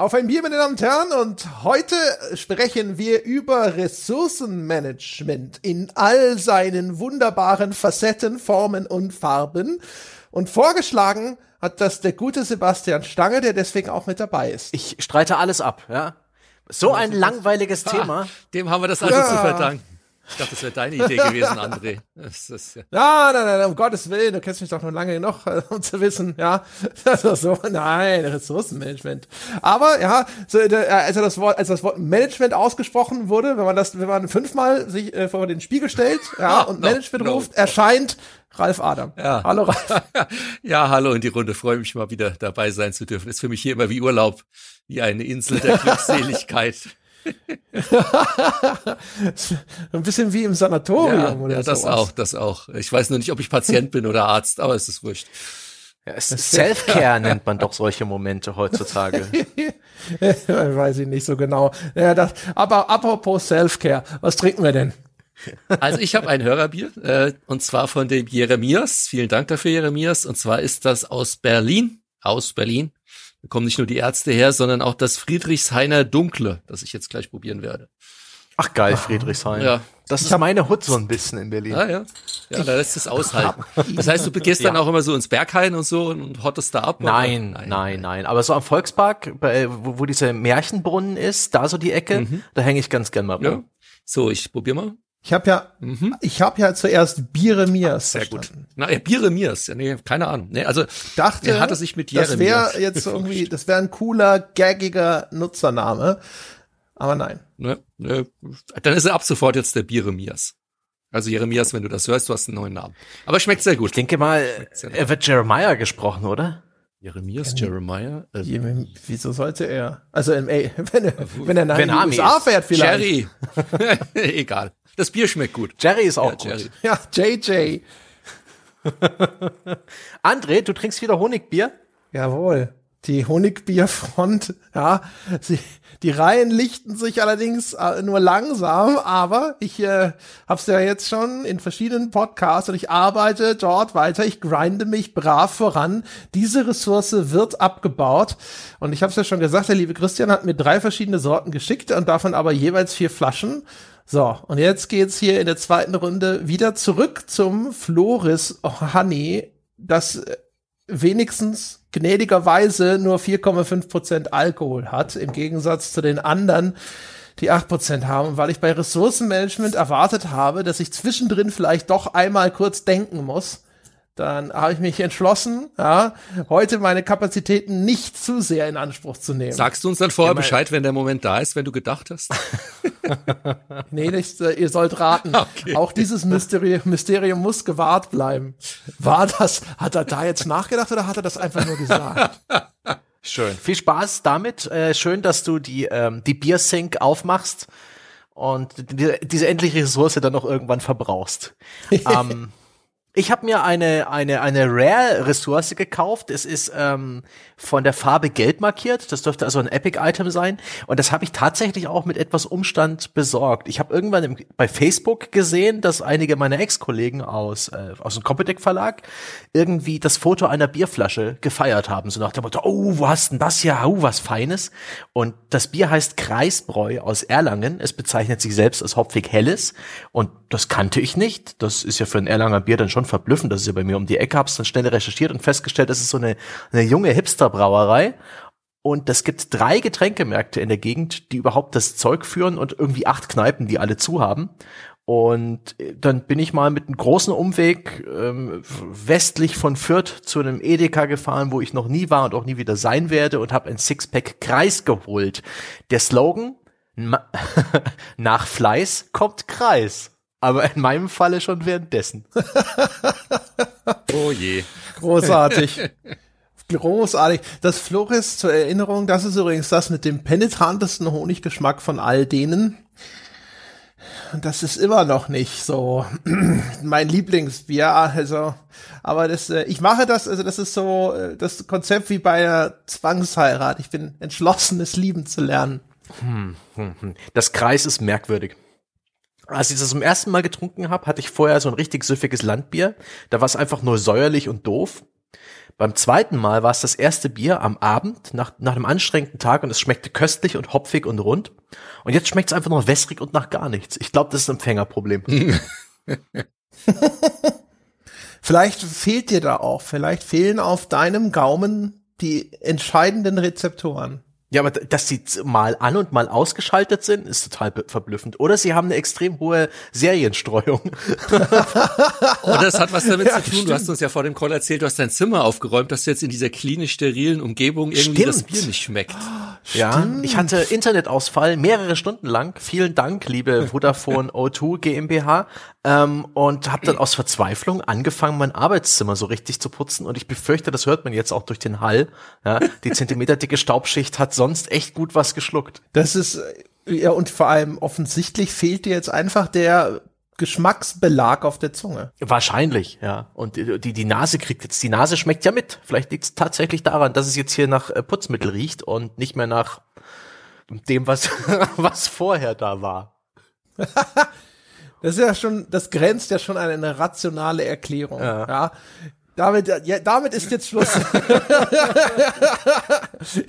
Auf ein Bier, meine Damen und Herren, und heute sprechen wir über Ressourcenmanagement in all seinen wunderbaren Facetten, Formen und Farben. Und vorgeschlagen hat das der gute Sebastian Stange, der deswegen auch mit dabei ist. Ich streite alles ab, ja. So ein langweiliges Thema. Dem haben wir das also ja. zu verdanken. Ich dachte, das wäre deine Idee gewesen, André. Das ist, ja. Nein, nein, nein, um Gottes Willen, du kennst mich doch noch lange genug, äh, um zu wissen, ja, das ist so, nein, Ressourcenmanagement. Aber, ja, so, äh, als das Wort, als das Wort Management ausgesprochen wurde, wenn man das, wenn man fünfmal sich äh, vor den Spiegel stellt, ja, und no, Management no. ruft, erscheint Ralf Adam. Ja. Hallo Ralf. ja, hallo in die Runde. Freue mich mal wieder dabei sein zu dürfen. Ist für mich hier immer wie Urlaub, wie eine Insel der Glückseligkeit. Ein bisschen wie im Sanatorium ja, oder ja, das sowas. auch, das auch. Ich weiß nur nicht, ob ich Patient bin oder Arzt, aber es ist wurscht. Ja, Self-Care nennt man doch solche Momente heutzutage. weiß ich nicht so genau. Ja, das, aber apropos Self-Care, was trinken wir denn? Also ich habe ein Hörerbier äh, und zwar von dem Jeremias. Vielen Dank dafür, Jeremias. Und zwar ist das aus Berlin, aus Berlin. Da kommen nicht nur die Ärzte her, sondern auch das Friedrichshainer Dunkle, das ich jetzt gleich probieren werde. Ach geil, Friedrichshain. Ja. Das ist meine Hut so ein bisschen in Berlin. Ah, ja. Ja, da lässt es aushalten. Das heißt, du gehst dann ja. auch immer so ins Berghain und so und hottest da ab? Nein, nein, nein, nein. Aber so am Volkspark, bei, wo, wo diese Märchenbrunnen ist, da so die Ecke, mhm. da hänge ich ganz gern mal rum. Ja. So, ich probier mal. Ich habe ja, mhm. ich habe ja zuerst Biremias. Sehr gut. Na, ja, Biremias. Ja, nee, keine Ahnung. Nee, also dachte, er hatte sich mit Jeremias. Das wäre jetzt irgendwie, das wäre ein cooler, gaggiger Nutzername. Aber nein. Ne, ne, dann ist er ab sofort jetzt der Biremias. Also Jeremias, wenn du das hörst, du hast einen neuen Namen. Aber schmeckt sehr gut. Ich denke mal, er wird Jeremiah gesprochen, oder? Jeremias, Jeremiah? Äh, wieso sollte er? Also, ey, wenn er, wenn er nach wenn den USA fährt vielleicht. Jerry. Egal. Das Bier schmeckt gut. Jerry ist auch ja, gut. Ja, JJ. André, du trinkst wieder Honigbier? Jawohl. Die Honigbierfront, ja, sie, die Reihen lichten sich allerdings äh, nur langsam, aber ich äh, habe es ja jetzt schon in verschiedenen Podcasts und ich arbeite dort weiter, ich grinde mich brav voran. Diese Ressource wird abgebaut und ich habe es ja schon gesagt, der liebe Christian hat mir drei verschiedene Sorten geschickt und davon aber jeweils vier Flaschen. So, und jetzt geht's hier in der zweiten Runde wieder zurück zum Floris Honey, das äh, wenigstens gnädigerweise nur 4,5 Prozent Alkohol hat, im Gegensatz zu den anderen, die 8 Prozent haben. Und weil ich bei Ressourcenmanagement erwartet habe, dass ich zwischendrin vielleicht doch einmal kurz denken muss, dann habe ich mich entschlossen, ja, heute meine Kapazitäten nicht zu sehr in Anspruch zu nehmen. Sagst du uns dann vorher ja, Bescheid, wenn der Moment da ist, wenn du gedacht hast? nee, nicht, äh, ihr sollt raten. Okay. Auch dieses Mysterium, Mysterium muss gewahrt bleiben. War das, hat er da jetzt nachgedacht oder hat er das einfach nur gesagt? Schön. Viel Spaß damit. Äh, schön, dass du die, ähm, die Biersink aufmachst und die, diese endliche Ressource dann noch irgendwann verbrauchst. ähm, ich habe mir eine, eine, eine Rare-Ressource gekauft. Es ist ähm, von der Farbe Geld markiert. Das dürfte also ein Epic-Item sein. Und das habe ich tatsächlich auch mit etwas Umstand besorgt. Ich habe irgendwann im, bei Facebook gesehen, dass einige meiner Ex-Kollegen aus, äh, aus dem Competech Verlag irgendwie das Foto einer Bierflasche gefeiert haben. So nach dem Motto, oh, wo hast denn das hier? Oh, was Feines. Und das Bier heißt Kreisbräu aus Erlangen. Es bezeichnet sich selbst als hopfig helles. Und das kannte ich nicht. Das ist ja für ein Erlanger Bier dann schon verblüffend. Das ist ja bei mir um die Ecke. Hab's dann schnell recherchiert und festgestellt, das ist so eine, eine junge Hipster-Brauerei. Und es gibt drei Getränkemärkte in der Gegend, die überhaupt das Zeug führen und irgendwie acht Kneipen, die alle zu haben. Und dann bin ich mal mit einem großen Umweg ähm, westlich von Fürth zu einem Edeka gefahren, wo ich noch nie war und auch nie wieder sein werde und habe ein Sixpack Kreis geholt. Der Slogan, nach Fleiß kommt Kreis. Aber in meinem Falle schon währenddessen. oh je. Großartig. Großartig. Das Flores zur Erinnerung, das ist übrigens das mit dem penetrantesten Honiggeschmack von all denen. Das ist immer noch nicht so mein Lieblingsbier, also, aber das, äh, ich mache das, also das ist so äh, das Konzept wie bei einer Zwangsheirat. Ich bin entschlossen, es lieben zu lernen. Hm, hm, hm. Das Kreis ist merkwürdig als ich das zum ersten Mal getrunken habe, hatte ich vorher so ein richtig süffiges Landbier. Da war es einfach nur säuerlich und doof. Beim zweiten Mal war es das erste Bier am Abend nach, nach einem anstrengenden Tag und es schmeckte köstlich und hopfig und rund. Und jetzt schmeckt es einfach nur wässrig und nach gar nichts. Ich glaube, das ist ein Empfängerproblem. vielleicht fehlt dir da auch, vielleicht fehlen auf deinem Gaumen die entscheidenden Rezeptoren. Ja, aber dass sie mal an und mal ausgeschaltet sind, ist total verblüffend. Oder sie haben eine extrem hohe Serienstreuung. Oder es hat was damit ja, zu tun. Stimmt. Du hast uns ja vor dem Call erzählt, du hast dein Zimmer aufgeräumt, dass du jetzt in dieser klinisch sterilen Umgebung irgendwie stimmt. das Bier nicht schmeckt. Ja, ich hatte Internetausfall mehrere Stunden lang. Vielen Dank, liebe Vodafone O2 GmbH. Ähm, und habe dann aus Verzweiflung angefangen, mein Arbeitszimmer so richtig zu putzen. Und ich befürchte, das hört man jetzt auch durch den Hall. Ja, die zentimeterdicke Staubschicht hat sonst echt gut was geschluckt. Das ist, ja, und vor allem offensichtlich fehlt dir jetzt einfach der Geschmacksbelag auf der Zunge. Wahrscheinlich, ja. Und die, die Nase kriegt jetzt, die Nase schmeckt ja mit. Vielleicht liegt es tatsächlich daran, dass es jetzt hier nach äh, Putzmittel riecht und nicht mehr nach dem, was, was vorher da war. Das ist ja schon, das grenzt ja schon an eine rationale Erklärung. Ja. ja. Damit, ja, damit ist jetzt Schluss.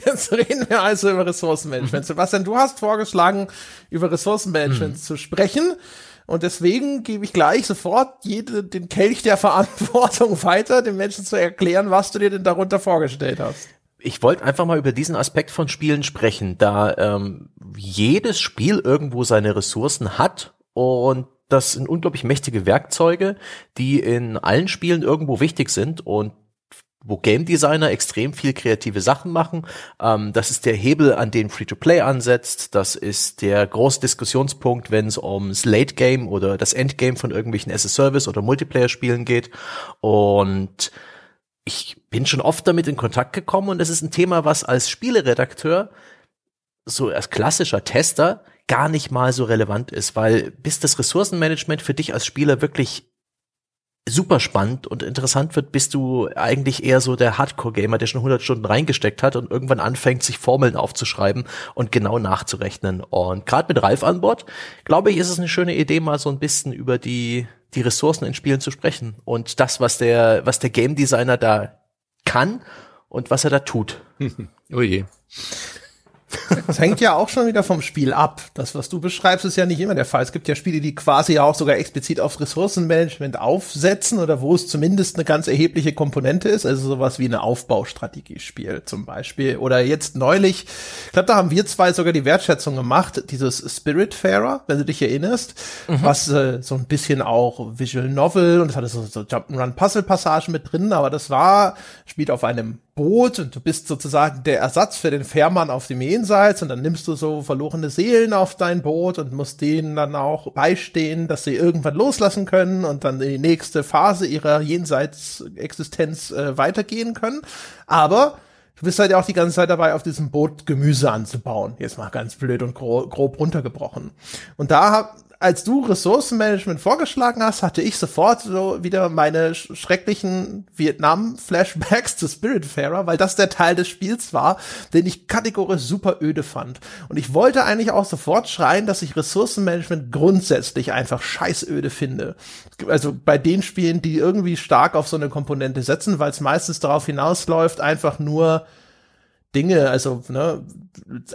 jetzt reden wir also über Ressourcenmanagement. Sebastian, du hast vorgeschlagen, über Ressourcenmanagement mhm. zu sprechen. Und deswegen gebe ich gleich sofort jede, den Kelch der Verantwortung weiter, den Menschen zu erklären, was du dir denn darunter vorgestellt hast ich wollte einfach mal über diesen Aspekt von Spielen sprechen, da ähm, jedes Spiel irgendwo seine Ressourcen hat und das sind unglaublich mächtige Werkzeuge, die in allen Spielen irgendwo wichtig sind und wo Game Designer extrem viel kreative Sachen machen. Ähm, das ist der Hebel, an den Free-to-Play ansetzt. Das ist der große Diskussionspunkt, wenn es ums Late Game oder das Endgame von irgendwelchen as-a-Service oder Multiplayer-Spielen geht. Und ich bin schon oft damit in Kontakt gekommen und es ist ein Thema, was als Spieleredakteur so als klassischer Tester gar nicht mal so relevant ist, weil bis das Ressourcenmanagement für dich als Spieler wirklich super spannend und interessant wird, bist du eigentlich eher so der Hardcore-Gamer, der schon 100 Stunden reingesteckt hat und irgendwann anfängt, sich Formeln aufzuschreiben und genau nachzurechnen. Und gerade mit Ralf an Bord, glaube ich, ist es eine schöne Idee, mal so ein bisschen über die, die Ressourcen in Spielen zu sprechen und das, was der, was der Game Designer da kann und was er da tut. oh je. Das hängt ja auch schon wieder vom Spiel ab. Das, was du beschreibst, ist ja nicht immer der Fall. Es gibt ja Spiele, die quasi auch sogar explizit auf Ressourcenmanagement aufsetzen oder wo es zumindest eine ganz erhebliche Komponente ist, also sowas wie eine Aufbaustrategiespiel zum Beispiel. Oder jetzt neulich, ich glaube, da haben wir zwei sogar die Wertschätzung gemacht, dieses Spiritfarer, wenn du dich erinnerst, mhm. was äh, so ein bisschen auch Visual Novel und es hatte so, so Jump'n'Run-Puzzle-Passagen mit drin, aber das war, spielt auf einem Boot und du bist sozusagen der Ersatz für den Fährmann auf dem Jenseits und dann nimmst du so verlorene Seelen auf dein Boot und musst denen dann auch beistehen, dass sie irgendwann loslassen können und dann die nächste Phase ihrer Jenseitsexistenz äh, weitergehen können. Aber du bist halt auch die ganze Zeit dabei, auf diesem Boot Gemüse anzubauen. Jetzt mal ganz blöd und grob, runtergebrochen. Und da als du Ressourcenmanagement vorgeschlagen hast, hatte ich sofort so wieder meine schrecklichen Vietnam-Flashbacks zu Spiritfarer, weil das der Teil des Spiels war, den ich kategorisch super öde fand. Und ich wollte eigentlich auch sofort schreien, dass ich Ressourcenmanagement grundsätzlich einfach scheißöde finde. Also bei den Spielen, die irgendwie stark auf so eine Komponente setzen, weil es meistens darauf hinausläuft, einfach nur Dinge, also ne,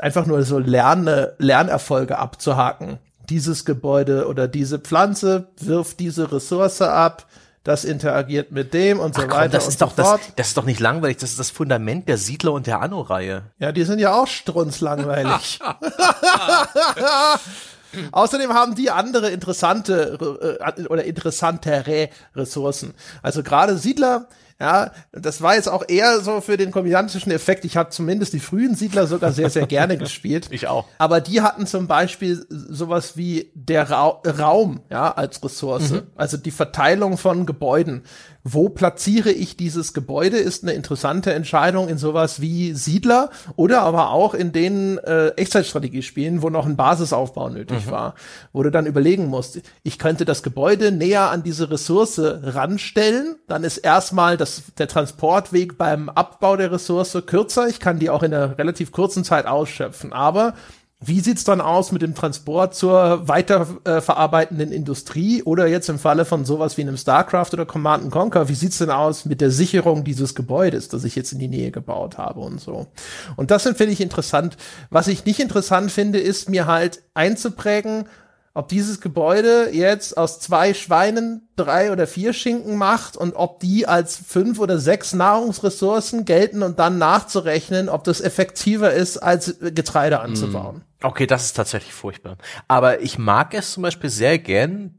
einfach nur so Lerne, Lernerfolge abzuhaken dieses Gebäude oder diese Pflanze wirft diese Ressource ab, das interagiert mit dem und so Ach, weiter. Das ist doch das, das ist doch nicht langweilig, das ist das Fundament der Siedler und der Anno-Reihe. Ja, die sind ja auch strunzlangweilig. Außerdem haben die andere interessante äh, oder interessantere Ressourcen. Also gerade Siedler ja, das war jetzt auch eher so für den komödiantischen Effekt. Ich habe zumindest die frühen Siedler sogar sehr, sehr gerne gespielt. Ich auch. Aber die hatten zum Beispiel sowas wie der Ra Raum, ja, als Ressource. Mhm. Also die Verteilung von Gebäuden wo platziere ich dieses Gebäude, ist eine interessante Entscheidung in sowas wie Siedler oder aber auch in den äh, Echtzeitstrategiespielen, wo noch ein Basisaufbau nötig mhm. war, wo du dann überlegen musst, ich könnte das Gebäude näher an diese Ressource ranstellen, dann ist erstmal das, der Transportweg beim Abbau der Ressource kürzer, ich kann die auch in einer relativ kurzen Zeit ausschöpfen, aber wie sieht's dann aus mit dem Transport zur weiterverarbeitenden äh, Industrie oder jetzt im Falle von sowas wie einem StarCraft oder Command Conquer, wie sieht's denn aus mit der Sicherung dieses Gebäudes, das ich jetzt in die Nähe gebaut habe und so. Und das finde ich interessant. Was ich nicht interessant finde, ist mir halt einzuprägen, ob dieses Gebäude jetzt aus zwei Schweinen drei oder vier Schinken macht und ob die als fünf oder sechs Nahrungsressourcen gelten und dann nachzurechnen, ob das effektiver ist, als Getreide anzubauen. Okay, das ist tatsächlich furchtbar. Aber ich mag es zum Beispiel sehr gern,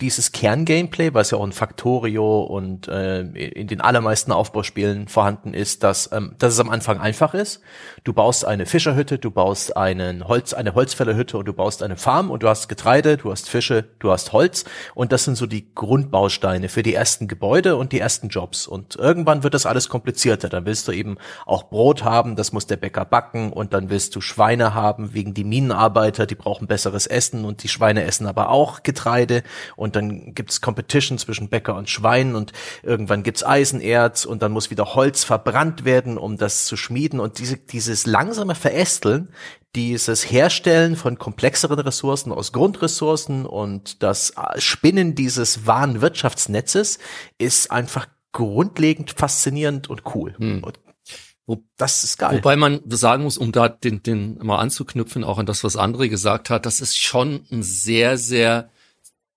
dieses Kerngameplay, was ja auch in Factorio und äh, in den allermeisten Aufbauspielen vorhanden ist, dass, ähm, dass es am Anfang einfach ist. Du baust eine Fischerhütte, du baust einen Holz, eine Holzfällerhütte und du baust eine Farm und du hast Getreide, du hast Fische, du hast Holz und das sind so die Grundbausteine für die ersten Gebäude und die ersten Jobs. Und irgendwann wird das alles komplizierter. Dann willst du eben auch Brot haben, das muss der Bäcker backen und dann willst du Schweine haben wegen die Minenarbeiter, die brauchen besseres Essen und die Schweine essen aber auch Getreide und und dann gibt's Competition zwischen Bäcker und Schwein und irgendwann gibt's Eisenerz und dann muss wieder Holz verbrannt werden, um das zu schmieden und diese, dieses langsame Verästeln, dieses Herstellen von komplexeren Ressourcen aus Grundressourcen und das Spinnen dieses wahren Wirtschaftsnetzes ist einfach grundlegend faszinierend und cool. Hm. Und das ist geil. Wobei man sagen muss, um da den, den mal anzuknüpfen, auch an das, was André gesagt hat, das ist schon ein sehr, sehr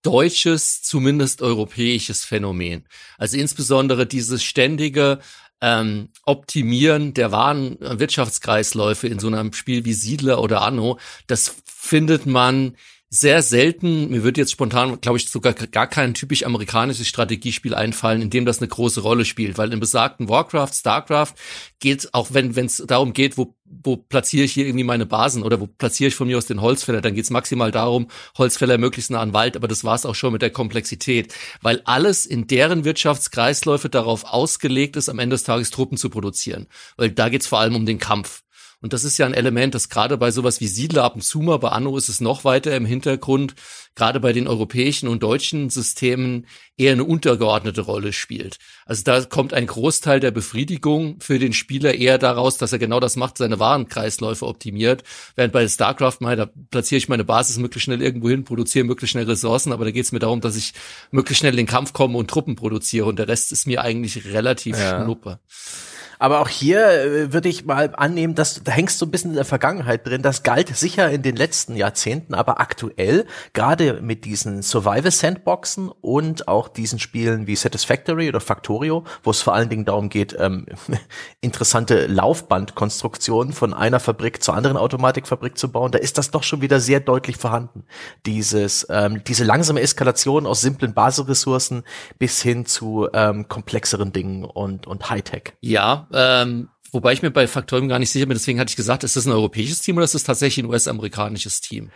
deutsches, zumindest europäisches Phänomen. Also insbesondere dieses ständige ähm, Optimieren der wahren Wirtschaftskreisläufe in so einem Spiel wie Siedler oder Anno, das findet man sehr selten, mir wird jetzt spontan, glaube ich, sogar gar kein typisch amerikanisches Strategiespiel einfallen, in dem das eine große Rolle spielt, weil in besagten Warcraft, Starcraft geht, auch wenn es darum geht, wo, wo platziere ich hier irgendwie meine Basen oder wo platziere ich von mir aus den Holzfäller, dann geht es maximal darum, Holzfäller möglichst nah an Wald, aber das war es auch schon mit der Komplexität, weil alles in deren Wirtschaftskreisläufe darauf ausgelegt ist, am Ende des Tages Truppen zu produzieren, weil da geht es vor allem um den Kampf. Und das ist ja ein Element, das gerade bei sowas wie Siedler ab und zu mal, bei Anno ist es noch weiter im Hintergrund, gerade bei den europäischen und deutschen Systemen eher eine untergeordnete Rolle spielt. Also da kommt ein Großteil der Befriedigung für den Spieler eher daraus, dass er genau das macht, seine Warenkreisläufe optimiert. Während bei StarCraft mal, da platziere ich meine Basis möglichst schnell irgendwo hin, produziere möglichst schnell Ressourcen, aber da geht es mir darum, dass ich möglichst schnell in den Kampf komme und Truppen produziere und der Rest ist mir eigentlich relativ ja. schnuppe. Aber auch hier äh, würde ich mal annehmen, dass da hängst du ein bisschen in der Vergangenheit drin. Das galt sicher in den letzten Jahrzehnten, aber aktuell, gerade mit diesen Survival Sandboxen und auch diesen Spielen wie Satisfactory oder Factorio, wo es vor allen Dingen darum geht, ähm, interessante Laufbandkonstruktionen von einer Fabrik zur anderen Automatikfabrik zu bauen, da ist das doch schon wieder sehr deutlich vorhanden. Dieses, ähm, diese langsame Eskalation aus simplen Basisressourcen bis hin zu ähm, komplexeren Dingen und, und Hightech. Ja, ähm, wobei ich mir bei Factorium gar nicht sicher bin, deswegen hatte ich gesagt, ist das ein europäisches Team oder ist das tatsächlich ein US-amerikanisches Team?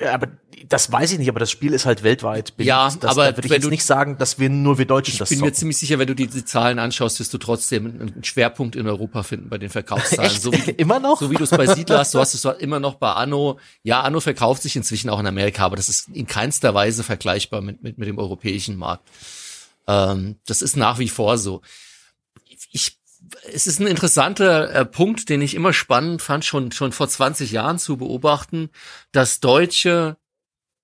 Ja, aber das weiß ich nicht, aber das Spiel ist halt weltweit beliebt. Ja, das, aber da würde ich jetzt nicht sagen, dass wir nur wir Deutschen ich das Ich bin zocken. mir ziemlich sicher, wenn du die, die, Zahlen anschaust, wirst du trotzdem einen Schwerpunkt in Europa finden bei den Verkaufszahlen. Echt? So wie, immer noch? So wie du es bei Siedler hast, du hast es immer noch bei Anno. Ja, Anno verkauft sich inzwischen auch in Amerika, aber das ist in keinster Weise vergleichbar mit, mit, mit dem europäischen Markt. Ähm, das ist nach wie vor so. Ich es ist ein interessanter äh, Punkt, den ich immer spannend fand, schon, schon vor 20 Jahren zu beobachten, dass deutsche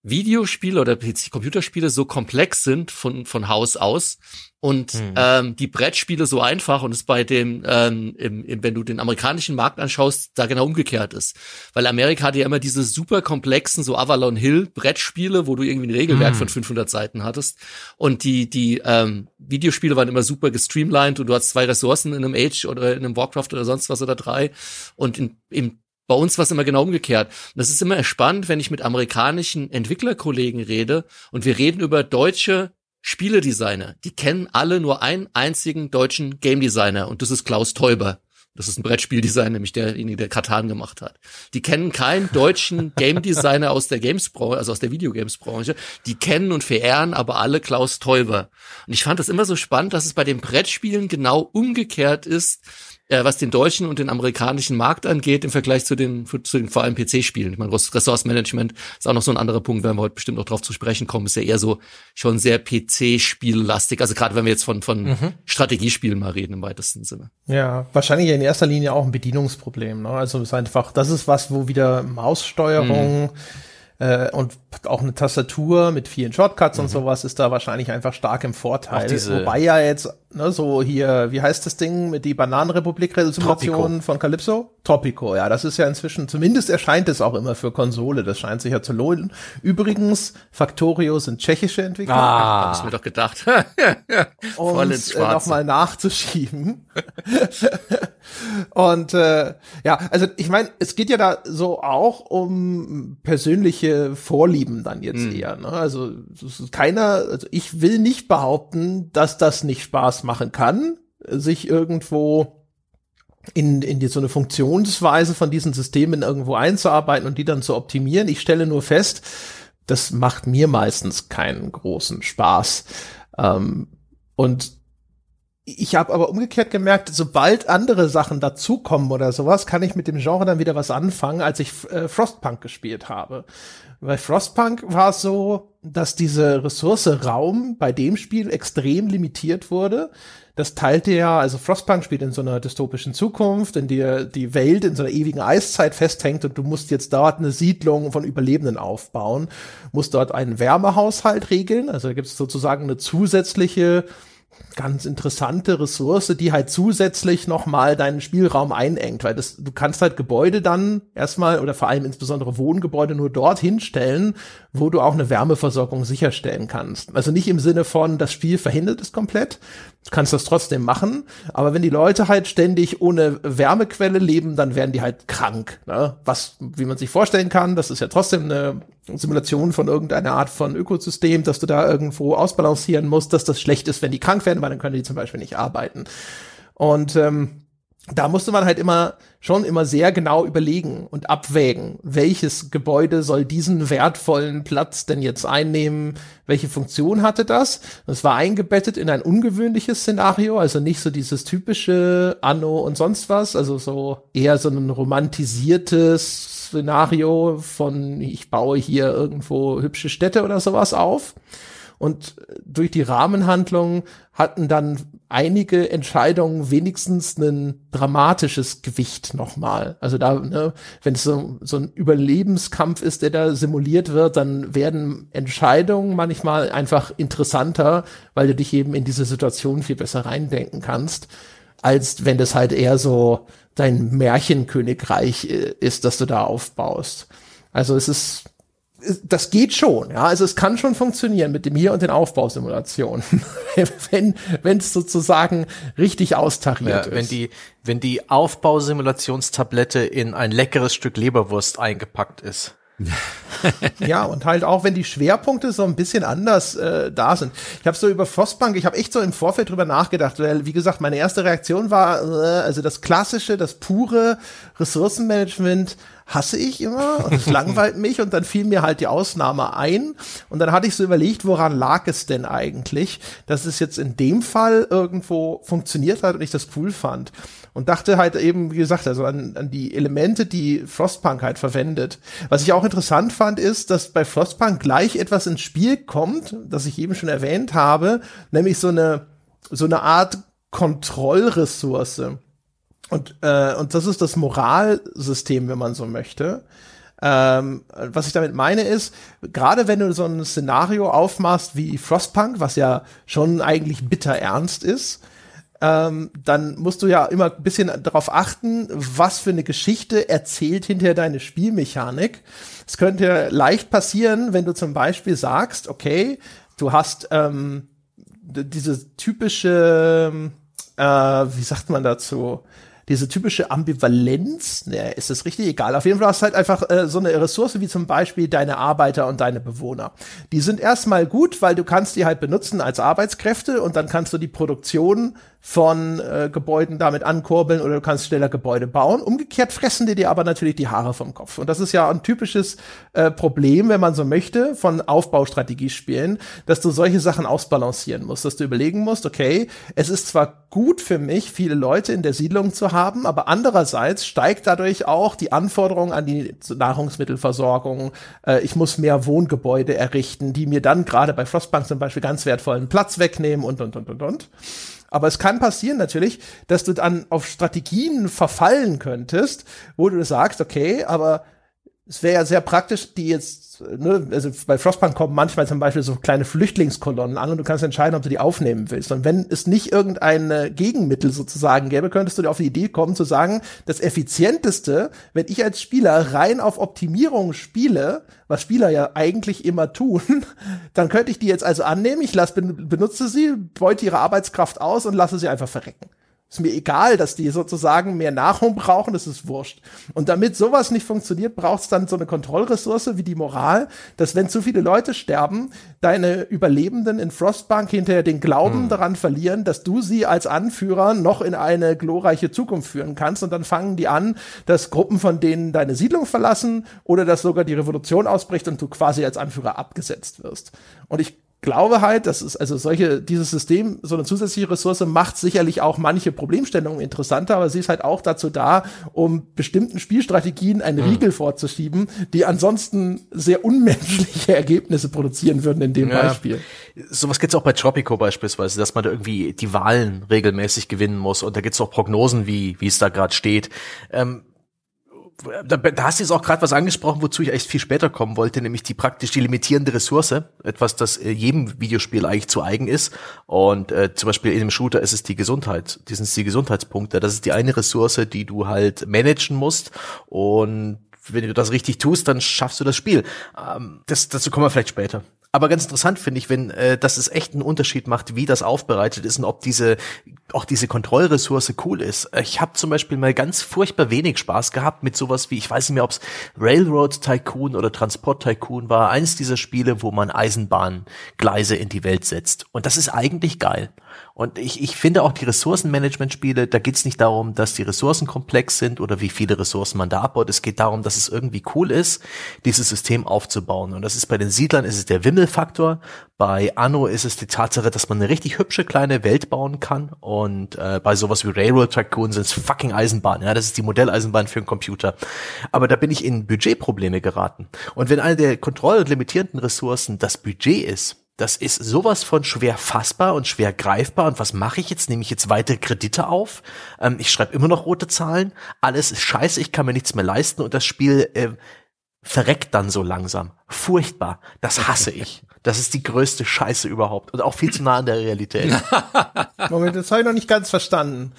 Videospiele oder PC-Computerspiele so komplex sind von, von Haus aus und hm. ähm, die Brettspiele so einfach und es bei dem, ähm, im, im, wenn du den amerikanischen Markt anschaust, da genau umgekehrt ist. Weil Amerika hat ja immer diese super komplexen, so Avalon Hill Brettspiele, wo du irgendwie ein Regelwerk hm. von 500 Seiten hattest und die, die ähm, Videospiele waren immer super gestreamlined und du hast zwei Ressourcen in einem Age oder in einem Warcraft oder sonst was oder drei und in, im bei uns war es immer genau umgekehrt. Und das ist immer spannend, wenn ich mit amerikanischen Entwicklerkollegen rede und wir reden über deutsche Spieledesigner. Die kennen alle nur einen einzigen deutschen Game Designer und das ist Klaus Teuber. Das ist ein Brettspieldesigner, nämlich derjenige, der Katan gemacht hat. Die kennen keinen deutschen Game Designer aus der Games-Branche, also aus der Videogames-Branche. Die kennen und verehren aber alle Klaus Teuber. Und ich fand das immer so spannend, dass es bei den Brettspielen genau umgekehrt ist, äh, was den deutschen und den amerikanischen Markt angeht, im Vergleich zu den, zu den vor allem PC-Spielen. Ich meine, Ressource-Management ist auch noch so ein anderer Punkt, werden wir heute bestimmt noch drauf zu sprechen kommen, ist ja eher so schon sehr PC-spiellastig. Also gerade wenn wir jetzt von, von mhm. Strategiespielen mal reden im weitesten Sinne. Ja, wahrscheinlich in erster Linie auch ein Bedienungsproblem. Ne? Also es ist einfach, das ist was, wo wieder Maussteuerung mhm äh, und auch eine Tastatur mit vielen Shortcuts mhm. und sowas ist da wahrscheinlich einfach stark im Vorteil. Wobei ja jetzt, ne, so hier, wie heißt das Ding mit die Bananenrepublik-Resolution von Calypso? Tropico, ja, das ist ja inzwischen, zumindest erscheint es auch immer für Konsole, das scheint sich ja zu lohnen. Übrigens, Factorio sind tschechische Entwickler. Ah, hab's mir doch gedacht. Voll ins äh, nochmal nachzuschieben. und äh, ja, also ich meine, es geht ja da so auch um persönliche Vorlieben dann jetzt mhm. eher. Ne? Also keiner, also ich will nicht behaupten, dass das nicht Spaß machen kann, sich irgendwo in, in die, so eine Funktionsweise von diesen Systemen irgendwo einzuarbeiten und die dann zu optimieren. Ich stelle nur fest, das macht mir meistens keinen großen Spaß. Ähm, und ich habe aber umgekehrt gemerkt, sobald andere Sachen dazukommen oder sowas, kann ich mit dem Genre dann wieder was anfangen, als ich äh, Frostpunk gespielt habe. Bei Frostpunk war es so, dass diese Ressource Raum bei dem Spiel extrem limitiert wurde. Das teilte ja, also Frostpunk spielt in so einer dystopischen Zukunft, in der die Welt in so einer ewigen Eiszeit festhängt und du musst jetzt dort eine Siedlung von Überlebenden aufbauen, musst dort einen Wärmehaushalt regeln, also da gibt es sozusagen eine zusätzliche ganz interessante Ressource, die halt zusätzlich nochmal deinen Spielraum einengt, weil das, du kannst halt Gebäude dann erstmal oder vor allem insbesondere Wohngebäude nur dorthin stellen, wo du auch eine Wärmeversorgung sicherstellen kannst. Also nicht im Sinne von, das Spiel verhindert es komplett, du kannst das trotzdem machen, aber wenn die Leute halt ständig ohne Wärmequelle leben, dann werden die halt krank. Ne? Was, wie man sich vorstellen kann, das ist ja trotzdem eine Simulation von irgendeiner Art von Ökosystem, dass du da irgendwo ausbalancieren musst, dass das schlecht ist, wenn die krank werden, weil dann können die zum Beispiel nicht arbeiten. Und ähm, da musste man halt immer schon immer sehr genau überlegen und abwägen, welches Gebäude soll diesen wertvollen Platz denn jetzt einnehmen, welche Funktion hatte das. Das war eingebettet in ein ungewöhnliches Szenario, also nicht so dieses typische Anno und sonst was, also so eher so ein romantisiertes Szenario von ich baue hier irgendwo hübsche Städte oder sowas auf. Und durch die Rahmenhandlung hatten dann einige Entscheidungen wenigstens ein dramatisches Gewicht nochmal. Also da, ne, wenn es so, so ein Überlebenskampf ist, der da simuliert wird, dann werden Entscheidungen manchmal einfach interessanter, weil du dich eben in diese Situation viel besser reindenken kannst, als wenn das halt eher so dein Märchenkönigreich äh, ist, das du da aufbaust. Also es ist das geht schon, ja. Also es kann schon funktionieren mit dem hier und den Aufbausimulationen, wenn wenn es sozusagen richtig austariert ja, wenn ist. die wenn die Aufbausimulationstablette in ein leckeres Stück Leberwurst eingepackt ist. ja, und halt auch, wenn die Schwerpunkte so ein bisschen anders äh, da sind. Ich habe so über Frostbank, ich habe echt so im Vorfeld drüber nachgedacht, weil, wie gesagt, meine erste Reaktion war, äh, also das klassische, das pure Ressourcenmanagement hasse ich immer und es langweilt mich und dann fiel mir halt die Ausnahme ein und dann hatte ich so überlegt, woran lag es denn eigentlich, dass es jetzt in dem Fall irgendwo funktioniert hat und ich das cool fand und dachte halt eben, wie gesagt, also an, an die Elemente, die Frostpunk halt verwendet. Was ich auch interessant fand, ist, dass bei Frostpunk gleich etwas ins Spiel kommt, das ich eben schon erwähnt habe, nämlich so eine so eine Art Kontrollressource. Und, äh, und das ist das Moralsystem, wenn man so möchte. Ähm, was ich damit meine ist, gerade wenn du so ein Szenario aufmachst wie Frostpunk, was ja schon eigentlich bitter ernst ist, ähm, dann musst du ja immer ein bisschen darauf achten, was für eine Geschichte erzählt hinterher deine Spielmechanik. Es könnte leicht passieren, wenn du zum Beispiel sagst, okay, du hast ähm, diese typische, äh, wie sagt man dazu? Diese typische Ambivalenz, ne, ist es richtig egal. Auf jeden Fall hast du halt einfach äh, so eine Ressource wie zum Beispiel deine Arbeiter und deine Bewohner. Die sind erstmal gut, weil du kannst die halt benutzen als Arbeitskräfte und dann kannst du die Produktion von äh, Gebäuden damit ankurbeln oder du kannst schneller Gebäude bauen. Umgekehrt fressen die dir aber natürlich die Haare vom Kopf. Und das ist ja ein typisches äh, Problem, wenn man so möchte, von Aufbaustrategiespielen, dass du solche Sachen ausbalancieren musst, dass du überlegen musst, okay, es ist zwar gut für mich, viele Leute in der Siedlung zu haben, aber andererseits steigt dadurch auch die Anforderung an die Nahrungsmittelversorgung. Äh, ich muss mehr Wohngebäude errichten, die mir dann gerade bei Frostbank zum Beispiel ganz wertvollen Platz wegnehmen und, und, und, und, und. Aber es kann passieren natürlich, dass du dann auf Strategien verfallen könntest, wo du sagst, okay, aber es wäre ja sehr praktisch, die jetzt, ne, also bei Frostpunk kommen manchmal zum Beispiel so kleine Flüchtlingskolonnen an und du kannst entscheiden, ob du die aufnehmen willst. Und wenn es nicht irgendein Gegenmittel sozusagen gäbe, könntest du dir auf die Idee kommen zu sagen, das effizienteste, wenn ich als Spieler rein auf Optimierung spiele, was Spieler ja eigentlich immer tun, dann könnte ich die jetzt also annehmen, ich lasse, benutze sie, beute ihre Arbeitskraft aus und lasse sie einfach verrecken. Ist mir egal, dass die sozusagen mehr Nahrung brauchen, das ist wurscht. Und damit sowas nicht funktioniert, braucht es dann so eine Kontrollressource wie die Moral, dass wenn zu viele Leute sterben, deine Überlebenden in Frostbank hinterher den Glauben hm. daran verlieren, dass du sie als Anführer noch in eine glorreiche Zukunft führen kannst. Und dann fangen die an, dass Gruppen von denen deine Siedlung verlassen oder dass sogar die Revolution ausbricht und du quasi als Anführer abgesetzt wirst. Und ich glaube halt, dass es also solche dieses System so eine zusätzliche Ressource macht sicherlich auch manche Problemstellungen interessanter, aber sie ist halt auch dazu da, um bestimmten Spielstrategien einen mhm. Riegel vorzuschieben, die ansonsten sehr unmenschliche Ergebnisse produzieren würden in dem ja. Beispiel. Sowas gibt's auch bei Tropico beispielsweise, dass man da irgendwie die Wahlen regelmäßig gewinnen muss und da gibt's auch Prognosen, wie wie es da gerade steht. Ähm, da, da hast du jetzt auch gerade was angesprochen, wozu ich echt viel später kommen wollte, nämlich die praktisch die limitierende Ressource, etwas, das äh, jedem Videospiel eigentlich zu eigen ist. Und äh, zum Beispiel in einem Shooter ist es die Gesundheit, die sind die Gesundheitspunkte. Das ist die eine Ressource, die du halt managen musst. Und wenn du das richtig tust, dann schaffst du das Spiel. Ähm, das, dazu kommen wir vielleicht später. Aber ganz interessant finde ich, wenn äh, dass es echt einen Unterschied macht, wie das aufbereitet ist und ob diese auch diese Kontrollressource cool ist. Ich habe zum Beispiel mal ganz furchtbar wenig Spaß gehabt mit sowas wie, ich weiß nicht mehr, ob es Railroad Tycoon oder Transport Tycoon war, eins dieser Spiele, wo man Eisenbahngleise in die Welt setzt. Und das ist eigentlich geil. Und ich, ich finde auch die Ressourcenmanagement-Spiele, da geht es nicht darum, dass die Ressourcen komplex sind oder wie viele Ressourcen man da abbaut. Es geht darum, dass es irgendwie cool ist, dieses System aufzubauen. Und das ist bei den Siedlern ist es der Wimmelfaktor. Bei Anno ist es die Tatsache, dass man eine richtig hübsche kleine Welt bauen kann. Und äh, bei sowas wie Railroad Tycoon sind es fucking Eisenbahn. Ja, das ist die Modelleisenbahn für einen Computer. Aber da bin ich in Budgetprobleme geraten. Und wenn eine der kontroll- und limitierenden Ressourcen das Budget ist, das ist sowas von schwer fassbar und schwer greifbar. Und was mache ich jetzt? Nehme ich jetzt weitere Kredite auf? Ähm, ich schreibe immer noch rote Zahlen. Alles ist scheiße, ich kann mir nichts mehr leisten und das Spiel äh, verreckt dann so langsam. Furchtbar. Das hasse ich. Das ist die größte Scheiße überhaupt und auch viel zu nah an der Realität. Moment, das habe ich noch nicht ganz verstanden.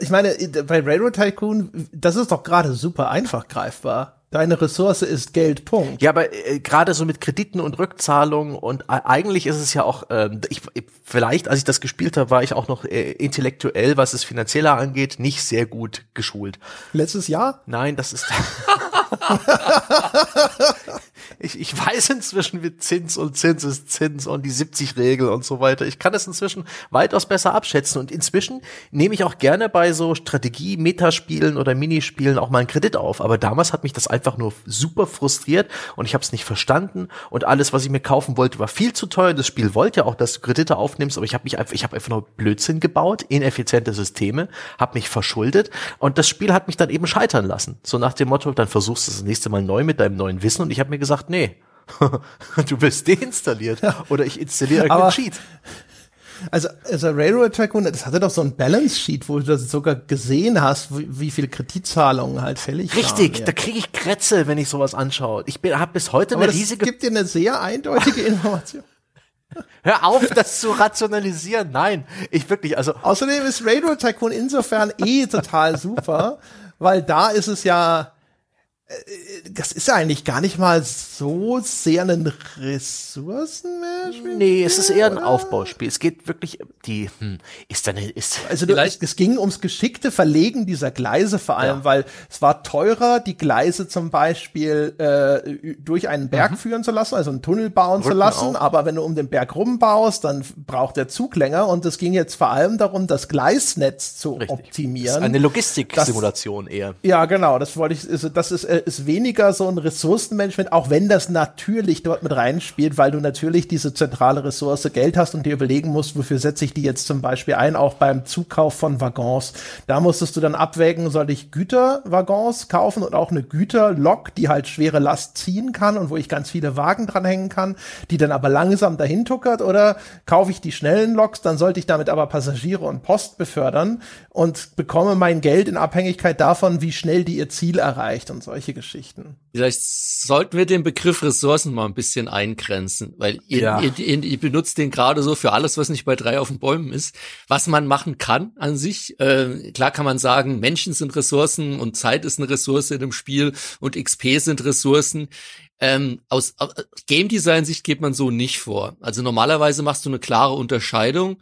Ich meine, bei Railroad Tycoon, das ist doch gerade super einfach greifbar. Deine Ressource ist Geld, Punkt. Ja, aber äh, gerade so mit Krediten und Rückzahlungen und äh, eigentlich ist es ja auch, ähm, ich, vielleicht, als ich das gespielt habe, war ich auch noch äh, intellektuell, was es finanzieller angeht, nicht sehr gut geschult. Letztes Jahr? Nein, das ist. ich, ich weiß inzwischen, wie Zins und Zins ist Zins und die 70-Regel und so weiter. Ich kann es inzwischen weitaus besser abschätzen und inzwischen nehme ich auch gerne bei so Strategie-Metaspielen oder Minispielen auch mal einen Kredit auf. Aber damals hat mich das einfach nur super frustriert und ich habe es nicht verstanden und alles, was ich mir kaufen wollte, war viel zu teuer. Das Spiel wollte ja auch, dass du Kredite aufnimmst, aber ich habe mich einfach, ich habe einfach nur Blödsinn gebaut, ineffiziente Systeme, habe mich verschuldet und das Spiel hat mich dann eben scheitern lassen. So nach dem Motto, dann versuchst du das nächste Mal neu mit deinem neuen Wissen und ich habe mir gesagt, nee, du wirst deinstalliert oder ich installiere irgendeinen Cheat. Also, also Railroad Tycoon, das hatte doch so ein Balance Sheet, wo du das sogar gesehen hast, wie, wie viele Kreditzahlungen halt fällig Richtig, waren, ja. da kriege ich Krätze, wenn ich sowas anschaue. Ich habe bis heute Aber eine riesige. Das gibt dir eine sehr eindeutige Information. Hör auf, das zu rationalisieren. Nein, ich wirklich, also. Außerdem ist Railroad Tycoon insofern eh total super, weil da ist es ja, das ist ja eigentlich gar nicht mal so sehr ein Ressourcenmanagement. Nee, es ist eher ein Aufbauspiel. Es geht wirklich die hm, ist dann ist also du, es, es ging ums geschickte Verlegen dieser Gleise vor allem, ja. weil es war teurer, die Gleise zum Beispiel äh, durch einen Berg mhm. führen zu lassen, also einen Tunnel bauen Rücken zu lassen. Auf. Aber wenn du um den Berg rumbaust, dann braucht der Zug länger. Und es ging jetzt vor allem darum, das Gleisnetz zu Richtig. optimieren. Das ist eine Logistiksimulation eher. Ja, genau. Das wollte ich. Also das ist äh, ist weniger so ein Ressourcenmanagement, auch wenn das natürlich dort mit reinspielt, weil du natürlich diese zentrale Ressource Geld hast und dir überlegen musst, wofür setze ich die jetzt zum Beispiel ein, auch beim Zukauf von Waggons. Da musstest du dann abwägen, soll ich Güterwaggons kaufen und auch eine Güterlok, die halt schwere Last ziehen kann und wo ich ganz viele Wagen dranhängen kann, die dann aber langsam dahin tuckert oder kaufe ich die schnellen Loks, dann sollte ich damit aber Passagiere und Post befördern und bekomme mein Geld in Abhängigkeit davon, wie schnell die ihr Ziel erreicht und solche Geschichten. Vielleicht sollten wir den Begriff Ressourcen mal ein bisschen eingrenzen, weil ihr, ja. ihr, ihr, ihr benutzt den gerade so für alles, was nicht bei drei auf den Bäumen ist. Was man machen kann an sich, äh, klar kann man sagen, Menschen sind Ressourcen und Zeit ist eine Ressource in dem Spiel und XP sind Ressourcen. Ähm, aus, aus Game Design Sicht geht man so nicht vor. Also normalerweise machst du eine klare Unterscheidung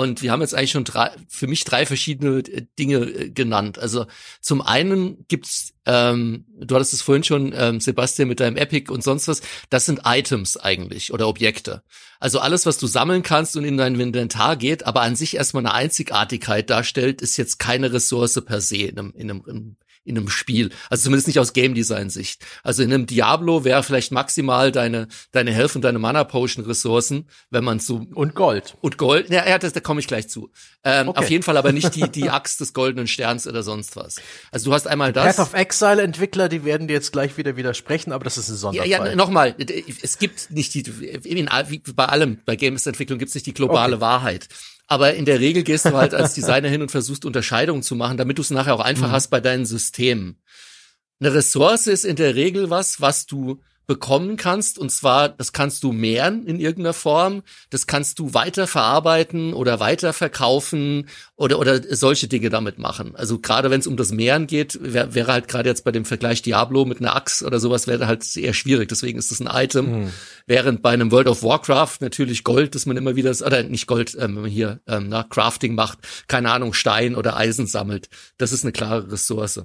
und wir haben jetzt eigentlich schon drei, für mich drei verschiedene äh, Dinge äh, genannt. Also zum einen gibt's, ähm, du hattest es vorhin schon, ähm, Sebastian, mit deinem Epic und sonst was, das sind Items eigentlich oder Objekte. Also alles, was du sammeln kannst und in dein Inventar geht, aber an sich erstmal eine Einzigartigkeit darstellt, ist jetzt keine Ressource per se in einem, in einem, in einem Spiel. Also zumindest nicht aus Game Design Sicht. Also in einem Diablo wäre vielleicht maximal deine deine Health und deine Mana Potion Ressourcen, wenn man so und Gold und Gold. Ja, ja das, da komme ich gleich zu. Ähm, okay. Auf jeden Fall aber nicht die die Axt des goldenen Sterns oder sonst was. Also du hast einmal das. Path of Exile Entwickler, die werden dir jetzt gleich wieder widersprechen, aber das ist ein Sonderfall. Ja, ja nochmal, es gibt nicht die wie bei allem bei Games Entwicklung gibt es nicht die globale okay. Wahrheit. Aber in der Regel gehst du halt als Designer hin und versuchst Unterscheidungen zu machen, damit du es nachher auch einfach mhm. hast bei deinen Systemen. Eine Ressource ist in der Regel was, was du bekommen kannst. Und zwar, das kannst du mehren in irgendeiner Form. Das kannst du weiterverarbeiten oder weiterverkaufen oder, oder solche Dinge damit machen. Also gerade wenn es um das Mehren geht, wär, wäre halt gerade jetzt bei dem Vergleich Diablo mit einer Axt oder sowas wäre halt eher schwierig. Deswegen ist das ein Item. Mhm. Während bei einem World of Warcraft natürlich Gold, dass man immer wieder, oder nicht Gold, ähm, wenn man hier ähm, na, Crafting macht, keine Ahnung, Stein oder Eisen sammelt. Das ist eine klare Ressource.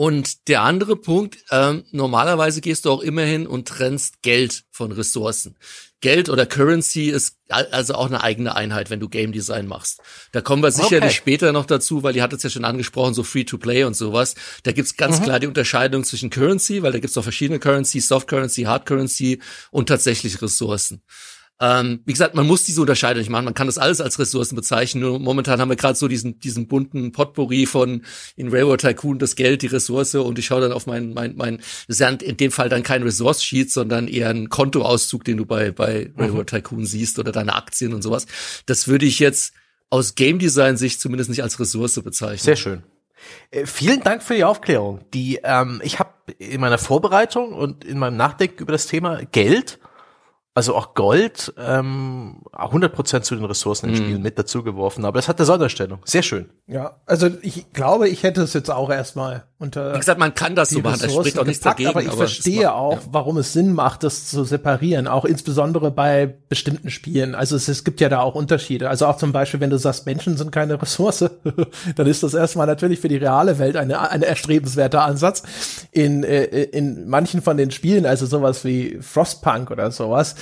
Und der andere Punkt, ähm, normalerweise gehst du auch immer hin und trennst Geld von Ressourcen. Geld oder Currency ist also auch eine eigene Einheit, wenn du Game Design machst. Da kommen wir sicherlich okay. später noch dazu, weil ihr hattet es ja schon angesprochen, so Free-to-Play und sowas. Da gibt's ganz mhm. klar die Unterscheidung zwischen Currency, weil da gibt's auch verschiedene Currency, Soft Currency, Hard Currency und tatsächlich Ressourcen. Ähm, wie gesagt, man muss diese Unterscheidung nicht machen. Man kann das alles als Ressourcen bezeichnen. Nur momentan haben wir gerade so diesen, diesen bunten Potpourri von in Railroad Tycoon das Geld, die Ressource und ich schaue dann auf mein, mein, mein, das ist ja in dem Fall dann kein Resource Sheet, sondern eher ein Kontoauszug, den du bei, bei Railroad mhm. Tycoon siehst oder deine Aktien und sowas. Das würde ich jetzt aus Game Design Sicht zumindest nicht als Ressource bezeichnen. Sehr schön. Äh, vielen Dank für die Aufklärung. Die ähm, ich habe in meiner Vorbereitung und in meinem Nachdenken über das Thema Geld also auch Gold, ähm, 100% zu den Ressourcen im mm. Spiel mit dazu geworfen, aber das hat eine Sonderstellung. Sehr schön. Ja, also ich glaube, ich hätte es jetzt auch erstmal unter. Wie gesagt, man kann das so machen, das spricht auch nichts gepackt, dagegen. Aber ich aber verstehe auch, ja. warum es Sinn macht, das zu separieren, auch insbesondere bei bestimmten Spielen. Also es, es gibt ja da auch Unterschiede. Also auch zum Beispiel, wenn du sagst, Menschen sind keine Ressource, dann ist das erstmal natürlich für die reale Welt eine, ein erstrebenswerter Ansatz. In, äh, in manchen von den Spielen, also sowas wie Frostpunk oder sowas,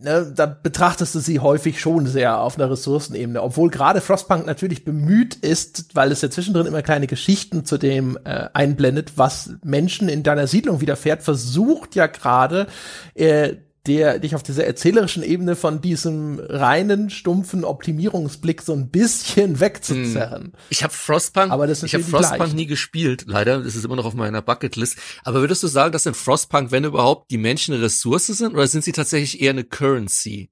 ne, da betrachtest du sie häufig schon sehr auf einer Ressourcenebene, obwohl gerade Frostpunk natürlich bemüht ist, weil es ja zwischendrin immer kleine Geschichten zu dem äh, einblendet, was Menschen in deiner Siedlung widerfährt, versucht ja gerade äh, der dich auf dieser erzählerischen Ebene von diesem reinen, stumpfen Optimierungsblick so ein bisschen wegzuzerren. Hm. Ich habe Frostpunk, aber das ich habe Frostpunk leicht. nie gespielt, leider. Das ist immer noch auf meiner Bucketlist. Aber würdest du sagen, dass in Frostpunk, wenn überhaupt, die Menschen eine Ressource sind oder sind sie tatsächlich eher eine Currency?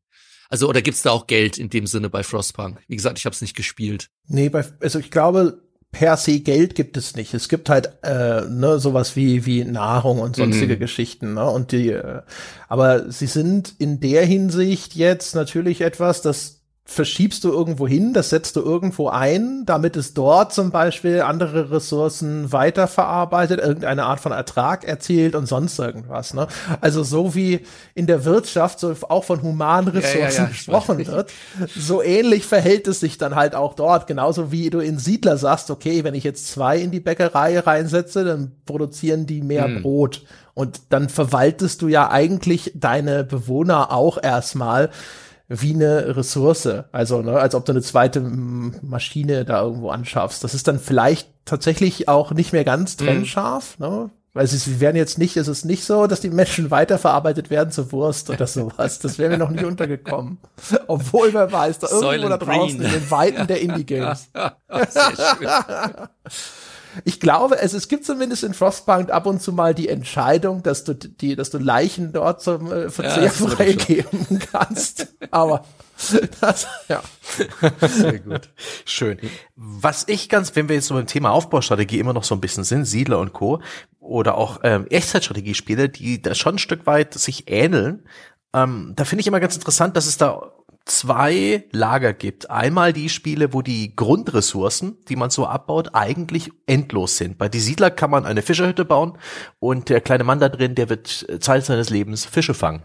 Also oder gibt's da auch Geld in dem Sinne bei Frostpunk? Wie gesagt, ich habe es nicht gespielt. Nee, bei, also ich glaube, per se Geld gibt es nicht. Es gibt halt äh, ne, sowas wie wie Nahrung und sonstige mhm. Geschichten. Ne? Und die, äh, aber sie sind in der Hinsicht jetzt natürlich etwas, das verschiebst du irgendwo hin, das setzt du irgendwo ein, damit es dort zum Beispiel andere Ressourcen weiterverarbeitet, irgendeine Art von Ertrag erzielt und sonst irgendwas. Ne? Also so wie in der Wirtschaft so auch von humanen Ressourcen ja, ja, ja, gesprochen wird, so ähnlich verhält es sich dann halt auch dort. Genauso wie du in Siedler sagst, okay, wenn ich jetzt zwei in die Bäckerei reinsetze, dann produzieren die mehr hm. Brot. Und dann verwaltest du ja eigentlich deine Bewohner auch erstmal wie eine Ressource. Also, ne, als ob du eine zweite Maschine da irgendwo anschaffst. Das ist dann vielleicht tatsächlich auch nicht mehr ganz mhm. trennscharf, mhm. ne? Weil sie werden jetzt nicht, es ist nicht so, dass die Menschen weiterverarbeitet werden zur Wurst oder sowas. Das wäre mir noch nie untergekommen. Obwohl wer weiß, da irgendwo da draußen Green. in den Weiten der Indie-Games. Ich glaube, es, es gibt zumindest in Frostpunk ab und zu mal die Entscheidung, dass du die, dass du Leichen dort zum äh, Verzehr ja, freigeben kannst. Aber das, ja. Sehr gut. Schön. Was ich ganz, wenn wir jetzt so beim Thema Aufbaustrategie immer noch so ein bisschen sind, Siedler und Co. oder auch ähm, Echtzeitstrategiespiele, die da schon ein Stück weit sich ähneln, ähm, da finde ich immer ganz interessant, dass es da zwei Lager gibt. Einmal die Spiele, wo die Grundressourcen, die man so abbaut, eigentlich endlos sind. Bei Die Siedler kann man eine Fischerhütte bauen und der kleine Mann da drin, der wird Zeit seines Lebens Fische fangen.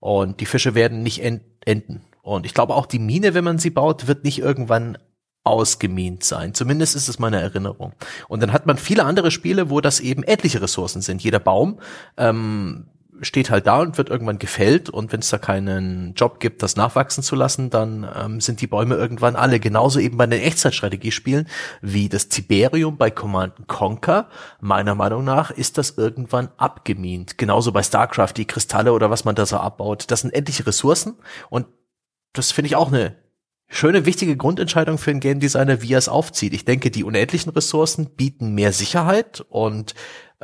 Und die Fische werden nicht enden. Und ich glaube auch die Mine, wenn man sie baut, wird nicht irgendwann ausgemint sein. Zumindest ist es meine Erinnerung. Und dann hat man viele andere Spiele, wo das eben etliche Ressourcen sind. Jeder Baum ähm, steht halt da und wird irgendwann gefällt und wenn es da keinen Job gibt, das nachwachsen zu lassen, dann ähm, sind die Bäume irgendwann alle. Genauso eben bei den Echtzeitstrategiespielen wie das Tiberium bei Command Conquer. Meiner Meinung nach ist das irgendwann abgemint. Genauso bei StarCraft, die Kristalle oder was man da so abbaut. Das sind endliche Ressourcen und das finde ich auch eine schöne, wichtige Grundentscheidung für einen Game Designer, wie er es aufzieht. Ich denke, die unendlichen Ressourcen bieten mehr Sicherheit und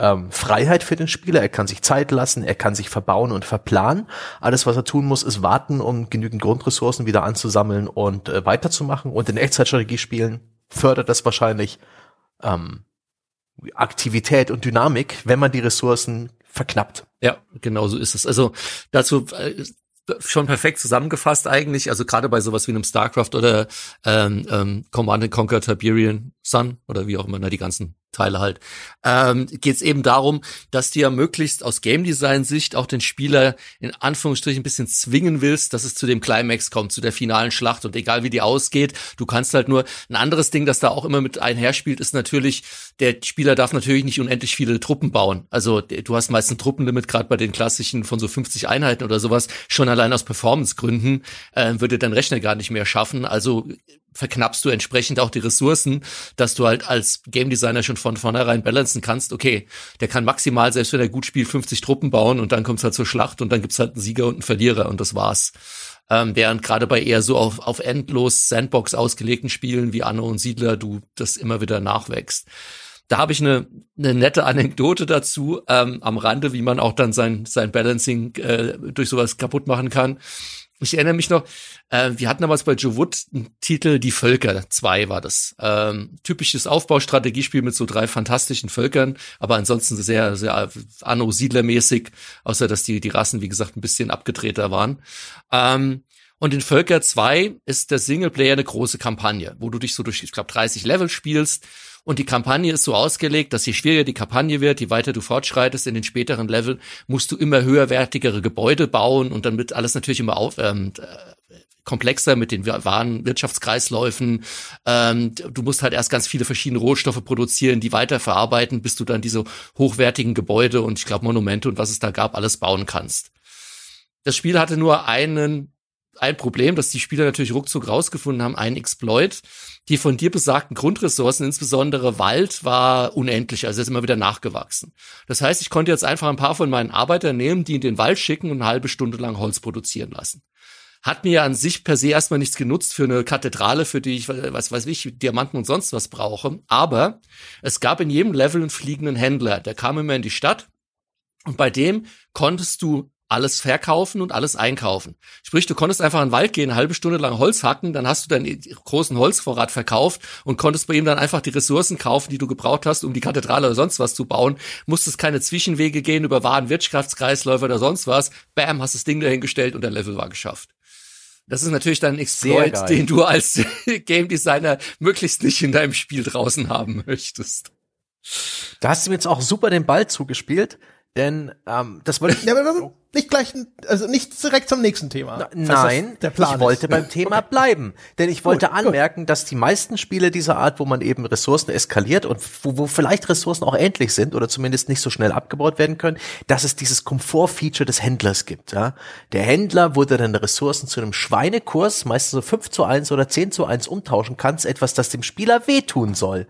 ähm, Freiheit für den Spieler. Er kann sich Zeit lassen, er kann sich verbauen und verplanen. Alles, was er tun muss, ist warten, um genügend Grundressourcen wieder anzusammeln und äh, weiterzumachen. Und in Echtzeitstrategiespielen fördert das wahrscheinlich ähm, Aktivität und Dynamik, wenn man die Ressourcen verknappt. Ja, genau so ist es. Also dazu äh, schon perfekt zusammengefasst eigentlich. Also gerade bei sowas wie einem StarCraft oder ähm, ähm, Command Conquer Tiberian Sun oder wie auch immer, na, die ganzen Teile halt, ähm, geht es eben darum, dass du ja möglichst aus Game Design Sicht auch den Spieler in Anführungsstrichen ein bisschen zwingen willst, dass es zu dem Climax kommt, zu der finalen Schlacht und egal wie die ausgeht, du kannst halt nur ein anderes Ding, das da auch immer mit einherspielt, ist natürlich, der Spieler darf natürlich nicht unendlich viele Truppen bauen. Also du hast meist ein Truppenlimit, gerade bei den klassischen von so 50 Einheiten oder sowas, schon allein aus Performancegründen äh, würde dein Rechner gar nicht mehr schaffen. Also verknappst du entsprechend auch die Ressourcen, dass du halt als Game Designer schon von vornherein balancen kannst, okay, der kann maximal, selbst wenn er gut spielt, 50 Truppen bauen und dann kommt's halt zur Schlacht und dann gibt's halt einen Sieger und einen Verlierer und das war's. Ähm, während gerade bei eher so auf, auf endlos Sandbox ausgelegten Spielen wie Anno und Siedler du das immer wieder nachwächst. Da habe ich eine, eine nette Anekdote dazu ähm, am Rande, wie man auch dann sein, sein Balancing äh, durch sowas kaputt machen kann. Ich erinnere mich noch, äh, wir hatten damals bei Joe Wood einen Titel Die Völker 2 war das. Ähm, typisches Aufbaustrategiespiel mit so drei fantastischen Völkern, aber ansonsten sehr, sehr Anno-Siedler-mäßig, außer dass die, die Rassen, wie gesagt, ein bisschen abgedrehter waren. Ähm, und in Völker 2 ist der Singleplayer eine große Kampagne, wo du dich so durch, ich glaube, 30 Level spielst und die Kampagne ist so ausgelegt, dass je schwieriger die Kampagne wird, je weiter du fortschreitest in den späteren Level, musst du immer höherwertigere Gebäude bauen und dann wird alles natürlich immer auf, ähm, äh, komplexer mit den wahren Wirtschaftskreisläufen. Ähm, du musst halt erst ganz viele verschiedene Rohstoffe produzieren, die weiterverarbeiten, bis du dann diese hochwertigen Gebäude und ich glaube Monumente und was es da gab, alles bauen kannst. Das Spiel hatte nur einen ein Problem, dass die Spieler natürlich ruckzuck rausgefunden haben, ein Exploit. Die von dir besagten Grundressourcen, insbesondere Wald, war unendlich, also ist immer wieder nachgewachsen. Das heißt, ich konnte jetzt einfach ein paar von meinen Arbeitern nehmen, die in den Wald schicken und eine halbe Stunde lang Holz produzieren lassen. Hat mir an sich per se erstmal nichts genutzt für eine Kathedrale, für die ich, was weiß ich, Diamanten und sonst was brauche. Aber es gab in jedem Level einen fliegenden Händler, der kam immer in die Stadt und bei dem konntest du alles verkaufen und alles einkaufen. Sprich, du konntest einfach in den Wald gehen, eine halbe Stunde lang Holz hacken, dann hast du deinen großen Holzvorrat verkauft und konntest bei ihm dann einfach die Ressourcen kaufen, die du gebraucht hast, um die Kathedrale oder sonst was zu bauen. Musstest keine Zwischenwege gehen über Waren, Wirtschaftskreisläufe oder sonst was. Bam, hast das Ding dahingestellt und der Level war geschafft. Das ist natürlich dann ein Exploit, den du als Game Designer möglichst nicht in deinem Spiel draußen haben möchtest. Da hast du mir jetzt auch super den Ball zugespielt, denn ähm, das wollte ich. Ja, aber nicht gleich, also nicht direkt zum nächsten Thema. Na, nein, ich wollte beim Thema bleiben, denn ich wollte gut, anmerken, gut. dass die meisten Spiele dieser Art, wo man eben Ressourcen eskaliert und wo, wo vielleicht Ressourcen auch endlich sind oder zumindest nicht so schnell abgebaut werden können, dass es dieses Komfortfeature des Händlers gibt. Ja? Der Händler, wo du deine Ressourcen zu einem Schweinekurs, meistens so 5 zu 1 oder 10 zu 1 umtauschen kannst, etwas, das dem Spieler wehtun soll.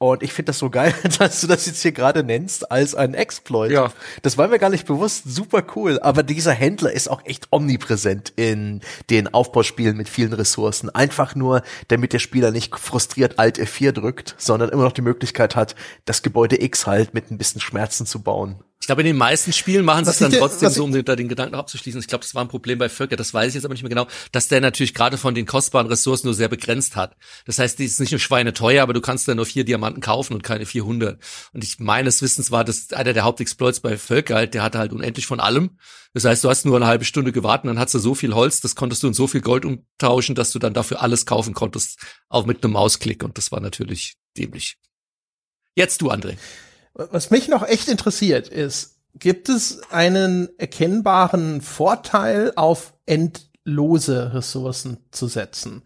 Und ich finde das so geil, dass du das jetzt hier gerade nennst als ein Exploit. Ja. Das war mir gar nicht bewusst. Super cool. Aber dieser Händler ist auch echt omnipräsent in den Aufbauspielen mit vielen Ressourcen. Einfach nur, damit der Spieler nicht frustriert Alt F4 drückt, sondern immer noch die Möglichkeit hat, das Gebäude X halt mit ein bisschen Schmerzen zu bauen. Ich glaube, in den meisten Spielen machen sie es dann trotzdem so, um da den Gedanken abzuschließen. Ich glaube, das war ein Problem bei Völker, das weiß ich jetzt aber nicht mehr genau, dass der natürlich gerade von den kostbaren Ressourcen nur sehr begrenzt hat. Das heißt, die ist nicht nur Schweine teuer, aber du kannst dann nur vier Diamanten kaufen und keine 400. Und ich meines Wissens war das einer der Hauptexploits bei Völker halt, der hatte halt unendlich von allem. Das heißt, du hast nur eine halbe Stunde gewartet, dann hast du so viel Holz, das konntest du in so viel Gold umtauschen, dass du dann dafür alles kaufen konntest, auch mit einem Mausklick. Und das war natürlich dämlich. Jetzt du, André. Was mich noch echt interessiert ist, gibt es einen erkennbaren Vorteil auf End lose Ressourcen zu setzen.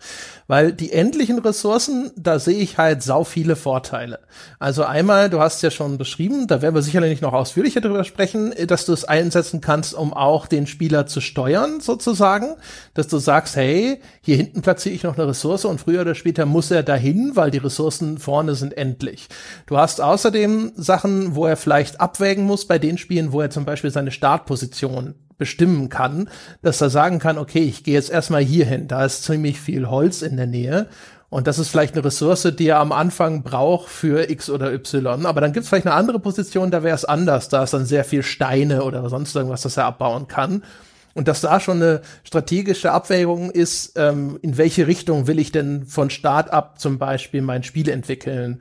Weil die endlichen Ressourcen, da sehe ich halt sau viele Vorteile. Also einmal, du hast ja schon beschrieben, da werden wir sicherlich noch ausführlicher darüber sprechen, dass du es einsetzen kannst, um auch den Spieler zu steuern, sozusagen. Dass du sagst, hey, hier hinten platziere ich noch eine Ressource und früher oder später muss er dahin, weil die Ressourcen vorne sind endlich. Du hast außerdem Sachen, wo er vielleicht abwägen muss bei den Spielen, wo er zum Beispiel seine Startposition bestimmen kann, dass er sagen kann, okay, ich gehe jetzt erstmal hier hin, da ist ziemlich viel Holz in der Nähe und das ist vielleicht eine Ressource, die er am Anfang braucht für X oder Y. Aber dann gibt es vielleicht eine andere Position, da wäre es anders. Da ist dann sehr viel Steine oder sonst irgendwas, das er abbauen kann. Und dass da schon eine strategische Abwägung ist, ähm, in welche Richtung will ich denn von Start ab zum Beispiel mein Spiel entwickeln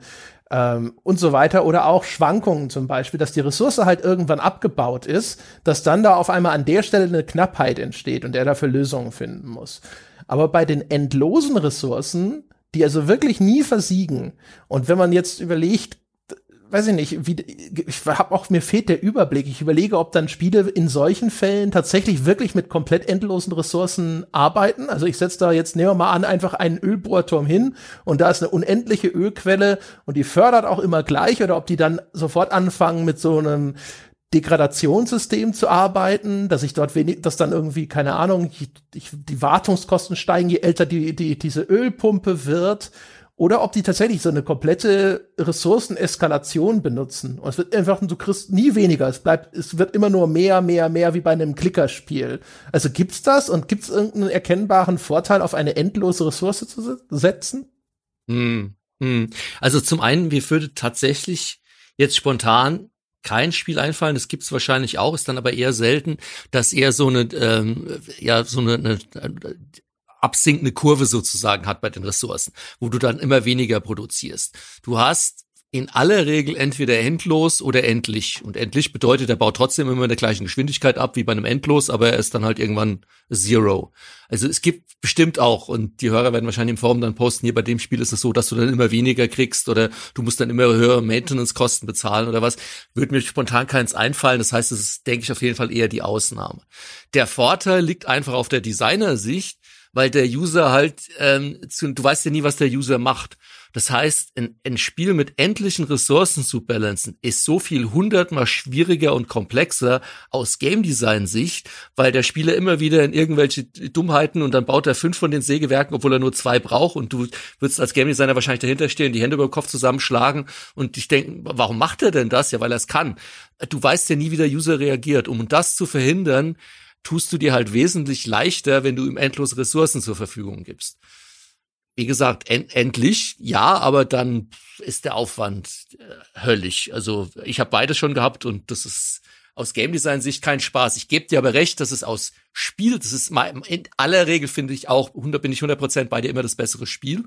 ähm, und so weiter oder auch Schwankungen zum Beispiel, dass die Ressource halt irgendwann abgebaut ist, dass dann da auf einmal an der Stelle eine Knappheit entsteht und er dafür Lösungen finden muss. Aber bei den endlosen Ressourcen, die also wirklich nie versiegen und wenn man jetzt überlegt, weiß ich nicht, wie, ich habe auch, mir fehlt der Überblick. Ich überlege, ob dann Spiele in solchen Fällen tatsächlich wirklich mit komplett endlosen Ressourcen arbeiten. Also ich setze da jetzt, nehmen wir mal an, einfach einen Ölbohrturm hin und da ist eine unendliche Ölquelle und die fördert auch immer gleich oder ob die dann sofort anfangen mit so einem Degradationssystem zu arbeiten, dass ich dort wenig, dass dann irgendwie, keine Ahnung, ich, ich, die Wartungskosten steigen, je älter die, die, diese Ölpumpe wird oder ob die tatsächlich so eine komplette Ressourceneskalation benutzen. Und es wird einfach, du kriegst nie weniger. Es bleibt, es wird immer nur mehr, mehr, mehr wie bei einem Klickerspiel. Also gibt's das und gibt's irgendeinen erkennbaren Vorteil, auf eine endlose Ressource zu setzen? Hm, hm. Also zum einen, mir würde tatsächlich jetzt spontan kein Spiel einfallen, das gibt's wahrscheinlich auch, ist dann aber eher selten, dass eher so eine, ähm, ja, so eine, eine absinkende Kurve sozusagen hat bei den Ressourcen, wo du dann immer weniger produzierst. Du hast in aller Regel entweder endlos oder endlich. Und endlich bedeutet, er baut trotzdem immer in der gleichen Geschwindigkeit ab wie bei einem Endlos, aber er ist dann halt irgendwann Zero. Also es gibt bestimmt auch, und die Hörer werden wahrscheinlich im Forum dann posten, hier bei dem Spiel ist es so, dass du dann immer weniger kriegst oder du musst dann immer höhere Maintenance-Kosten bezahlen oder was. Würde mir spontan keins einfallen. Das heißt, es ist, denke ich, auf jeden Fall eher die Ausnahme. Der Vorteil liegt einfach auf der Designer-Sicht, weil der User halt, ähm, zu, du weißt ja nie, was der User macht. Das heißt, ein, ein Spiel mit endlichen Ressourcen zu balancen ist so viel hundertmal schwieriger und komplexer aus Game Design Sicht, weil der Spieler immer wieder in irgendwelche Dummheiten und dann baut er fünf von den Sägewerken, obwohl er nur zwei braucht und du würdest als Game Designer wahrscheinlich dahinter stehen, die Hände über den Kopf zusammenschlagen und dich denken, warum macht er denn das? Ja, weil er es kann. Du weißt ja nie, wie der User reagiert. Um das zu verhindern, tust du dir halt wesentlich leichter, wenn du ihm endlos Ressourcen zur Verfügung gibst. Wie gesagt, end endlich, ja, aber dann ist der Aufwand äh, höllisch. Also ich habe beides schon gehabt und das ist aus Game Design Sicht kein Spaß. Ich gebe dir aber recht, dass es aus Spiel, das ist in aller Regel finde ich auch 100 bin ich 100% bei dir immer das bessere Spiel.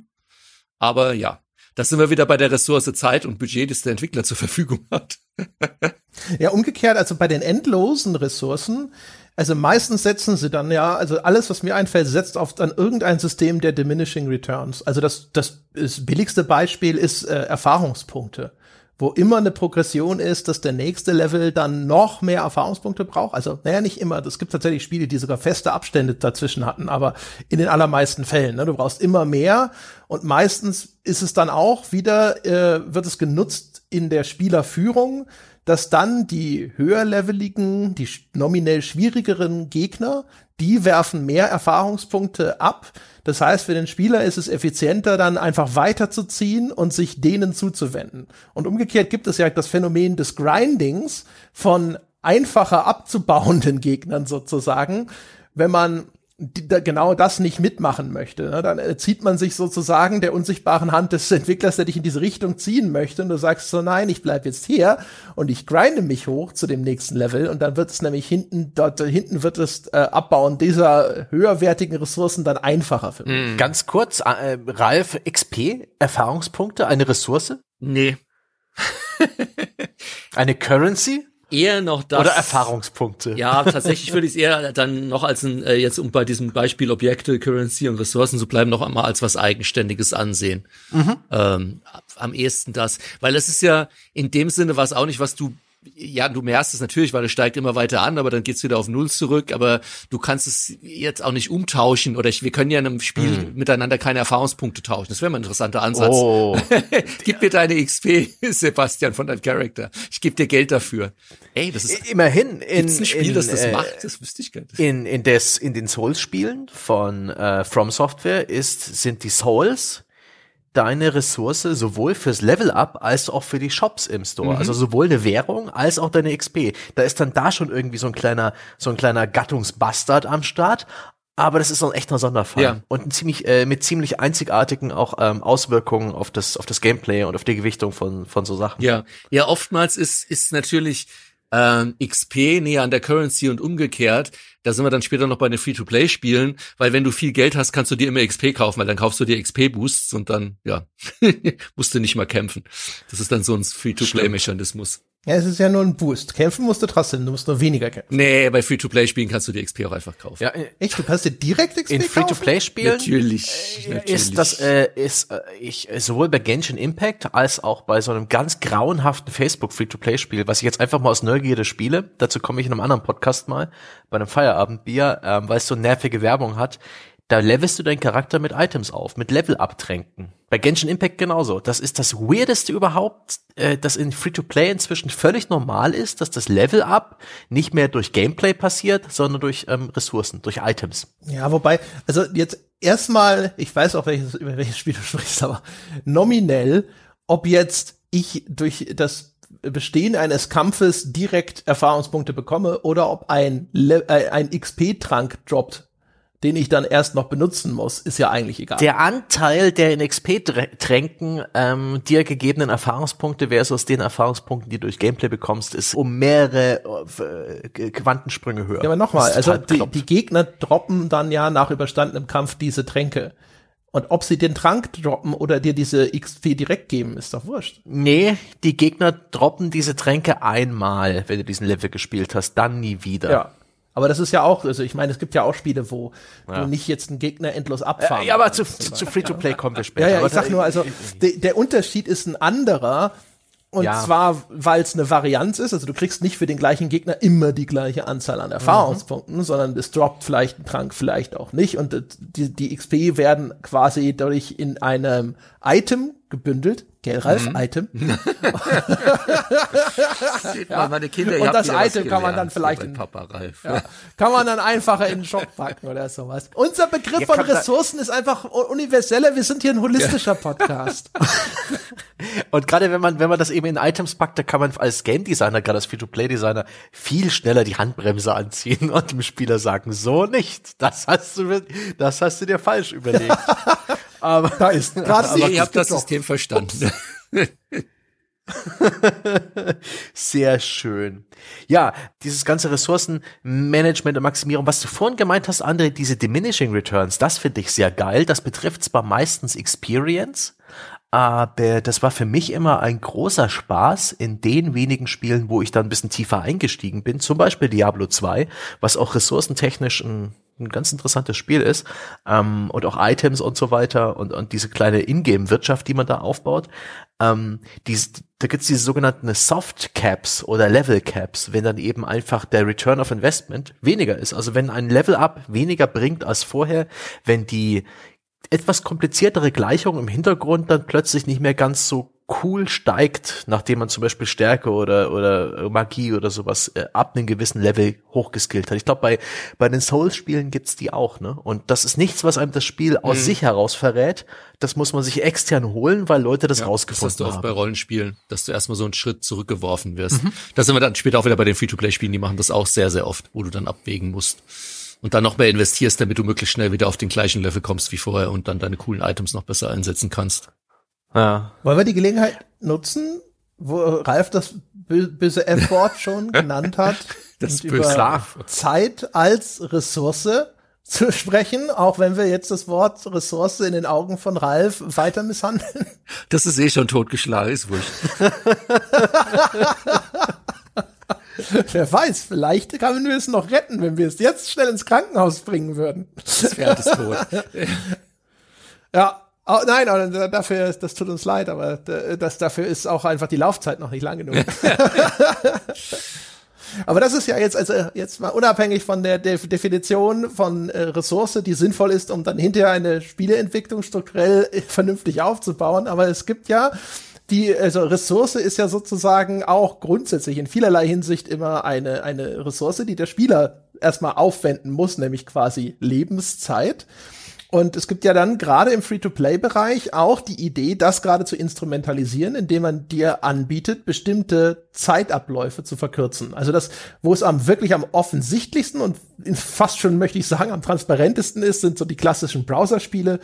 Aber ja, das sind wir wieder bei der Ressource Zeit und Budget, das der Entwickler zur Verfügung hat. ja, umgekehrt, also bei den endlosen Ressourcen Also meistens setzen sie dann ja, also alles, was mir einfällt, setzt auf dann irgendein System der Diminishing Returns. Also das, das, das billigste Beispiel ist äh, Erfahrungspunkte, wo immer eine Progression ist, dass der nächste Level dann noch mehr Erfahrungspunkte braucht. Also, naja, nicht immer. Es gibt tatsächlich Spiele, die sogar feste Abstände dazwischen hatten, aber in den allermeisten Fällen. Ne, du brauchst immer mehr und meistens ist es dann auch wieder, äh, wird es genutzt in der Spielerführung, dass dann die höherleveligen, die nominell schwierigeren Gegner, die werfen mehr Erfahrungspunkte ab. Das heißt, für den Spieler ist es effizienter, dann einfach weiterzuziehen und sich denen zuzuwenden. Und umgekehrt gibt es ja das Phänomen des Grindings von einfacher abzubauenden Gegnern sozusagen. Wenn man die, da genau das nicht mitmachen möchte. Ne? Dann äh, zieht man sich sozusagen der unsichtbaren Hand des Entwicklers, der dich in diese Richtung ziehen möchte und du sagst so, nein, ich bleib jetzt hier und ich grinde mich hoch zu dem nächsten Level und dann wird es nämlich hinten, dort hinten wird es äh, Abbauen dieser höherwertigen Ressourcen dann einfacher für mich. Mhm. Ganz kurz, äh, Ralf, XP, Erfahrungspunkte, eine Ressource? Nee. eine Currency? Eher noch das. Oder Erfahrungspunkte. Ja, tatsächlich würde ich es eher dann noch als ein, äh, jetzt um bei diesem Beispiel Objekte, Currency und Ressourcen zu bleiben, noch einmal als was Eigenständiges ansehen. Mhm. Ähm, am ehesten das. Weil es ist ja in dem Sinne was auch nicht, was du ja, du merkst es natürlich, weil es steigt immer weiter an, aber dann geht's wieder auf Null zurück. Aber du kannst es jetzt auch nicht umtauschen oder ich, wir können ja in einem Spiel mm. miteinander keine Erfahrungspunkte tauschen. Das wäre mal ein interessanter Ansatz. Oh. Gib mir deine XP, Sebastian, von deinem Charakter. Ich gebe dir Geld dafür. Ey, das ist immerhin in ein Spiel, in, das das äh, macht. Das wüsste ich gar nicht. In in des in den Souls-Spielen von äh, From Software ist sind die Souls deine Ressource sowohl fürs Level Up als auch für die Shops im Store. Mhm. Also sowohl eine Währung als auch deine XP. Da ist dann da schon irgendwie so ein kleiner, so ein kleiner Gattungsbastard am Start. Aber das ist so ein echter Sonderfall. Ja. Und ein ziemlich, äh, mit ziemlich einzigartigen auch ähm, Auswirkungen auf das, auf das Gameplay und auf die Gewichtung von, von so Sachen. Ja, ja, oftmals ist, ist natürlich ähm, XP näher an der Currency und umgekehrt. Da sind wir dann später noch bei den Free-to-Play-Spielen, weil wenn du viel Geld hast, kannst du dir immer XP kaufen, weil dann kaufst du dir XP-Boosts und dann, ja, musst du nicht mal kämpfen. Das ist dann so ein Free-to-Play-Mechanismus. Ja, es ist ja nur ein Boost. Kämpfen musst du trotzdem, du musst nur weniger kämpfen. Nee, bei Free-to-Play-Spielen kannst du dir XP auch einfach kaufen. Ja, echt? Du kannst dir direkt XP In Free-to-Play-Spielen? Natürlich, äh, natürlich. Ist das, äh, ist, äh, ich, äh, sowohl bei Genshin Impact als auch bei so einem ganz grauenhaften Facebook Free-to-Play-Spiel, was ich jetzt einfach mal aus Neugierde spiele, dazu komme ich in einem anderen Podcast mal, bei einem Feierabendbier, ähm, weil es so nervige Werbung hat, da levelst du deinen Charakter mit Items auf, mit Level-Abtränken. Bei Genshin Impact genauso. Das ist das Weirdeste überhaupt, äh, das in Free-to-Play inzwischen völlig normal ist, dass das Level-Up nicht mehr durch Gameplay passiert, sondern durch ähm, Ressourcen, durch Items. Ja, wobei, also jetzt erstmal, ich weiß auch, welches, über welches Spiel du sprichst, aber nominell, ob jetzt ich durch das Bestehen eines Kampfes direkt Erfahrungspunkte bekomme oder ob ein, Le äh, ein XP-Trank droppt, den ich dann erst noch benutzen muss, ist ja eigentlich egal. Der Anteil der in XP-Tränken ähm, dir gegebenen Erfahrungspunkte versus den Erfahrungspunkten, die du durch Gameplay bekommst, ist um mehrere äh, Quantensprünge höher. Ja, aber nochmal, also die, die, Gegner droppen dann ja nach überstandenem Kampf diese Tränke. Und ob sie den Trank droppen oder dir diese XP direkt geben, ist doch wurscht. Nee, die Gegner droppen diese Tränke einmal, wenn du diesen Level gespielt hast, dann nie wieder. Ja. Aber das ist ja auch, also ich meine, es gibt ja auch Spiele, wo ja. du nicht jetzt einen Gegner endlos abfahren. Äh, ja, aber zu, zu, zu Free-to-Play kommen wir später. Ja, ja, ich sag nur, also de, der Unterschied ist ein anderer. Und ja. zwar, weil es eine Varianz ist, also du kriegst nicht für den gleichen Gegner immer die gleiche Anzahl an Erfahrungspunkten, mhm. sondern es droppt vielleicht ein Trank, vielleicht auch nicht. Und die, die XP werden quasi dadurch in einem Item gebündelt, Gell, Ralf? Mhm. Item. ja. meine Kinder, und das Item kann man dann vielleicht in, Papa Ralf. Ja, kann man dann einfacher in den Shop packen oder sowas. Unser Begriff ja, von Ressourcen ist einfach universeller. Wir sind hier ein holistischer Podcast. und gerade wenn man, wenn man das eben in Items packt, da kann man als Game Designer, gerade als Free-to-Play-Designer, viel schneller die Handbremse anziehen und dem Spieler sagen, so nicht. Das hast du, das hast du dir falsch überlegt. Aber da ist gerade aber ihr habt das System verstanden. Sehr schön. Ja, dieses ganze Ressourcenmanagement und Maximierung, was du vorhin gemeint hast, André, diese Diminishing Returns, das finde ich sehr geil. Das betrifft zwar meistens Experience, aber das war für mich immer ein großer Spaß in den wenigen Spielen, wo ich dann ein bisschen tiefer eingestiegen bin, zum Beispiel Diablo 2, was auch ressourcentechnisch ein ein ganz interessantes Spiel ist ähm, und auch Items und so weiter und, und diese kleine Ingame-Wirtschaft, die man da aufbaut. Ähm, die, da gibt's diese sogenannten Soft Caps oder Level Caps, wenn dann eben einfach der Return of Investment weniger ist. Also wenn ein Level Up weniger bringt als vorher, wenn die etwas kompliziertere Gleichung im Hintergrund dann plötzlich nicht mehr ganz so cool steigt, nachdem man zum Beispiel Stärke oder, oder Magie oder sowas äh, ab einem gewissen Level hochgeskillt hat. Ich glaube, bei, bei den Souls-Spielen gibt's die auch, ne? Und das ist nichts, was einem das Spiel aus mhm. sich heraus verrät. Das muss man sich extern holen, weil Leute das ja, rausgefunden haben. Das hast du oft bei Rollenspielen, dass du erstmal so einen Schritt zurückgeworfen wirst. Mhm. Das sind wir dann später auch wieder bei den Free-to-Play-Spielen, die machen das auch sehr, sehr oft, wo du dann abwägen musst und dann noch mehr investierst, damit du möglichst schnell wieder auf den gleichen Level kommst wie vorher und dann deine coolen Items noch besser einsetzen kannst. Ja. Wollen wir die Gelegenheit nutzen, wo Ralf das böse F-Wort schon genannt hat, das und über klar. Zeit als Ressource zu sprechen, auch wenn wir jetzt das Wort Ressource in den Augen von Ralf weiter misshandeln. Das ist eh schon totgeschlagen, ist wurscht. Wer weiß, vielleicht können wir es noch retten, wenn wir es jetzt schnell ins Krankenhaus bringen würden. Das Pferd ist tot. ja, Oh, nein, dafür, das tut uns leid, aber das, dafür ist auch einfach die Laufzeit noch nicht lang genug. aber das ist ja jetzt, also jetzt mal unabhängig von der Definition von äh, Ressource, die sinnvoll ist, um dann hinterher eine Spieleentwicklung strukturell äh, vernünftig aufzubauen. Aber es gibt ja die, also Ressource ist ja sozusagen auch grundsätzlich in vielerlei Hinsicht immer eine, eine Ressource, die der Spieler erstmal aufwenden muss, nämlich quasi Lebenszeit. Und es gibt ja dann gerade im Free-to-Play-Bereich auch die Idee, das gerade zu instrumentalisieren, indem man dir anbietet, bestimmte Zeitabläufe zu verkürzen. Also das, wo es am wirklich am offensichtlichsten und fast schon möchte ich sagen am transparentesten ist, sind so die klassischen Browserspiele,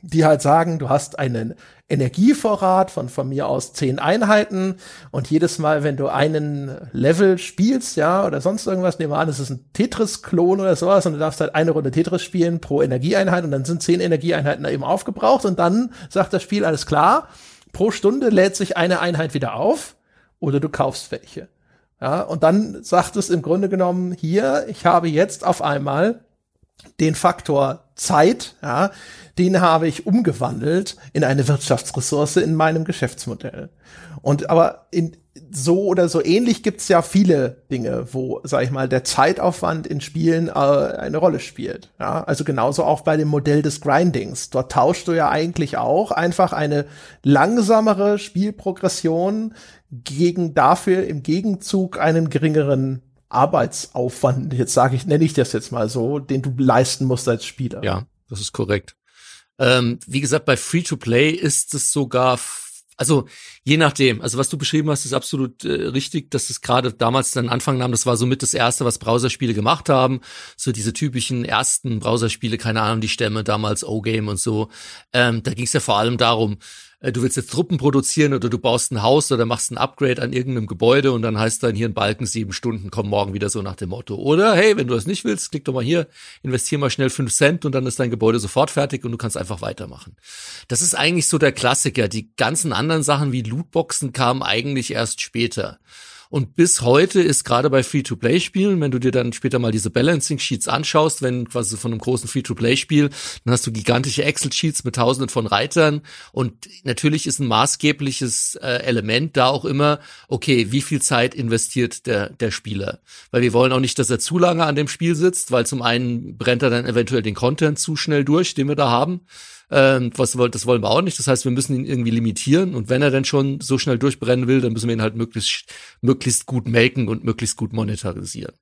die halt sagen, du hast einen Energievorrat von von mir aus zehn Einheiten und jedes Mal, wenn du einen Level spielst, ja, oder sonst irgendwas, nehmen wir an, es ist ein Tetris-Klon oder sowas und du darfst halt eine Runde Tetris spielen pro Energieeinheit und dann sind zehn Energieeinheiten da eben aufgebraucht und dann sagt das Spiel, alles klar, pro Stunde lädt sich eine Einheit wieder auf oder du kaufst welche. Ja, und dann sagt es im Grunde genommen hier, ich habe jetzt auf einmal den Faktor Zeit, ja, den habe ich umgewandelt in eine Wirtschaftsressource in meinem Geschäftsmodell. Und aber in, so oder so ähnlich gibt's ja viele Dinge, wo, sag ich mal, der Zeitaufwand in Spielen äh, eine Rolle spielt. Ja, also genauso auch bei dem Modell des Grindings. Dort tauschst du ja eigentlich auch einfach eine langsamere Spielprogression gegen dafür im Gegenzug einen geringeren Arbeitsaufwand, jetzt sage ich, nenne ich das jetzt mal so, den du leisten musst als Spieler. Ja, das ist korrekt. Ähm, wie gesagt, bei Free-to-Play ist es sogar, also je nachdem, also was du beschrieben hast, ist absolut äh, richtig, dass es gerade damals dann Anfang nahm, das war somit das erste, was Browserspiele gemacht haben, so diese typischen ersten Browserspiele, keine Ahnung, die Stämme damals O-Game und so. Ähm, da ging es ja vor allem darum, äh, du willst jetzt Truppen produzieren oder du baust ein Haus oder machst ein Upgrade an irgendeinem Gebäude und dann heißt dann hier ein Balken sieben Stunden, komm morgen wieder so nach dem Motto. Oder hey, wenn du das nicht willst, klick doch mal hier, investier mal schnell fünf Cent und dann ist dein Gebäude sofort fertig und du kannst einfach weitermachen. Das ist eigentlich so der Klassiker. Die ganzen anderen Sachen wie Lootboxen kamen eigentlich erst später. Und bis heute ist gerade bei Free-to-Play-Spielen, wenn du dir dann später mal diese Balancing-Sheets anschaust, wenn quasi von einem großen Free-to-Play-Spiel, dann hast du gigantische Excel-Sheets mit tausenden von Reitern. Und natürlich ist ein maßgebliches äh, Element da auch immer, okay, wie viel Zeit investiert der, der Spieler? Weil wir wollen auch nicht, dass er zu lange an dem Spiel sitzt, weil zum einen brennt er dann eventuell den Content zu schnell durch, den wir da haben. Ähm, was, das wollen wir auch nicht. Das heißt, wir müssen ihn irgendwie limitieren. Und wenn er dann schon so schnell durchbrennen will, dann müssen wir ihn halt möglichst, möglichst gut melken und möglichst gut monetarisieren.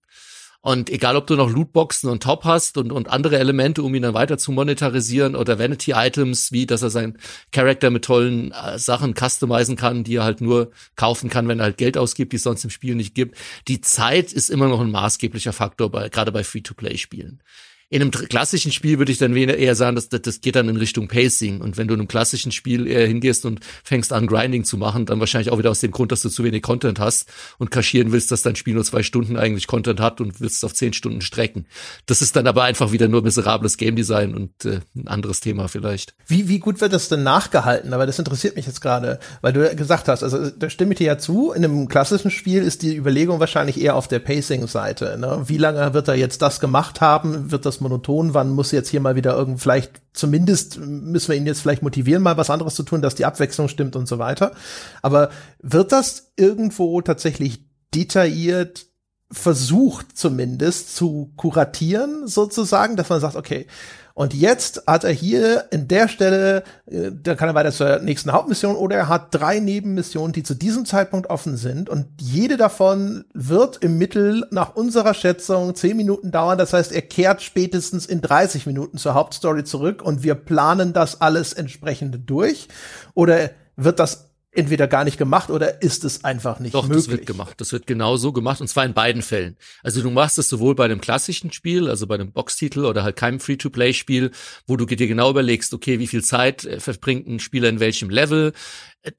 Und egal, ob du noch Lootboxen und Top hast und, und andere Elemente, um ihn dann weiter zu monetarisieren oder Vanity-Items, wie dass er seinen Charakter mit tollen äh, Sachen customizen kann, die er halt nur kaufen kann, wenn er halt Geld ausgibt, die es sonst im Spiel nicht gibt. Die Zeit ist immer noch ein maßgeblicher Faktor, bei, gerade bei Free-to-Play-Spielen. In einem klassischen Spiel würde ich dann eher sagen, dass das geht dann in Richtung Pacing. Und wenn du in einem klassischen Spiel eher hingehst und fängst an, Grinding zu machen, dann wahrscheinlich auch wieder aus dem Grund, dass du zu wenig Content hast und kaschieren willst, dass dein Spiel nur zwei Stunden eigentlich Content hat und willst es auf zehn Stunden strecken. Das ist dann aber einfach wieder nur miserables Game Design und äh, ein anderes Thema vielleicht. Wie, wie gut wird das denn nachgehalten? Aber das interessiert mich jetzt gerade, weil du gesagt hast, also da stimme ich dir ja zu, in einem klassischen Spiel ist die Überlegung wahrscheinlich eher auf der Pacing-Seite. Ne? Wie lange wird er jetzt das gemacht haben? Wird das das monoton, wann muss jetzt hier mal wieder irgend vielleicht zumindest müssen wir ihn jetzt vielleicht motivieren, mal was anderes zu tun, dass die Abwechslung stimmt und so weiter. Aber wird das irgendwo tatsächlich detailliert versucht zumindest zu kuratieren sozusagen, dass man sagt, okay, und jetzt hat er hier in der Stelle, äh, da kann er weiter zur nächsten Hauptmission oder er hat drei Nebenmissionen, die zu diesem Zeitpunkt offen sind und jede davon wird im Mittel nach unserer Schätzung zehn Minuten dauern. Das heißt, er kehrt spätestens in 30 Minuten zur Hauptstory zurück und wir planen das alles entsprechend durch. Oder wird das entweder gar nicht gemacht oder ist es einfach nicht Doch, möglich. das wird gemacht. Das wird genau so gemacht und zwar in beiden Fällen. Also du machst es sowohl bei einem klassischen Spiel, also bei einem Boxtitel oder halt keinem Free-to-Play-Spiel, wo du dir genau überlegst, okay, wie viel Zeit äh, verbringt ein Spieler in welchem Level,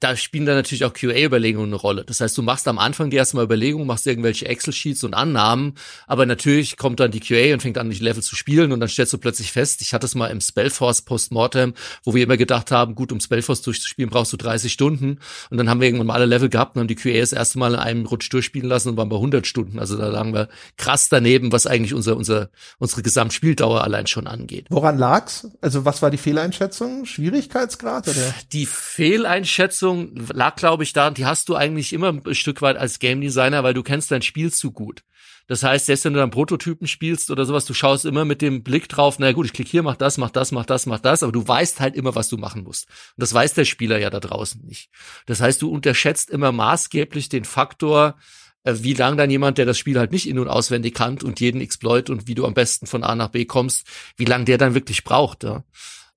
da spielen dann natürlich auch QA-Überlegungen eine Rolle. Das heißt, du machst am Anfang die erstmal Überlegungen, machst irgendwelche Excel-Sheets und Annahmen, aber natürlich kommt dann die QA und fängt an, die Level zu spielen und dann stellst du plötzlich fest, ich hatte es mal im Spellforce Postmortem, wo wir immer gedacht haben, gut, um Spellforce durchzuspielen, brauchst du 30 Stunden und dann haben wir irgendwann mal alle Level gehabt und haben die QA das erste Mal in einem Rutsch durchspielen lassen und waren bei 100 Stunden. Also da lagen wir krass daneben, was eigentlich unser, unser, unsere Gesamtspieldauer allein schon angeht. Woran lag's? Also was war die Fehleinschätzung? Schwierigkeitsgrad oder? Die Fehleinschätzung Umsetzung lag, glaube ich, da, die hast du eigentlich immer ein Stück weit als Game Designer, weil du kennst dein Spiel zu gut. Das heißt, selbst wenn du dann Prototypen spielst oder sowas, du schaust immer mit dem Blick drauf, na gut, ich klicke hier, mach das, mach das, mach das, mach das, aber du weißt halt immer, was du machen musst. Und das weiß der Spieler ja da draußen nicht. Das heißt, du unterschätzt immer maßgeblich den Faktor, äh, wie lang dann jemand, der das Spiel halt nicht in- und auswendig kannt und jeden Exploit und wie du am besten von A nach B kommst, wie lang der dann wirklich braucht. Ja.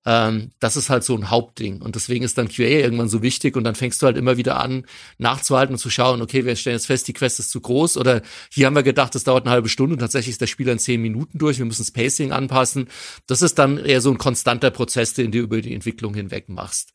Ähm, das ist halt so ein Hauptding. Und deswegen ist dann QA irgendwann so wichtig und dann fängst du halt immer wieder an, nachzuhalten und zu schauen, okay, wir stellen jetzt fest, die Quest ist zu groß oder hier haben wir gedacht, das dauert eine halbe Stunde und tatsächlich ist der Spieler in zehn Minuten durch, wir müssen Spacing anpassen. Das ist dann eher so ein konstanter Prozess, den du über die Entwicklung hinweg machst.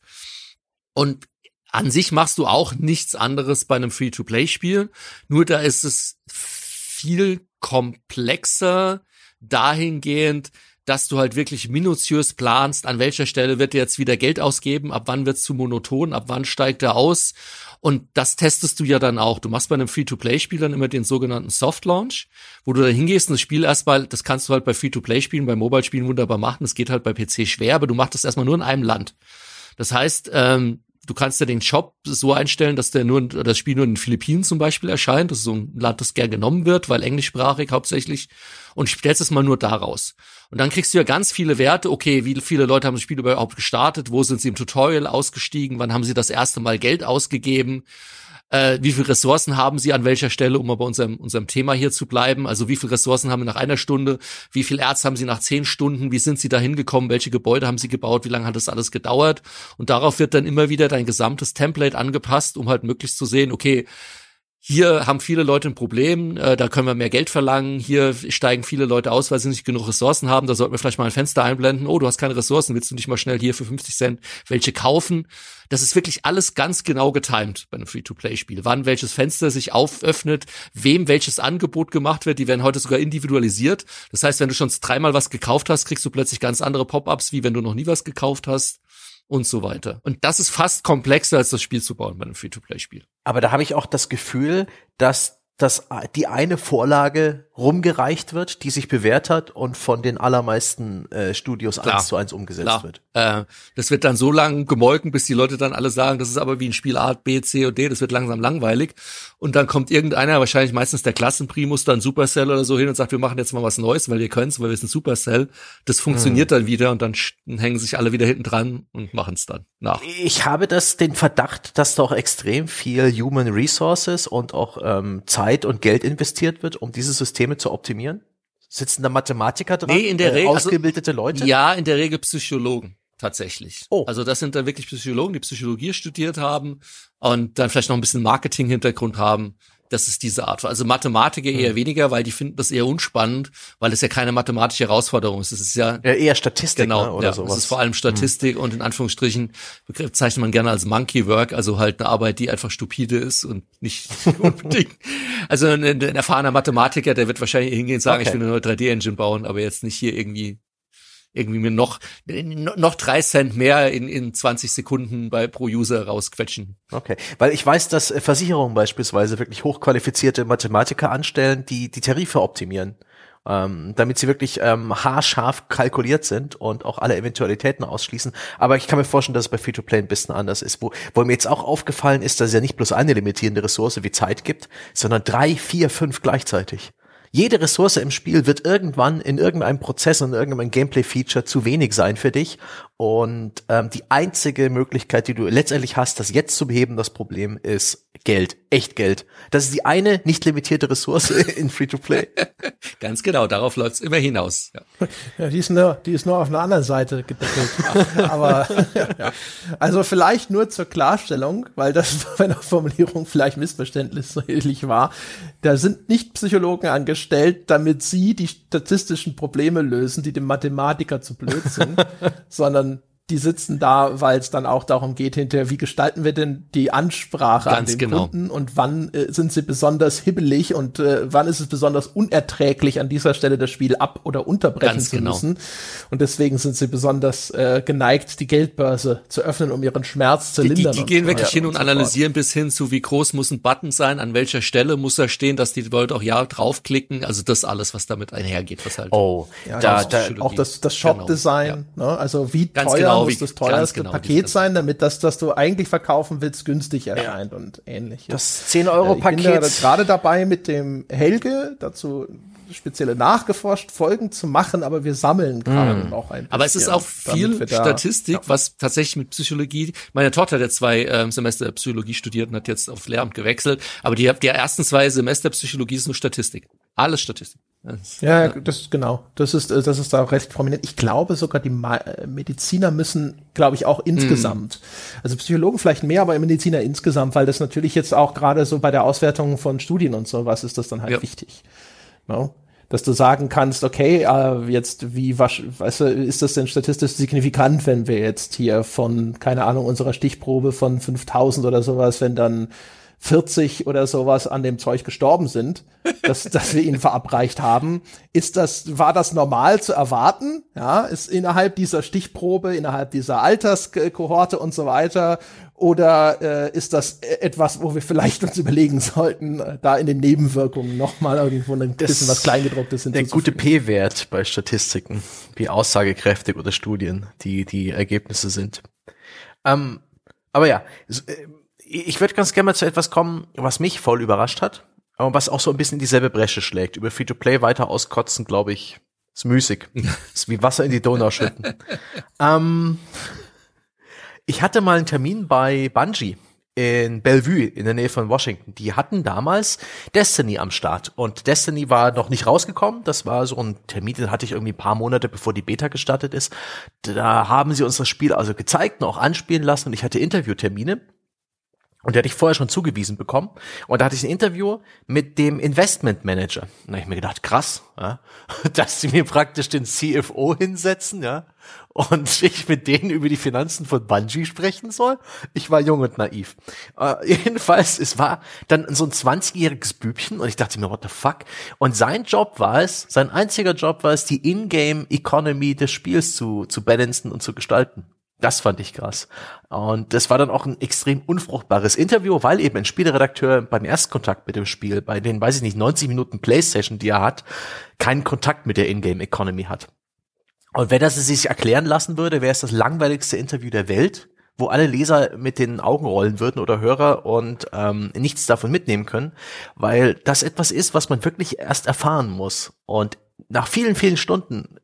Und an sich machst du auch nichts anderes bei einem Free-to-Play-Spiel, nur da ist es viel komplexer dahingehend, dass du halt wirklich minutiös planst, an welcher Stelle wird dir jetzt wieder Geld ausgeben, ab wann wird's zu monoton, ab wann steigt er aus. Und das testest du ja dann auch. Du machst bei einem Free-to-Play-Spiel dann immer den sogenannten Soft Launch, wo du da hingehst und das Spiel erstmal, das kannst du halt bei Free-to-Play-Spielen, bei Mobile-Spielen wunderbar machen. Das geht halt bei PC schwer, aber du machst das erstmal nur in einem Land. Das heißt, ähm, du kannst ja den Shop so einstellen, dass der nur das Spiel nur in den Philippinen zum Beispiel erscheint. Das ist so ein Land, das gern genommen wird, weil englischsprachig hauptsächlich. Und stellst es mal nur daraus. Und dann kriegst du ja ganz viele Werte. Okay, wie viele Leute haben das Spiel überhaupt gestartet? Wo sind sie im Tutorial ausgestiegen? Wann haben sie das erste Mal Geld ausgegeben? äh, wie viele Ressourcen haben sie an welcher Stelle, um mal bei unserem, unserem Thema hier zu bleiben. Also wie viele Ressourcen haben sie nach einer Stunde, wie viel Erz haben sie nach zehn Stunden, wie sind sie da hingekommen, welche Gebäude haben sie gebaut, wie lange hat das alles gedauert. Und darauf wird dann immer wieder dein gesamtes Template angepasst, um halt möglichst zu sehen, okay, hier haben viele Leute ein Problem, äh, da können wir mehr Geld verlangen, hier steigen viele Leute aus, weil sie nicht genug Ressourcen haben, da sollten wir vielleicht mal ein Fenster einblenden, oh, du hast keine Ressourcen, willst du nicht mal schnell hier für 50 Cent welche kaufen? Das ist wirklich alles ganz genau getimed bei einem Free-to-Play-Spiel. Wann welches Fenster sich auföffnet, wem welches Angebot gemacht wird, die werden heute sogar individualisiert. Das heißt, wenn du schon dreimal was gekauft hast, kriegst du plötzlich ganz andere Pop-ups, wie wenn du noch nie was gekauft hast und so weiter. Und das ist fast komplexer als das Spiel zu bauen bei einem Free-to-Play-Spiel. Aber da habe ich auch das Gefühl, dass dass die eine Vorlage rumgereicht wird, die sich bewährt hat und von den allermeisten äh, Studios Klar. eins zu eins umgesetzt Klar. wird. Äh, das wird dann so lang gemolken, bis die Leute dann alle sagen, das ist aber wie ein Spiel A, B, C und D, das wird langsam langweilig. Und dann kommt irgendeiner, wahrscheinlich meistens der Klassenprimus, dann Supercell oder so hin und sagt, wir machen jetzt mal was Neues, weil wir können's, weil wir sind Supercell. Das funktioniert dann wieder und dann hängen sich alle wieder hinten dran und machen's dann nach. Ich habe das den Verdacht, dass da auch extrem viel Human Resources und auch ähm, Zeit und Geld investiert wird, um diese Systeme zu optimieren. Sitzen da Mathematiker dran? Nee, in der äh, Regel- also- ausgebildete Leute? Ja, in der Regel Psychologen tatsächlich. Oh. Also das sind dann wirklich Psychologen, die Psychologie studiert haben und dann vielleicht noch ein bisschen Marketing-Hintergrund haben. Das ist diese Art. Also Mathematiker eher mhm. weniger, weil die finden das eher unspannend, weil es ja keine mathematische Herausforderung ist. Es ist ja, ja eher Statistik genau, ne, oder ja, sowas. Es ist vor allem Statistik mhm. und in Anführungsstrichen bezeichnet man gerne als Monkey Work, also halt eine Arbeit, die einfach stupide ist und nicht unbedingt. also ein, ein, erfahrener Mathematiker, der wird wahrscheinlich hingehen und sagen, okay. ich will eine neue 3D-Engine bauen, aber jetzt nicht hier irgendwie irgendwie mir noch, noch drei Cent mehr in, in 20 Sekunden bei pro User rausquetschen. Okay, weil ich weiß, dass Versicherungen beispielsweise wirklich hochqualifizierte Mathematiker anstellen, die die Tarife optimieren. Ähm, damit sie wirklich ähm, haarscharf kalkuliert sind und auch alle Eventualitäten ausschließen. Aber ich kann mir vorstellen, dass es bei Free-to-Play ein bisschen anders ist. Wo, wo mir jetzt auch aufgefallen ist, dass es ja nicht bloß eine limitierende Ressource wie Zeit gibt, sondern drei, vier, fünf gleichzeitig. Jede Ressource im Spiel wird irgendwann in irgendeinem Prozess und irgendeinem Gameplay-Feature zu wenig sein für dich. Und ähm, die einzige Möglichkeit, die du letztendlich hast, das jetzt zu beheben, das Problem, ist Geld, echt Geld. Das ist die eine nicht limitierte Ressource in Free-to-Play. Ganz genau, darauf läuft's immer hinaus. Ja. ja, die, ist nur, die ist nur auf einer anderen Seite gedeckelt. Aber ja. also vielleicht nur zur Klarstellung, weil das bei einer Formulierung vielleicht missverständlich war. Da sind nicht Psychologen angestellt, damit sie die statistischen Probleme lösen, die dem Mathematiker zu blöd sind, sondern die sitzen da, weil es dann auch darum geht, hinterher, wie gestalten wir denn die Ansprache Ganz an den genau. Kunden und wann äh, sind sie besonders hibbelig und äh, wann ist es besonders unerträglich, an dieser Stelle das Spiel ab- oder unterbrechen Ganz zu genau. müssen. Und deswegen sind sie besonders äh, geneigt, die Geldbörse zu öffnen, um ihren Schmerz zu lindern. Die, die, die gehen wirklich hin und, und analysieren bis hin zu, wie groß muss ein Button sein, an welcher Stelle muss er stehen, dass die Leute auch ja draufklicken. Also das alles, was damit einhergeht, was halt. Oh, ja, da, da, auch das, das Shop-Design, genau. ne? also wie Ganz teuer genau, muss das teuerste genau, Paket sein, damit das, das du eigentlich verkaufen willst, günstig erscheint ja. und ähnlich. Das 10 Euro Paket. Ich bin da gerade dabei mit dem Helge dazu spezielle nachgeforscht Folgen zu machen, aber wir sammeln gerade mm. noch ein bisschen. Aber es ist auch viel Statistik, ja. was tatsächlich mit Psychologie, meine Tochter hat ja zwei ähm, Semester Psychologie studiert und hat jetzt auf Lehramt gewechselt, aber die, die ersten zwei Semester Psychologie ist nur Statistik. Alles Statistik. Das, ja, das genau. Das ist äh, das ist da recht prominent. Ich glaube sogar die äh, Mediziner müssen, glaube ich, auch insgesamt. Mm. Also Psychologen vielleicht mehr, aber Mediziner insgesamt, weil das natürlich jetzt auch gerade so bei der Auswertung von Studien und sowas ist das dann halt ja. wichtig. No? Dass du sagen kannst, okay, äh, jetzt wie was, weißt du, ist das denn statistisch signifikant, wenn wir jetzt hier von keine Ahnung unserer Stichprobe von 5000 oder sowas, wenn dann 40 oder sowas an dem Zeug gestorben sind, dass, dass wir ihn verabreicht haben. Ist das, war das normal zu erwarten? Ja, ist innerhalb dieser Stichprobe, innerhalb dieser Alterskohorte und so weiter? Oder äh, ist das etwas, wo wir vielleicht uns überlegen sollten, äh, da in den Nebenwirkungen nochmal irgendwo ein das bisschen was Kleingedrucktes hinzuzufügen? Der gute P-Wert bei Statistiken, wie aussagekräftig oder Studien die, die Ergebnisse sind. Ähm, aber ja, äh, ich würde ganz gerne mal zu etwas kommen, was mich voll überrascht hat, aber was auch so ein bisschen in dieselbe Bresche schlägt. Über Free-to-Play weiter auskotzen, glaube ich, ist müßig. ist wie Wasser in die Donau schütten. ähm, ich hatte mal einen Termin bei Bungie in Bellevue in der Nähe von Washington. Die hatten damals Destiny am Start und Destiny war noch nicht rausgekommen. Das war so ein Termin, den hatte ich irgendwie ein paar Monate bevor die Beta gestartet ist. Da haben sie uns das Spiel also gezeigt und auch anspielen lassen und ich hatte Interviewtermine und der hatte ich vorher schon zugewiesen bekommen. Und da hatte ich ein Interview mit dem Investment Manager. Und da habe ich mir gedacht, krass, ja, dass sie mir praktisch den CFO hinsetzen, ja, und ich mit denen über die Finanzen von Bungie sprechen soll. Ich war jung und naiv. Uh, jedenfalls, es war dann so ein 20-jähriges Bübchen und ich dachte mir, what the fuck? Und sein Job war es, sein einziger Job war es, die Ingame Economy des Spiels zu, zu balancen und zu gestalten. Das fand ich krass. Und das war dann auch ein extrem unfruchtbares Interview, weil eben ein Spieleredakteur beim Erstkontakt mit dem Spiel, bei den, weiß ich nicht, 90 Minuten Playstation, die er hat, keinen Kontakt mit der Ingame Economy hat. Und wenn das sich erklären lassen würde, wäre es das langweiligste Interview der Welt, wo alle Leser mit den Augen rollen würden oder Hörer und ähm, nichts davon mitnehmen können, weil das etwas ist, was man wirklich erst erfahren muss. Und nach vielen, vielen Stunden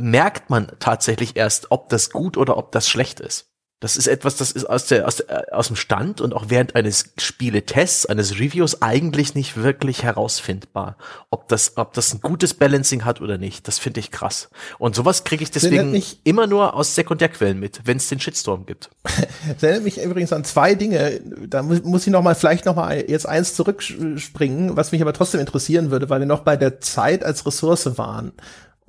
merkt man tatsächlich erst, ob das gut oder ob das schlecht ist. Das ist etwas, das ist aus, der, aus, der, aus dem Stand und auch während eines Spieletests, eines Reviews eigentlich nicht wirklich herausfindbar, ob das, ob das ein gutes Balancing hat oder nicht. Das finde ich krass. Und sowas kriege ich deswegen immer nur aus Sekundärquellen mit, wenn es den Shitstorm gibt. Das erinnert mich übrigens an zwei Dinge. Da muss, muss ich noch mal vielleicht noch mal jetzt eins zurückspringen, was mich aber trotzdem interessieren würde, weil wir noch bei der Zeit als Ressource waren.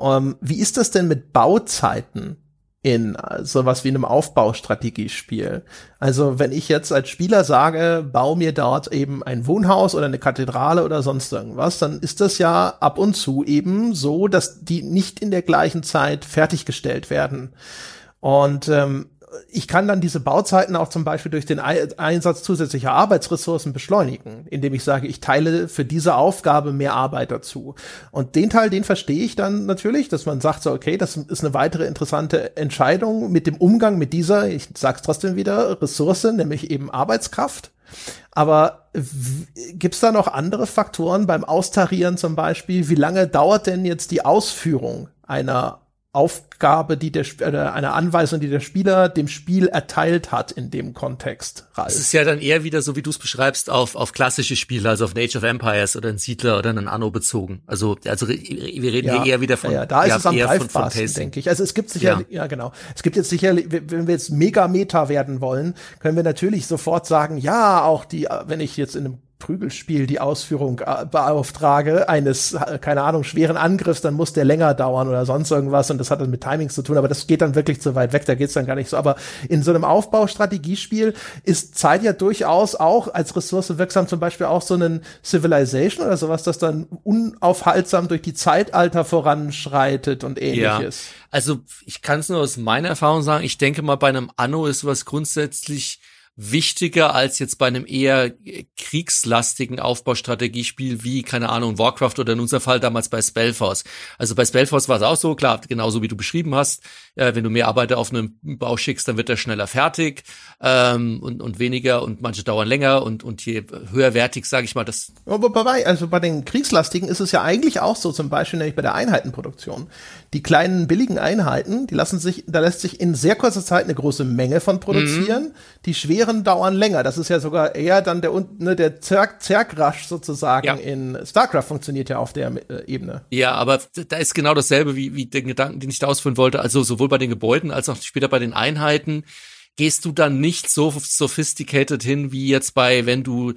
Um, ähm, wie ist das denn mit Bauzeiten? in sowas wie einem Aufbaustrategiespiel. Also wenn ich jetzt als Spieler sage, bau mir dort eben ein Wohnhaus oder eine Kathedrale oder sonst irgendwas, dann ist das ja ab und zu eben so, dass die nicht in der gleichen Zeit fertiggestellt werden. Und ähm, ich kann dann diese Bauzeiten auch zum Beispiel durch den Einsatz zusätzlicher Arbeitsressourcen beschleunigen, indem ich sage, ich teile für diese Aufgabe mehr Arbeit dazu. Und den Teil, den verstehe ich dann natürlich, dass man sagt so, okay, das ist eine weitere interessante Entscheidung mit dem Umgang mit dieser, ich sag's trotzdem wieder, Ressource, nämlich eben Arbeitskraft. Aber gibt's da noch andere Faktoren beim Austarieren zum Beispiel? Wie lange dauert denn jetzt die Ausführung einer Aufgabe, die der äh, eine Anweisung, die der Spieler dem Spiel erteilt hat in dem Kontext. Ralf. Es ist ja dann eher wieder so, wie du es beschreibst, auf auf klassische Spiele, also auf Age of Empires oder ein Siedler oder einen Anno bezogen. Also also wir reden ja, hier eher wieder von ja, da ist es am greifbarsten, denke ich. Also es gibt sicherlich ja. ja genau. Es gibt jetzt sicherlich, wenn wir jetzt mega Meta werden wollen, können wir natürlich sofort sagen, ja, auch die, wenn ich jetzt in einem Prügelspiel die Ausführung äh, beauftrage eines, äh, keine Ahnung, schweren Angriffs, dann muss der länger dauern oder sonst irgendwas und das hat dann mit Timings zu tun, aber das geht dann wirklich zu weit weg, da geht's dann gar nicht so. Aber in so einem Aufbaustrategiespiel ist Zeit ja durchaus auch als Ressource wirksam, zum Beispiel auch so einen Civilization oder sowas, das dann unaufhaltsam durch die Zeitalter voranschreitet und ähnliches. Ja. Also ich kann es nur aus meiner Erfahrung sagen, ich denke mal, bei einem Anno ist was grundsätzlich wichtiger als jetzt bei einem eher kriegslastigen Aufbaustrategiespiel wie, keine Ahnung, Warcraft oder in unser Fall damals bei Spellforce. Also bei Spellforce war es auch so, klar, genauso wie du beschrieben hast, äh, wenn du mehr Arbeiter auf einem Bau schickst, dann wird er schneller fertig ähm, und, und weniger und manche dauern länger und, und je höherwertig, sage ich mal, das. Wobei, also bei den Kriegslastigen ist es ja eigentlich auch so, zum Beispiel nämlich bei der Einheitenproduktion. Die kleinen billigen Einheiten, die lassen sich, da lässt sich in sehr kurzer Zeit eine große Menge von produzieren. Mhm. Die schweren dauern länger. Das ist ja sogar eher dann der, ne, der Zerg Zergrasch sozusagen ja. in StarCraft funktioniert ja auf der äh, Ebene. Ja, aber da ist genau dasselbe wie, wie den Gedanken, den ich da ausführen wollte. Also sowohl sowohl bei den Gebäuden als auch später bei den Einheiten. Gehst du dann nicht so sophisticated hin, wie jetzt bei, wenn du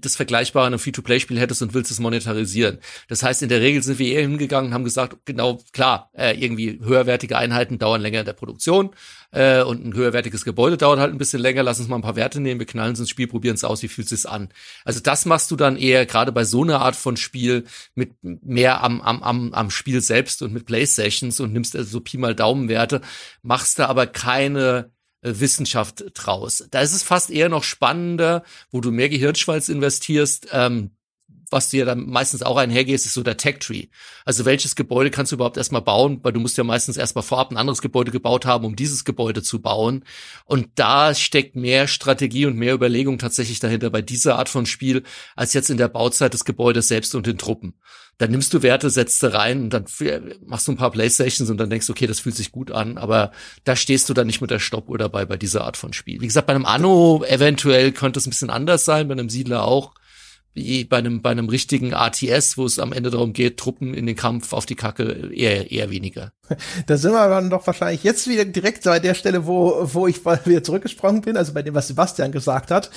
das Vergleichbare in einem Free-to-Play-Spiel hättest und willst es monetarisieren. Das heißt, in der Regel sind wir eher hingegangen und haben gesagt, genau, klar, äh, irgendwie höherwertige Einheiten dauern länger in der Produktion äh, und ein höherwertiges Gebäude dauert halt ein bisschen länger. Lass uns mal ein paar Werte nehmen, wir knallen es ins Spiel, probieren es aus, wie fühlt es an. Also das machst du dann eher gerade bei so einer Art von Spiel mit mehr am, am, am, am Spiel selbst und mit Play-Sessions und nimmst also so Pi mal Daumenwerte, machst du aber keine Wissenschaft draus. Da ist es fast eher noch spannender, wo du mehr Gehirnschmalz investierst, ähm, was ja dann meistens auch einhergehst, ist so der Tech Tree. Also welches Gebäude kannst du überhaupt erstmal bauen, weil du musst ja meistens erstmal vorab ein anderes Gebäude gebaut haben, um dieses Gebäude zu bauen. Und da steckt mehr Strategie und mehr Überlegung tatsächlich dahinter bei dieser Art von Spiel, als jetzt in der Bauzeit des Gebäudes selbst und den Truppen. Dann nimmst du Werte, setzt sie rein und dann machst du ein paar Playstations und dann denkst okay, das fühlt sich gut an, aber da stehst du dann nicht mit der Stoppuhr dabei bei dieser Art von Spiel. Wie gesagt, bei einem Anno eventuell könnte es ein bisschen anders sein, bei einem Siedler auch bei einem, bei einem richtigen RTS, wo es am Ende darum geht, Truppen in den Kampf auf die Kacke, eher, eher weniger. Da sind wir dann doch wahrscheinlich jetzt wieder direkt bei der Stelle, wo, wo ich wieder zurückgesprungen bin, also bei dem, was Sebastian gesagt hat,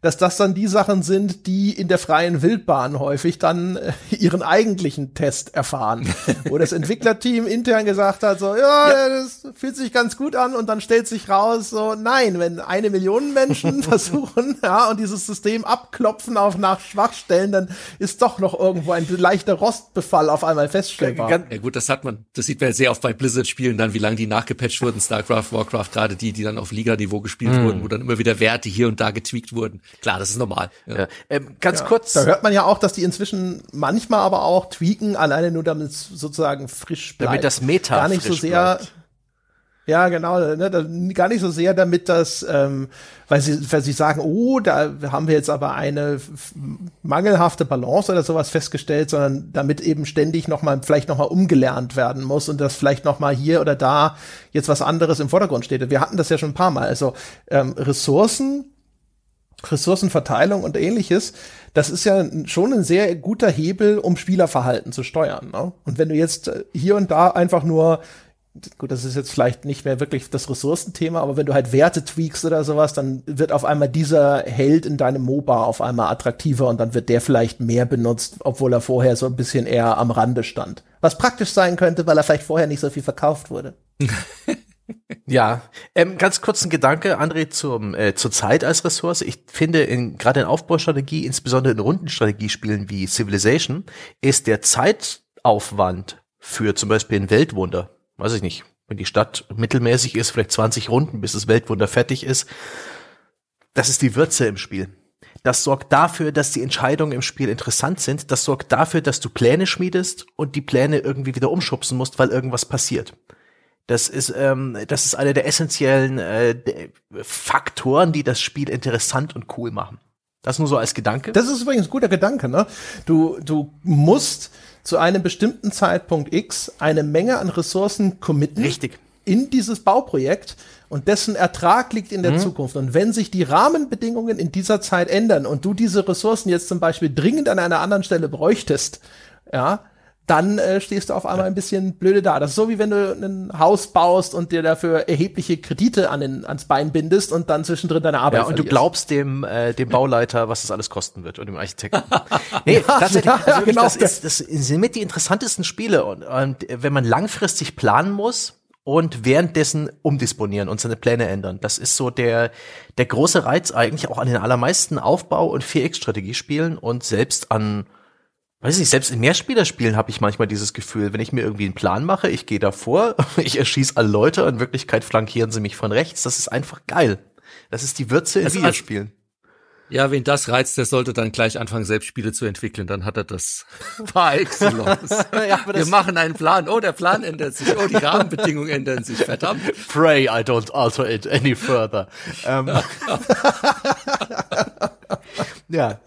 dass das dann die Sachen sind, die in der freien Wildbahn häufig dann äh, ihren eigentlichen Test erfahren. wo das Entwicklerteam intern gesagt hat, so, ja, ja, das fühlt sich ganz gut an und dann stellt sich raus, so, nein, wenn eine Million Menschen versuchen, ja, und dieses System abklopfen auf nach Schwachstellen, dann ist doch noch irgendwo ein leichter Rostbefall auf einmal feststellbar. Ja gut, das hat man, das sieht man sehr oft bei Blizzard-Spielen dann, wie lange die nachgepatcht wurden, StarCraft, Warcraft, gerade die, die dann auf Liga-Niveau gespielt mm. wurden, wo dann immer wieder Werte hier und da getweakt wurden. Klar, das ist normal. Ja. Ja. Ähm, ganz ja. kurz. Da hört man ja auch, dass die inzwischen manchmal aber auch tweaken, alleine nur damit es sozusagen frisch bleibt. Damit das Meta Gar nicht so sehr. Bleibt Ja, genau. Ne, gar nicht so sehr damit, dass, ähm, weil sie, weil sie sagen, oh, da haben wir jetzt aber eine mangelhafte Balance oder sowas festgestellt, sondern damit eben ständig nochmal, vielleicht nochmal umgelernt werden muss und dass vielleicht nochmal hier oder da jetzt was anderes im Vordergrund steht. Wir hatten das ja schon ein paar Mal. Also ähm, Ressourcen, Ressourcenverteilung und ähnliches, das ist ja schon ein sehr guter Hebel, um Spielerverhalten zu steuern. Ne? Und wenn du jetzt äh, hier und da einfach nur gut, das ist jetzt vielleicht nicht mehr wirklich das Ressourcenthema, aber wenn du halt Werte tweakst oder sowas, dann wird auf einmal dieser Held in deinem MOBA auf einmal attraktiver und dann wird der vielleicht mehr benutzt, obwohl er vorher so ein bisschen eher am Rande stand. Was praktisch sein könnte, weil er vielleicht vorher nicht so viel verkauft wurde. ja, ähm, ganz kurz ein Gedanke, André, zum, äh, zur Zeit als Ressource. Ich finde, in, gerade in Aufbaustrategie, insbesondere in Rundenstrategiespielen wie Civilization, ist der Zeitaufwand für zum Beispiel ein Weltwunder weiß ich nicht, wenn die Stadt mittelmäßig ist, vielleicht 20 Runden, bis das Weltwunder fertig ist. Das ist die Würze im Spiel. Das sorgt dafür, dass die Entscheidungen im Spiel interessant sind. Das sorgt dafür, dass du Pläne schmiedest und die Pläne irgendwie wieder umschubsen musst, weil irgendwas passiert. Das ist, ähm, das ist einer der essentiellen äh, Faktoren, die das Spiel interessant und cool machen. Das nur so als Gedanke. Das ist übrigens ein guter Gedanke, ne? Du, du musst zu einem bestimmten Zeitpunkt X eine Menge an Ressourcen committen. Richtig. In dieses Bauprojekt und dessen Ertrag liegt in der mhm. Zukunft. Und wenn sich die Rahmenbedingungen in dieser Zeit ändern und du diese Ressourcen jetzt zum Beispiel dringend an einer anderen Stelle bräuchtest, ja, dann äh, stehst du auf einmal ein bisschen blöde da. Das ist so wie wenn du ein Haus baust und dir dafür erhebliche Kredite an den, ans Bein bindest und dann zwischendrin deine Arbeit Ja, und verlierst. du glaubst dem, äh, dem Bauleiter, was das alles kosten wird und dem Architekten. nee, ja, tatsächlich, ja, also genau. das, ist, das sind mit die interessantesten Spiele und, und wenn man langfristig planen muss, und währenddessen umdisponieren und seine Pläne ändern. Das ist so der, der große Reiz eigentlich auch an den allermeisten Aufbau- und 4X-Strategiespielen und selbst an weiß nicht, selbst in Mehrspielerspielen habe ich manchmal dieses Gefühl, wenn ich mir irgendwie einen Plan mache, ich gehe davor, ich erschieße alle Leute, in Wirklichkeit flankieren sie mich von rechts. Das ist einfach geil. Das ist die Würze in also, Videospielen. Ja, wen das reizt, der sollte dann gleich anfangen, selbst Spiele zu entwickeln. Dann hat er das par excellence. ja, Wir machen einen Plan. Oh, der Plan ändert sich. Oh, die Rahmenbedingungen ändern sich. Verdammt. Pray I don't alter it any further. Ähm. Ja.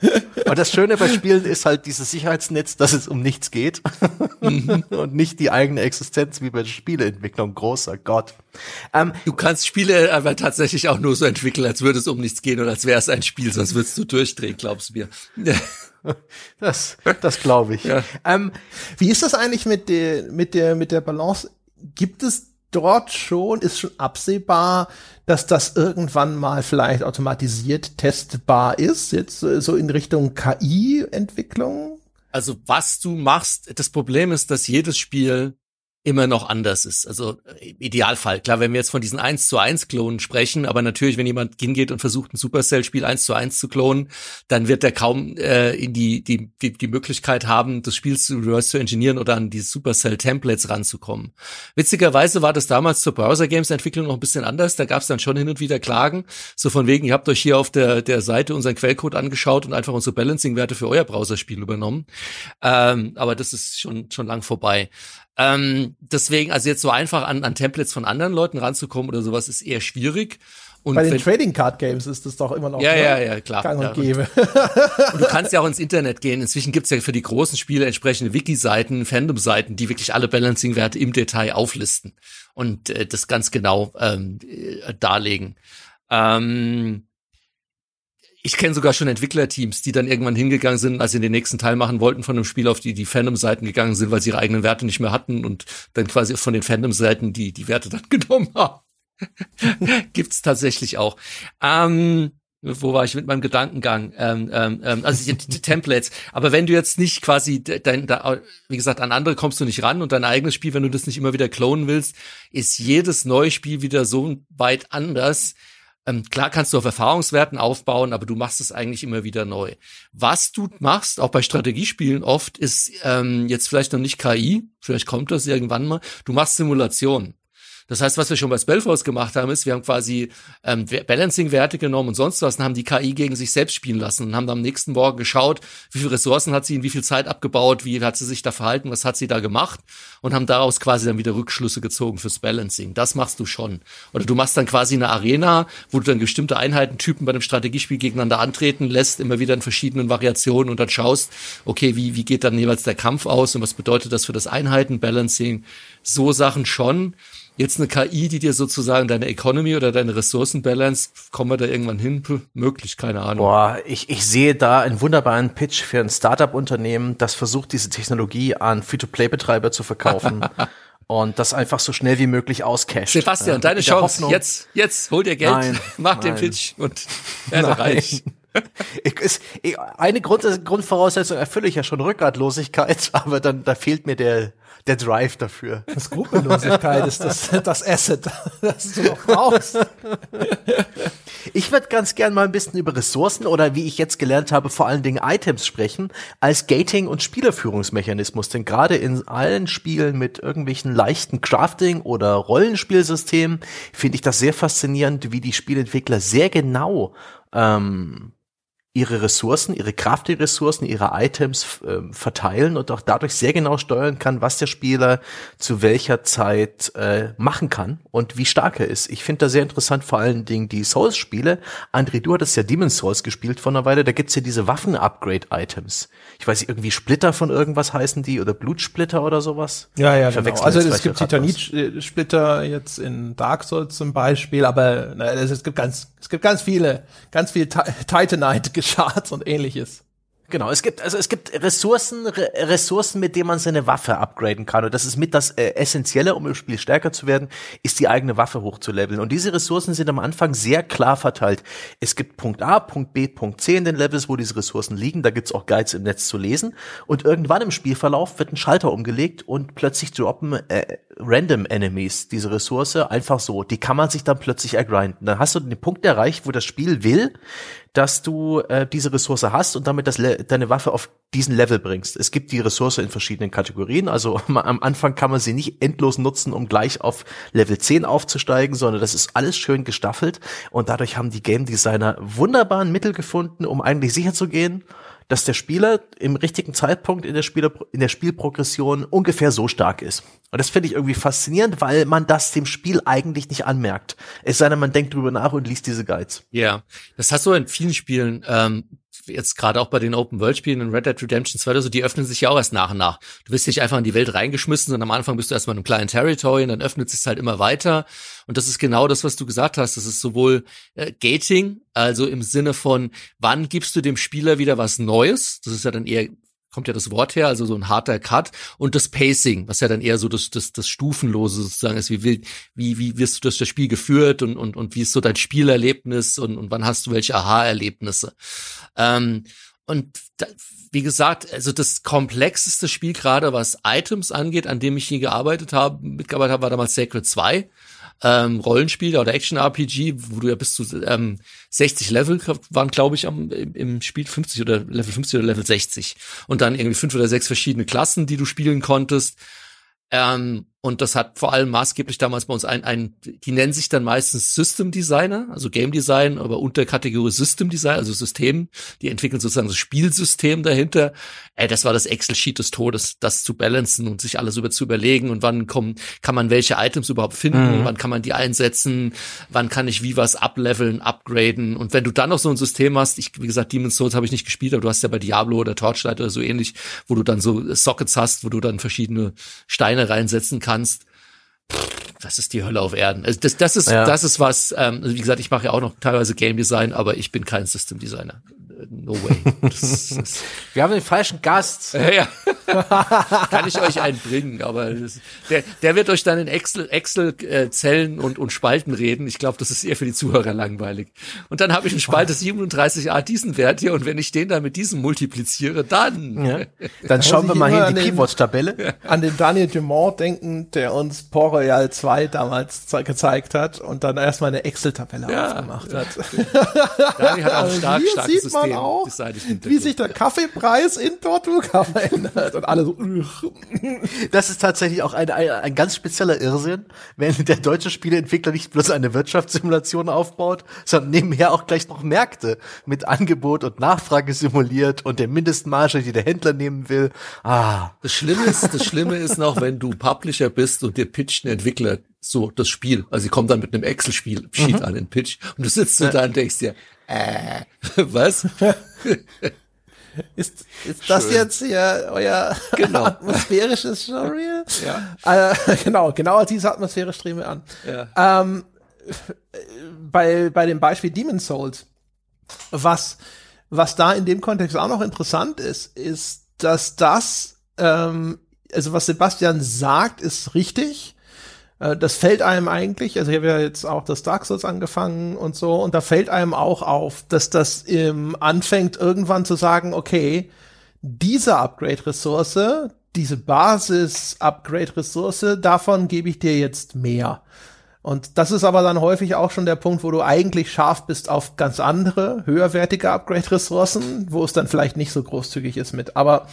Und das Schöne bei Spielen ist halt dieses Sicherheitsnetz, dass es um nichts geht mhm. und nicht die eigene Existenz wie bei der Spieleentwicklung. Großer Gott. Ähm, du kannst Spiele aber tatsächlich auch nur so entwickeln, als würde es um nichts gehen oder als wäre es ein Spiel, sonst würdest du durchdrehen, glaubst du mir. Das, das glaube ich. Ja. Ähm, wie ist das eigentlich mit der, mit der, mit der Balance? Gibt es dort schon, ist schon absehbar, dass das irgendwann mal vielleicht automatisiert testbar ist, jetzt so in Richtung KI-Entwicklung? Also was du machst, das Problem ist, dass jedes Spiel immer noch anders ist. Also im Idealfall. Klar, wenn wir jetzt von diesen 1 zu 1 Klonen sprechen, aber natürlich, wenn jemand hingeht und versucht, ein Supercell-Spiel 1 zu 1 zu klonen, dann wird er kaum äh, in die, die, die, die Möglichkeit haben, das Spiel zu reverse zu engineeren oder an die Supercell-Templates ranzukommen. Witzigerweise war das damals zur Browser-Games-Entwicklung noch ein bisschen anders. Da gab es dann schon hin und wieder Klagen, so von wegen, ihr habt euch hier auf der, der Seite unseren Quellcode angeschaut und einfach unsere Balancing-Werte für euer Browserspiel übernommen. Ähm, aber das ist schon, schon lang vorbei. Ähm, deswegen, also jetzt so einfach an, an Templates von anderen Leuten ranzukommen oder sowas ist eher schwierig. Und Bei den wenn, Trading Card Games ist das doch immer noch ja, ne? ja, ja, klar, gang und ja, gäbe. Und, und, du kannst ja auch ins Internet gehen. Inzwischen gibt's ja für die großen Spiele entsprechende Wiki-Seiten, Fandom-Seiten, die wirklich alle Balancing-Werte im Detail auflisten und äh, das ganz genau ähm, äh, darlegen. Ähm, ich kenne sogar schon Entwicklerteams, die dann irgendwann hingegangen sind, als sie den nächsten Teil machen wollten von einem Spiel, auf die die Fandom-Seiten gegangen sind, weil sie ihre eigenen Werte nicht mehr hatten und dann quasi von den Fandom-Seiten die die Werte dann genommen haben. Gibt's tatsächlich auch. Ähm, wo war ich mit meinem Gedankengang? Ähm, ähm, ähm also die, die Templates. Aber wenn du jetzt nicht quasi dein, da, wie gesagt, an andere kommst du nicht ran und dein eigenes Spiel, wenn du das nicht immer wieder klonen willst, ist jedes neue Spiel wieder so weit anders, ähm, klar kannst du auf Erfahrungswerten aufbauen, aber du machst es eigentlich immer wieder neu. Was du machst, auch bei Strategiespielen oft, ist ähm, jetzt vielleicht noch nicht KI, vielleicht kommt das irgendwann mal, du machst Simulationen. Das heißt, was wir schon bei Spellforce gemacht haben, ist, wir haben quasi ähm, Balancing-Werte genommen und sonst was und haben die KI gegen sich selbst spielen lassen und haben dann am nächsten Morgen geschaut, wie viele Ressourcen hat sie in wie viel Zeit abgebaut, wie hat sie sich da verhalten, was hat sie da gemacht und haben daraus quasi dann wieder Rückschlüsse gezogen fürs Balancing. Das machst du schon. Oder du machst dann quasi eine Arena, wo du dann bestimmte Einheitentypen bei einem Strategiespiel gegeneinander antreten lässt, immer wieder in verschiedenen Variationen und dann schaust, okay, wie, wie geht dann jeweils der Kampf aus und was bedeutet das für das Einheitenbalancing? So Sachen schon. Jetzt eine KI, die dir sozusagen deine Economy oder deine Ressourcenbalance, kommen wir da irgendwann hin? Puh, möglich, keine Ahnung. Boah, ich, ich sehe da einen wunderbaren Pitch für ein Startup-Unternehmen, das versucht, diese Technologie an Free-to-Play-Betreiber zu verkaufen. und das einfach so schnell wie möglich auscasht. Sebastian, ja, deine Chance. Hoffnung, jetzt, jetzt, hol dir Geld, nein, mach nein. den Pitch und werde reich. eine Grund, Grundvoraussetzung erfülle ich ja schon Rückgratlosigkeit, aber dann da fehlt mir der der Drive dafür. Skrupellosigkeit ist das, das Asset, das du noch brauchst. Ich würde ganz gern mal ein bisschen über Ressourcen oder wie ich jetzt gelernt habe, vor allen Dingen Items sprechen, als Gating- und Spielerführungsmechanismus. Denn gerade in allen Spielen mit irgendwelchen leichten Crafting- oder Rollenspielsystemen finde ich das sehr faszinierend, wie die Spielentwickler sehr genau ähm, ihre Ressourcen, ihre Crafting-Ressourcen, ihre Items äh, verteilen und auch dadurch sehr genau steuern kann, was der Spieler zu welcher Zeit äh, machen kann und wie stark er ist. Ich finde da sehr interessant vor allen Dingen die Souls-Spiele. André, du hattest ja Demon's Souls gespielt vor einer Weile, da gibt's ja diese Waffen-Upgrade-Items. Ich weiß nicht, irgendwie Splitter von irgendwas heißen die oder Blutsplitter oder sowas? Ja, ja, genau. Also es gibt Titanit-Splitter jetzt in Dark Souls zum Beispiel, aber na, es gibt ganz, es gibt ganz viele, ganz viel Titanite Charts und ähnliches. Genau, es gibt also es gibt Ressourcen Re Ressourcen, mit denen man seine Waffe upgraden kann und das ist mit das äh, essentielle, um im Spiel stärker zu werden, ist die eigene Waffe hochzuleveln und diese Ressourcen sind am Anfang sehr klar verteilt. Es gibt Punkt A, Punkt B, Punkt C in den Levels, wo diese Ressourcen liegen, da gibt's auch Guides im Netz zu lesen und irgendwann im Spielverlauf wird ein Schalter umgelegt und plötzlich droppen äh, random Enemies diese Ressource einfach so, die kann man sich dann plötzlich ergrinden. Dann hast du den Punkt erreicht, wo das Spiel will, dass du äh, diese Ressource hast und damit das deine Waffe auf diesen Level bringst. Es gibt die Ressource in verschiedenen Kategorien, also am Anfang kann man sie nicht endlos nutzen, um gleich auf Level 10 aufzusteigen, sondern das ist alles schön gestaffelt und dadurch haben die Game Designer wunderbaren Mittel gefunden, um eigentlich sicher zu gehen, dass der Spieler im richtigen Zeitpunkt in der, Spieler, in der Spielprogression ungefähr so stark ist. Und das finde ich irgendwie faszinierend, weil man das dem Spiel eigentlich nicht anmerkt. Es sei denn, man denkt drüber nach und liest diese Guides. Ja, das hast du in vielen Spielen. Ähm, jetzt gerade auch bei den Open-World-Spielen in Red Dead Redemption 2 oder die öffnen sich ja auch erst nach und nach. Du bist nicht einfach in die Welt reingeschmissen, sondern am Anfang bist du erstmal in einem kleinen Territory und dann öffnet sich halt immer weiter. Und das ist genau das, was du gesagt hast. Das ist sowohl äh, Gating, also im Sinne von, wann gibst du dem Spieler wieder was Neues? Das ist ja dann eher kommt ja das Wort her, also so ein harter Cut. Und das Pacing, was ja dann eher so das, das, das Stufenlose sozusagen ist, wie, wie, wie wirst du durch das Spiel geführt und, und, und wie ist so dein Spielerlebnis und, und wann hast du welche Aha-Erlebnisse. Ähm, und da, wie gesagt, also das komplexeste Spiel gerade, was Items angeht, an dem ich hier gearbeitet habe, mitgearbeitet habe, war damals Sacred 2 ähm, Rollenspiel oder Action-RPG, wo du ja bis zu ähm, 60 Level waren, glaube ich, am, im Spiel 50 oder Level 50 oder Level 60. Und dann irgendwie fünf oder sechs verschiedene Klassen, die du spielen konntest. Ähm, und das hat vor allem maßgeblich damals bei uns ein, ein, die nennen sich dann meistens System Designer, also Game Design, aber unter Kategorie System Design, also System, die entwickeln sozusagen das Spielsystem dahinter. Ey, das war das Excel-Sheet des Todes, das zu balancen und sich alles über zu überlegen und wann kommen, kann man welche Items überhaupt finden, mhm. wann kann man die einsetzen, wann kann ich wie was upleveln, upgraden. Und wenn du dann noch so ein System hast, ich, wie gesagt, Demon's Souls habe ich nicht gespielt, aber du hast ja bei Diablo oder Torchlight oder so ähnlich, wo du dann so Sockets hast, wo du dann verschiedene Steine reinsetzen kannst kannst, das ist die Hölle auf Erden. Also das, das ist, ja. das ist was, ähm, wie gesagt, ich mache ja auch noch teilweise Game Design, aber ich bin kein System Designer no way. Wir haben den falschen Gast. Ja, ja. Kann ich euch einen bringen, aber das, der, der wird euch dann in Excel, Excel äh, Zellen und, und Spalten reden. Ich glaube, das ist eher für die Zuhörer langweilig. Und dann habe ich einen Spalte 37a diesen Wert hier und wenn ich den dann mit diesem multipliziere, dann. Ja. Dann schauen wir mal hier in die Pivot-Tabelle. An den Daniel Dumont denken, der uns Port Royal 2 damals gezeigt hat und dann erstmal eine Excel-Tabelle ja, aufgemacht hat. Daniel hat auch also stark, starkes System man auch, wie sich der Kaffeepreis in Tortuga verändert. und alle so. Das ist tatsächlich auch ein, ein, ein ganz spezieller Irrsinn, wenn der deutsche Spieleentwickler nicht bloß eine Wirtschaftssimulation aufbaut, sondern nebenher auch gleich noch Märkte mit Angebot und Nachfrage simuliert und der Mindestmarge, die der Händler nehmen will. Ah. Das Schlimme ist, das Schlimme ist noch, wenn du Publisher bist und dir pitcht ein Entwickler so das Spiel. Also sie kommen dann mit einem Excel-Spiel Sheet mhm. an den Pitch und du sitzt so da und denkst dir, äh, was? Ist, ist das jetzt hier euer genau. atmosphärisches Showreel? Ja. Äh, genau, genau diese Atmosphäre streben wir an. Ja. Ähm, bei, bei dem Beispiel Demon Souls, was, was da in dem Kontext auch noch interessant ist, ist, dass das, ähm, also was Sebastian sagt, ist richtig. Äh, das fällt einem eigentlich, also ich habe ja jetzt auch das Dark Souls angefangen und so, und da fällt einem auch auf, dass das ähm, anfängt irgendwann zu sagen, okay, diese Upgrade-Ressource, diese Basis-Upgrade-Ressource, davon gebe ich dir jetzt mehr. Und das ist aber dann häufig auch schon der Punkt, wo du eigentlich scharf bist auf ganz andere, höherwertige Upgrade-Ressourcen, wo es dann vielleicht nicht so großzügig ist mit. Aber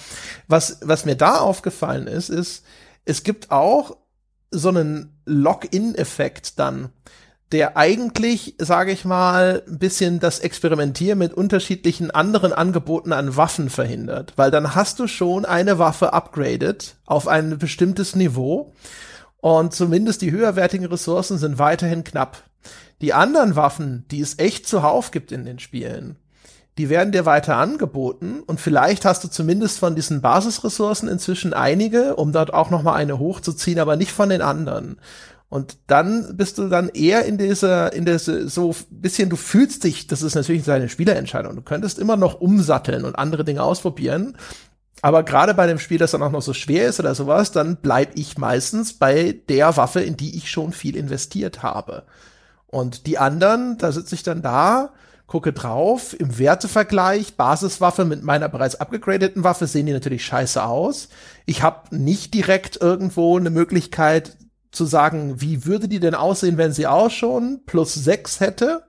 was, was mir da aufgefallen ist, ist, es gibt auch so einen Lock-in-Effekt dann, der eigentlich, sage ich mal, ein bisschen das Experimentieren mit unterschiedlichen anderen Angeboten an Waffen verhindert, weil dann hast du schon eine Waffe upgraded auf ein bestimmtes Niveau und zumindest die höherwertigen Ressourcen sind weiterhin knapp. Die anderen Waffen, die es echt zuhauf gibt in den Spielen, die werden dir weiter angeboten und vielleicht hast du zumindest von diesen Basisressourcen inzwischen einige, um dort auch noch mal eine hochzuziehen, aber nicht von den anderen. Und dann bist du dann eher in dieser, in dieser, so bisschen, du fühlst dich, das ist natürlich deine Spielerentscheidung. Du könntest immer noch umsatteln und andere Dinge ausprobieren. Aber gerade bei dem Spiel, das dann auch noch so schwer ist oder sowas, dann bleib ich meistens bei der Waffe, in die ich schon viel investiert habe. Und die anderen, da sitze ich dann da gucke drauf, im Wertevergleich, Basiswaffe mit meiner bereits abgegradeten Waffe sehen die natürlich scheiße aus. Ich habe nicht direkt irgendwo eine Möglichkeit zu sagen, wie würde die denn aussehen, wenn sie auch schon plus sechs hätte.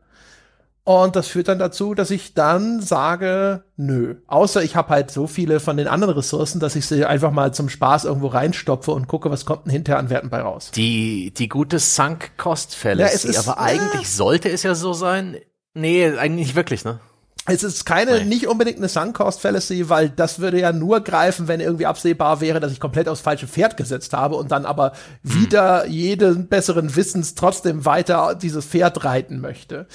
Und das führt dann dazu, dass ich dann sage, nö. Außer ich habe halt so viele von den anderen Ressourcen, dass ich sie einfach mal zum Spaß irgendwo reinstopfe und gucke, was kommt denn hinterher an Werten bei raus. Die, die gute Sunk-Cost-Fallacy. Ja, aber eigentlich äh, sollte es ja so sein, Nee, eigentlich nicht wirklich, ne? Es ist keine, nee. nicht unbedingt eine Sunk-Cost Fallacy, weil das würde ja nur greifen, wenn irgendwie absehbar wäre, dass ich komplett aufs falsche Pferd gesetzt habe und dann aber hm. wieder jeden besseren Wissens trotzdem weiter dieses Pferd reiten möchte.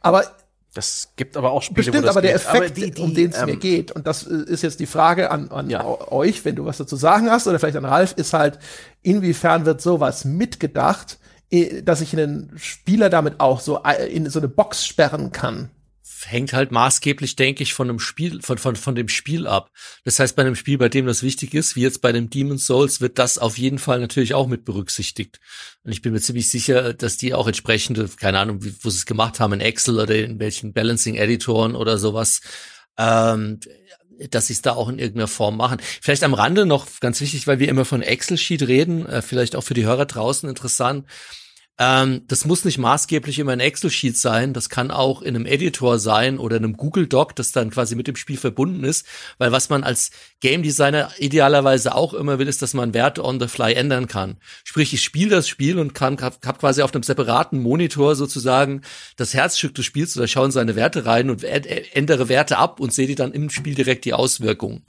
Aber das gibt aber auch Spiele, Bestimmt, aber der Effekt, aber die, die, um den es ähm, mir geht, und das ist jetzt die Frage an, an ja. euch, wenn du was dazu sagen hast, oder vielleicht an Ralf, ist halt, inwiefern wird sowas mitgedacht, dass ich einen Spieler damit auch so äh, in so eine Box sperren kann. Hängt halt maßgeblich, denke ich, von dem Spiel, von, von, von dem Spiel ab. Das heißt, bei einem Spiel, bei dem das wichtig ist, wie jetzt bei dem Demon's Souls, wird das auf jeden Fall natürlich auch mit berücksichtigt. Und ich bin mir ziemlich sicher, dass die auch entsprechende, keine Ahnung, wie, wo sie es gemacht haben, in Excel oder in welchen Balancing-Editoren oder sowas, ähm, dass sie es da auch in irgendeiner Form machen. Vielleicht am Rande noch ganz wichtig, weil wir immer von Excel-Sheet reden, äh, vielleicht auch für die Hörer draußen interessant. Ähm, das muss nicht maßgeblich immer ein Excel-Sheet sein, das kann auch in einem Editor sein oder in einem Google Doc, das dann quasi mit dem Spiel verbunden ist, weil was man als Game Designer idealerweise auch immer will, ist, dass man Werte on the fly ändern kann. Sprich, ich spiele das Spiel und kann hab, hab quasi auf einem separaten Monitor sozusagen das Herzstück des Spiels oder schauen seine Werte rein und ändere Werte ab und sehe die dann im Spiel direkt die Auswirkungen.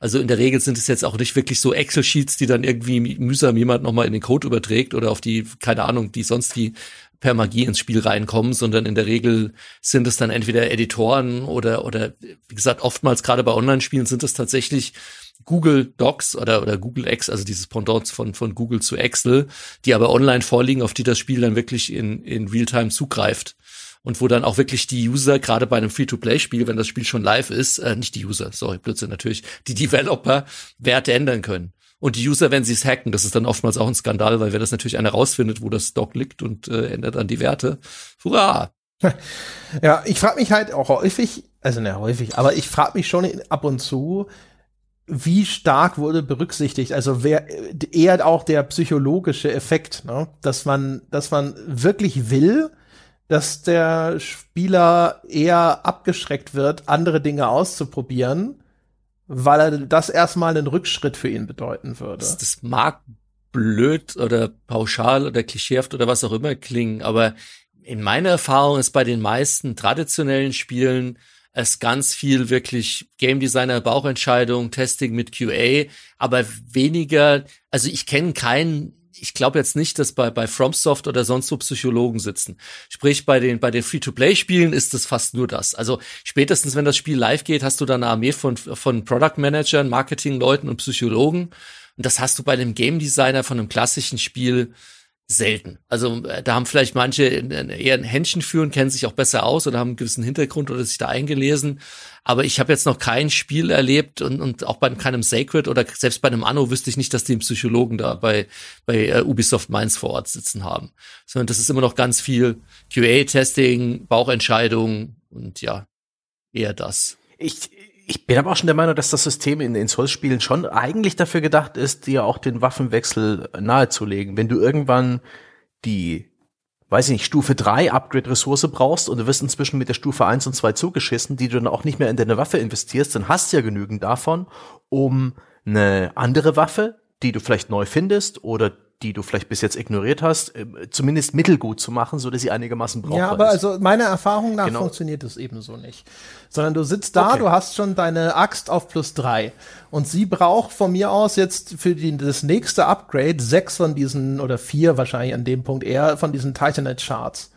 Also in der Regel sind es jetzt auch nicht wirklich so Excel-Sheets, die dann irgendwie mühsam jemand nochmal in den Code überträgt oder auf die, keine Ahnung, die sonst wie per Magie ins Spiel reinkommen, sondern in der Regel sind es dann entweder Editoren oder, oder wie gesagt, oftmals gerade bei Online-Spielen sind es tatsächlich Google Docs oder, oder Google X, also dieses Pendant von, von Google zu Excel, die aber online vorliegen, auf die das Spiel dann wirklich in, in Realtime zugreift und wo dann auch wirklich die User, gerade bei einem Free-to-Play-Spiel, wenn das Spiel schon live ist, äh, nicht die User, sorry, Blödsinn natürlich, die Developer Werte ändern können. Und die User, wenn sie es hacken, das ist dann oftmals auch ein Skandal, weil wenn das natürlich einer rausfindet, wo das Dock liegt und äh, ändert dann die Werte, hurra! Ja, ich frage mich halt auch häufig, also ne häufig, aber ich frage mich schon ab und zu, wie stark wurde berücksichtigt, also wer eher auch der psychologische Effekt, ne? dass man, dass man wirklich will, dass der Spieler eher abgeschreckt wird, andere Dinge auszuprobieren, weil er das erstmal einen Rückschritt für ihn bedeuten würde. Das, das mag blöd oder pauschal oder klischeehaft oder was auch immer klingen, aber in meiner Erfahrung ist bei den meisten traditionellen Spielen es ganz viel wirklich Game Designer Bauchentscheidung, Testing mit QA, aber weniger, also ich kenne keinen ich glaube jetzt nicht, dass bei, bei FromSoft oder sonst wo Psychologen sitzen. Sprich, bei den, bei den Free-to-Play-Spielen ist es fast nur das. Also spätestens, wenn das Spiel live geht, hast du da eine Armee von, von Product Managern, Marketing-Leuten und Psychologen. Und das hast du bei einem Game Designer von einem klassischen Spiel selten. Also äh, da haben vielleicht manche eher ein Händchen führen, kennen sich auch besser aus oder haben einen gewissen Hintergrund oder sich da eingelesen. Aber ich habe jetzt noch kein Spiel erlebt und, und auch bei keinem Sacred oder selbst bei einem Anno wüsste ich nicht, dass die einen Psychologen da bei, bei uh, Ubisoft Mainz vor Ort sitzen haben. Sondern das ist immer noch ganz viel QA-Testing, Bauchentscheidung und ja, eher das. Ich, ich bin aber auch schon der Meinung, dass das System in den Souls-Spielen schon eigentlich dafür gedacht ist, dir auch den Waffenwechsel nahezulegen. Wenn du irgendwann die, weiß ich nicht, Stufe 3 Upgrade-Ressource brauchst und du wirst inzwischen mit der Stufe 1 und 2 zugeschissen, die du dann auch nicht mehr in deine Waffe investierst, dann hast du ja genügend davon, um eine andere Waffe, die du vielleicht neu findest oder die du vielleicht bis jetzt ignoriert hast, äh, zumindest mittelgut zu machen, so dass sie einigermaßen brauchbar Ja, aber ist. also meiner Erfahrung nach Genau. funktioniert es ebenso nicht. Sondern du sitzt da, Okay. du hast schon deine Axt auf plus drei. Und sie braucht von mir aus jetzt für die, das nächste Upgrade sechs von diesen, oder vier wahrscheinlich an dem Punkt eher, von diesen Titanite Charts.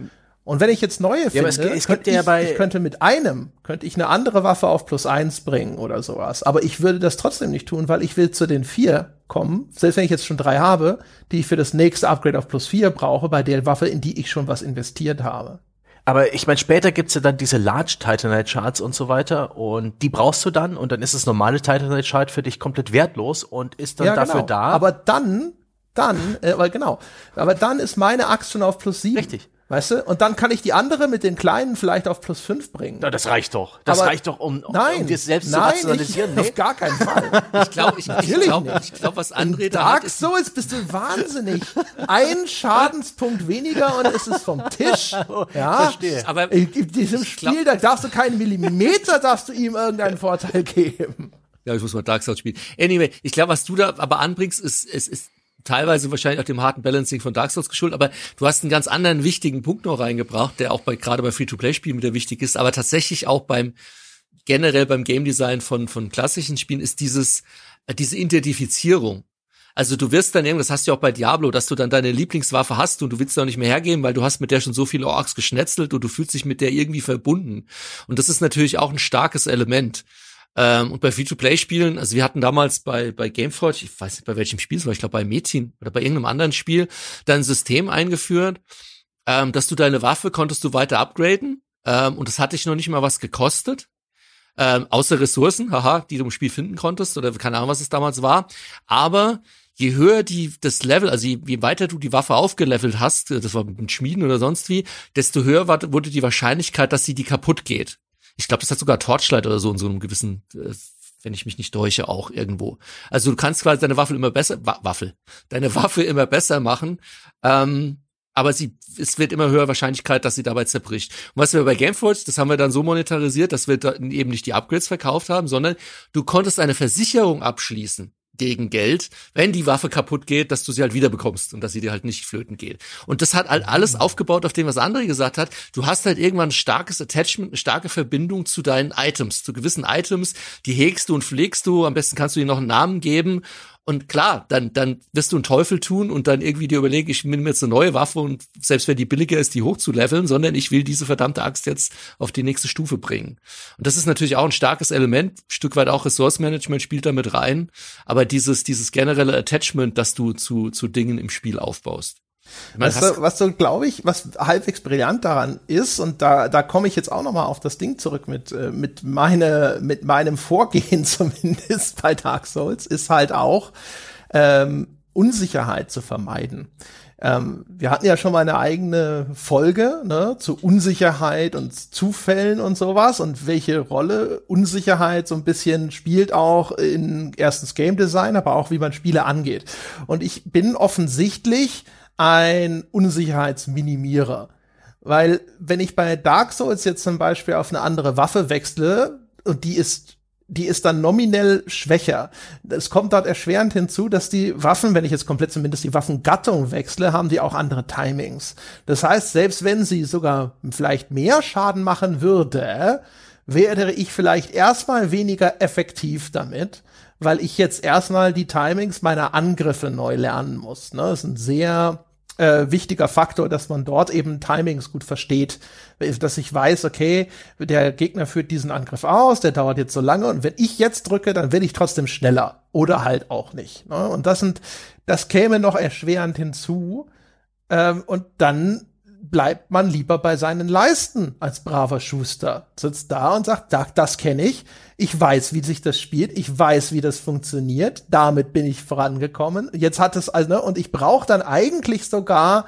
Und wenn ich jetzt neue finde, aber es es könnte ja ich, bei- ich könnte mit einem, könnte ich eine andere Waffe auf plus eins bringen oder sowas. Aber ich würde das trotzdem nicht tun, weil ich will zu den vier kommen, selbst wenn ich jetzt schon drei habe, die ich für das nächste Upgrade auf plus vier brauche, bei der Waffe, in die ich schon was investiert habe. Aber ich meine, später gibt's ja dann diese Large Titanite Charts und so weiter und die brauchst du dann und dann ist das normale Titanite Chart für dich komplett wertlos und ist dann dafür genau. da. Aber dann, dann, äh, weil genau, aber dann ist meine Axt schon auf plus sieben. Richtig. Weißt du? Und dann kann ich die andere mit den kleinen vielleicht auf plus fünf bringen. Na, das reicht doch. Das Aber- reicht doch, um, um, Nein, um dir selbst nein, zu rationalisieren. Ich, auf gar keinen Fall. Ich glaube, ich, ich Natürlich glaube, nicht. ich glaube, was André da hat, Dark ist Souls bist du wahnsinnig. Ein Schadenspunkt weniger und es ist vom Tisch. Ja, Verstehe. aber In diesem glaub- Spiel, da darfst du keinen Millimeter, darfst du ihm irgendeinen Vorteil geben. Ja, ich muss mal Dark Souls spielen. Anyway, ich glaube, was du da aber anbringst, ist, ist, ist teilweise wahrscheinlich auch dem harten Balancing von Dark Souls geschuldet, aber du hast einen ganz anderen wichtigen Punkt noch reingebracht, der auch bei, gerade bei Free-to-Play-Spielen wieder wichtig ist, aber tatsächlich auch beim, generell beim Game Design von, von klassischen Spielen ist dieses, äh, diese Identifizierung. Also du wirst dann irgendwas, das hast du ja auch bei Diablo, dass du dann deine Lieblingswaffe hast und du willst auch nicht mehr hergeben, weil du hast mit der schon so viele Orks geschnetzelt und du fühlst dich mit der irgendwie verbunden. Und das ist natürlich auch ein starkes Element. Ähm, und bei Free-to-Play-Spielen, also wir hatten damals bei, bei Gameforge, ich weiß nicht bei welchem Spiel es war, ich glaube bei Metin oder bei irgendeinem anderen Spiel, dann ein System eingeführt, ähm, dass du deine Waffe konntest du weiter upgraden ähm, und das hat dich noch nicht mal was gekostet. Ähm, außer Ressourcen, haha, die du im Spiel finden konntest oder keine Ahnung, was es damals war. Aber je höher die das Level, also je, je weiter du die Waffe aufgelevelt hast, das war mit Schmieden oder sonst wie, desto höher war, wurde die Wahrscheinlichkeit, dass sie die kaputt geht. Ich glaube, das hat sogar Torchlight oder so in so einem gewissen, äh, wenn ich mich nicht täusche, auch irgendwo. Also du kannst quasi deine Waffe immer besser, Wa Waffel, deine Waffe immer besser machen. Ähm, aber sie, es wird immer höher Wahrscheinlichkeit, dass sie dabei zerbricht. Und was wir bei Gameforge, das haben wir dann so monetarisiert, dass wir eben nicht die Upgrades verkauft haben, sondern du konntest eine Versicherung abschließen gegen Geld, wenn die Waffe kaputt geht, dass du sie halt wieder bekommst und dass sie dir halt nicht flöten geht. Und das hat halt alles aufgebaut auf dem, was André gesagt hat. Du hast halt irgendwann ein starkes Attachment, eine starke Verbindung zu deinen Items, zu gewissen Items, die hegst du und pflegst du. Am besten kannst du ihnen noch einen Namen geben. Und klar, dann, dann wirst du einen Teufel tun und dann irgendwie dir überlegen, ich nehme jetzt eine neue Waffe und selbst wenn die billiger ist, die hochzuleveln, sondern ich will diese verdammte Axt jetzt auf die nächste Stufe bringen. Und das ist natürlich auch ein starkes Element, Stück weit auch Resource Management spielt da mit rein, aber dieses, dieses generelle Attachment, das du zu, zu Dingen im Spiel aufbaust. Weißt du, was so, glaube ich, was halbwegs brillant daran ist, und da, da komme ich jetzt auch noch mal auf das Ding zurück mit, äh, mit, meine, mit meinem Vorgehen zumindest bei Dark Souls, ist halt auch ähm, Unsicherheit zu vermeiden. Ähm, wir hatten ja schon mal eine eigene Folge ne, zu Unsicherheit und Zufällen und sowas und welche Rolle Unsicherheit so ein bisschen spielt auch in erstens Game Design, aber auch wie man Spiele angeht. Und ich bin offensichtlich ein Unsicherheitsminimierer. Weil wenn ich bei Dark Souls jetzt zum Beispiel auf eine andere Waffe wechsle und die ist die ist dann nominell schwächer. Es kommt dort erschwerend hinzu, dass die Waffen, wenn ich jetzt komplett zumindest die Waffengattung wechsle, haben die auch andere Timings. Das heißt, selbst wenn sie sogar vielleicht mehr Schaden machen würde, wäre ich vielleicht erstmal weniger effektiv damit, weil ich jetzt erstmal die Timings meiner Angriffe neu lernen muss. Ne? Das ist ein sehr äh, wichtiger Faktor, dass man dort eben Timings gut versteht, dass ich weiß, okay, der Gegner führt diesen Angriff aus, der dauert jetzt so lange und wenn ich jetzt drücke, dann werde ich trotzdem schneller oder halt auch nicht. Ne? Und das sind, das käme noch erschwerend hinzu. Ähm, und dann bleibt man lieber bei seinen Leisten als braver Schuster. Sitzt da und sagt, da, das kenne ich. Ich weiß, wie sich das spielt. Ich weiß, wie das funktioniert. Damit bin ich vorangekommen. Jetzt hat es also, ne, und ich brauche dann eigentlich sogar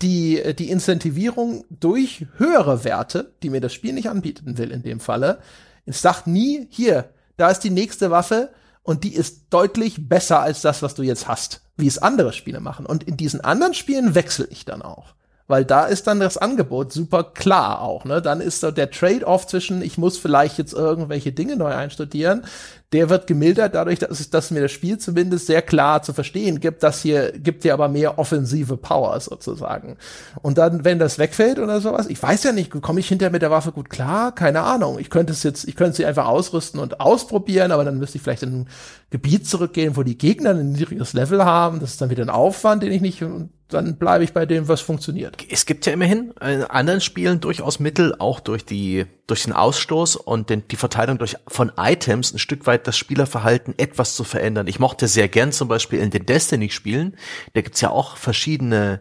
die, die Incentivierung durch höhere Werte, die mir das Spiel nicht anbieten will in dem Falle. Es sagt nie, hier, da ist die nächste Waffe und die ist deutlich besser als das, was du jetzt hast, wie es andere Spiele machen. Und in diesen anderen Spielen wechsle ich dann auch weil da ist dann das Angebot super klar auch, ne? Dann ist so der Trade-off zwischen, ich muss vielleicht jetzt irgendwelche Dinge neu einstudieren, der wird gemildert dadurch, dass, es, dass mir das Spiel zumindest sehr klar zu verstehen gibt, das hier gibt dir aber mehr offensive Power sozusagen. Und dann, wenn das wegfällt oder sowas, ich weiß ja nicht, komme ich hinterher mit der Waffe gut klar? Keine Ahnung. Ich könnte es jetzt, ich könnte sie einfach ausrüsten und ausprobieren, aber dann müsste ich vielleicht in ein Gebiet zurückgehen, wo die Gegner ein niedriges Level haben. Das ist dann wieder ein Aufwand, den ich nicht dann bleibe ich bei dem, was funktioniert. Es gibt ja immerhin in anderen Spielen durchaus Mittel, auch durch die durch den Ausstoß und den, die Verteilung durch von Items ein Stück weit das Spielerverhalten etwas zu verändern. Ich mochte sehr gern zum Beispiel in den Destiny-Spielen, da gibt's ja auch verschiedene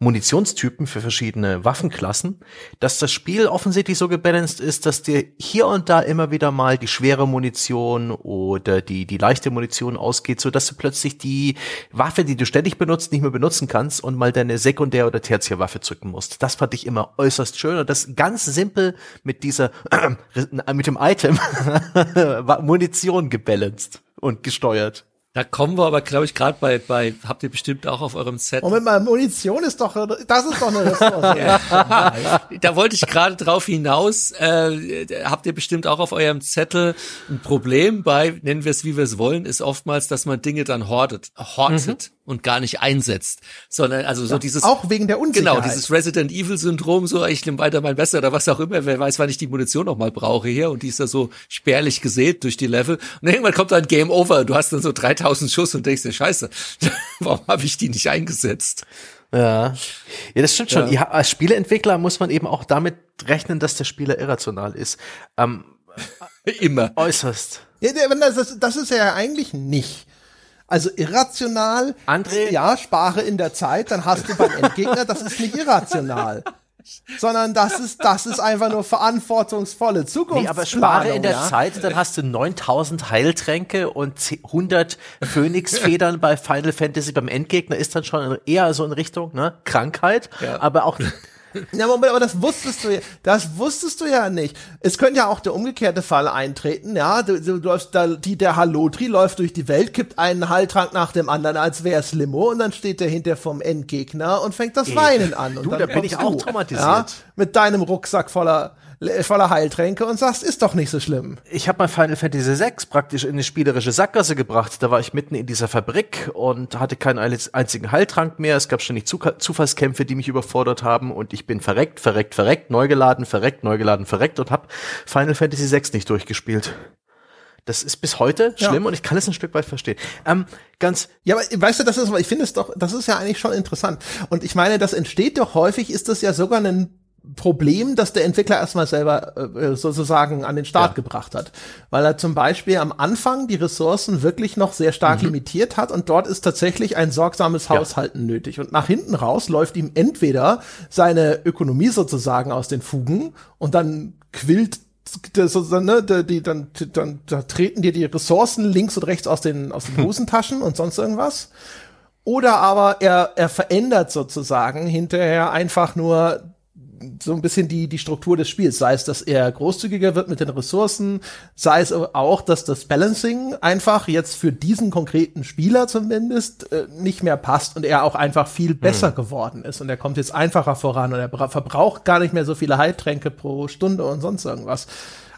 Munitionstypen für verschiedene Waffenklassen, dass das Spiel offensichtlich so gebalanced ist, dass dir hier und da immer wieder mal die schwere Munition oder die, die leichte Munition ausgeht, so dass du plötzlich die Waffe, die du ständig benutzt, nicht mehr benutzen kannst und mal deine Sekundär- oder Tertiärwaffe zücken musst. Das fand ich immer äußerst schön und das ganz simpel mit dieser, äh, mit dem Item Munition gebalanced und gesteuert. Da kommen wir aber, glaube ich, gerade bei, bei, habt ihr bestimmt auch auf eurem Set. Moment mal, Munition ist doch, das ist doch eine Ressource. ja. Da wollte ich gerade drauf hinaus. Äh, habt ihr bestimmt auch auf eurem Zettel ein Problem bei, nennen wir es wie wir es wollen, ist oftmals, dass man Dinge dann hortet, hortet. Mhm und gar nicht einsetzt, sondern also so ja, dieses auch wegen der Unsicherheit. Genau, dieses Resident Evil Syndrom, so ich nehme weiter mein Besser oder was auch immer, wer weiß, wann ich die Munition noch mal brauche hier und die ist da so spärlich gesät durch die Level und irgendwann kommt dann Game Over, du hast dann so 3000 Schuss und denkst dir Scheiße, warum habe ich die nicht eingesetzt? Ja, ja, das stimmt schon. Ja. als Spieleentwickler muss man eben auch damit rechnen, dass der Spieler irrational ist. Ähm, Immer. Äußerst. Ja, das, das ist ja eigentlich nicht. Also irrational, André? ja, spare in der Zeit, dann hast du beim Endgegner, das ist nicht irrational. sondern das ist, das ist einfach nur verantwortungsvolle Zukunft. Nee, aber spare in der ja? Zeit, dann hast du 9000 Heiltränke und 100 Phönixfedern bei Final Fantasy beim Endgegner ist dann schon eher so in Richtung, ne, Krankheit, ja. aber auch ja, Moment, aber das wusstest du ja, das wusstest du ja nicht. Es könnte ja auch der umgekehrte Fall eintreten, ja. Du, du, läufst da, die, der Halotri läuft durch die Welt, kippt einen Heiltrank nach dem anderen, als wär's Limo, und dann steht der hinter vom Endgegner und fängt das Weinen an. Und du, dann da bin ich auch traumatisiert. Ja, mit deinem Rucksack voller voller Heiltränke und sagst, ist doch nicht so schlimm. Ich habe mein Final Fantasy VI praktisch in eine spielerische Sackgasse gebracht. Da war ich mitten in dieser Fabrik und hatte keinen einzigen Heiltrank mehr. Es gab ständig Zufallskämpfe, die mich überfordert haben und ich bin verreckt, verreckt, verreckt, neu geladen, verreckt, neu geladen, verreckt und habe Final Fantasy VI nicht durchgespielt. Das ist bis heute schlimm ja. und ich kann es ein Stück weit verstehen. Ähm, ganz. Ja, aber weißt du, das ist, ich finde es doch, das ist ja eigentlich schon interessant. Und ich meine, das entsteht doch häufig, ist das ja sogar ein Problem, das der Entwickler erstmal selber äh, sozusagen an den Start ja. gebracht hat. Weil er zum Beispiel am Anfang die Ressourcen wirklich noch sehr stark mhm. limitiert hat und dort ist tatsächlich ein sorgsames Haushalten ja. nötig. Und nach hinten raus läuft ihm entweder seine Ökonomie sozusagen aus den Fugen und dann quillt das, ne, die, dann, dann da treten dir die Ressourcen links und rechts aus den, aus den Hosentaschen und sonst irgendwas. Oder aber er, er verändert sozusagen hinterher einfach nur so ein bisschen die, die Struktur des Spiels. Sei es, dass er großzügiger wird mit den Ressourcen, sei es auch, dass das Balancing einfach jetzt für diesen konkreten Spieler zumindest äh, nicht mehr passt und er auch einfach viel hm. besser mhm. geworden ist und er kommt jetzt einfacher voran und er verbraucht gar nicht mehr so viele Heiltränke pro Stunde und sonst irgendwas.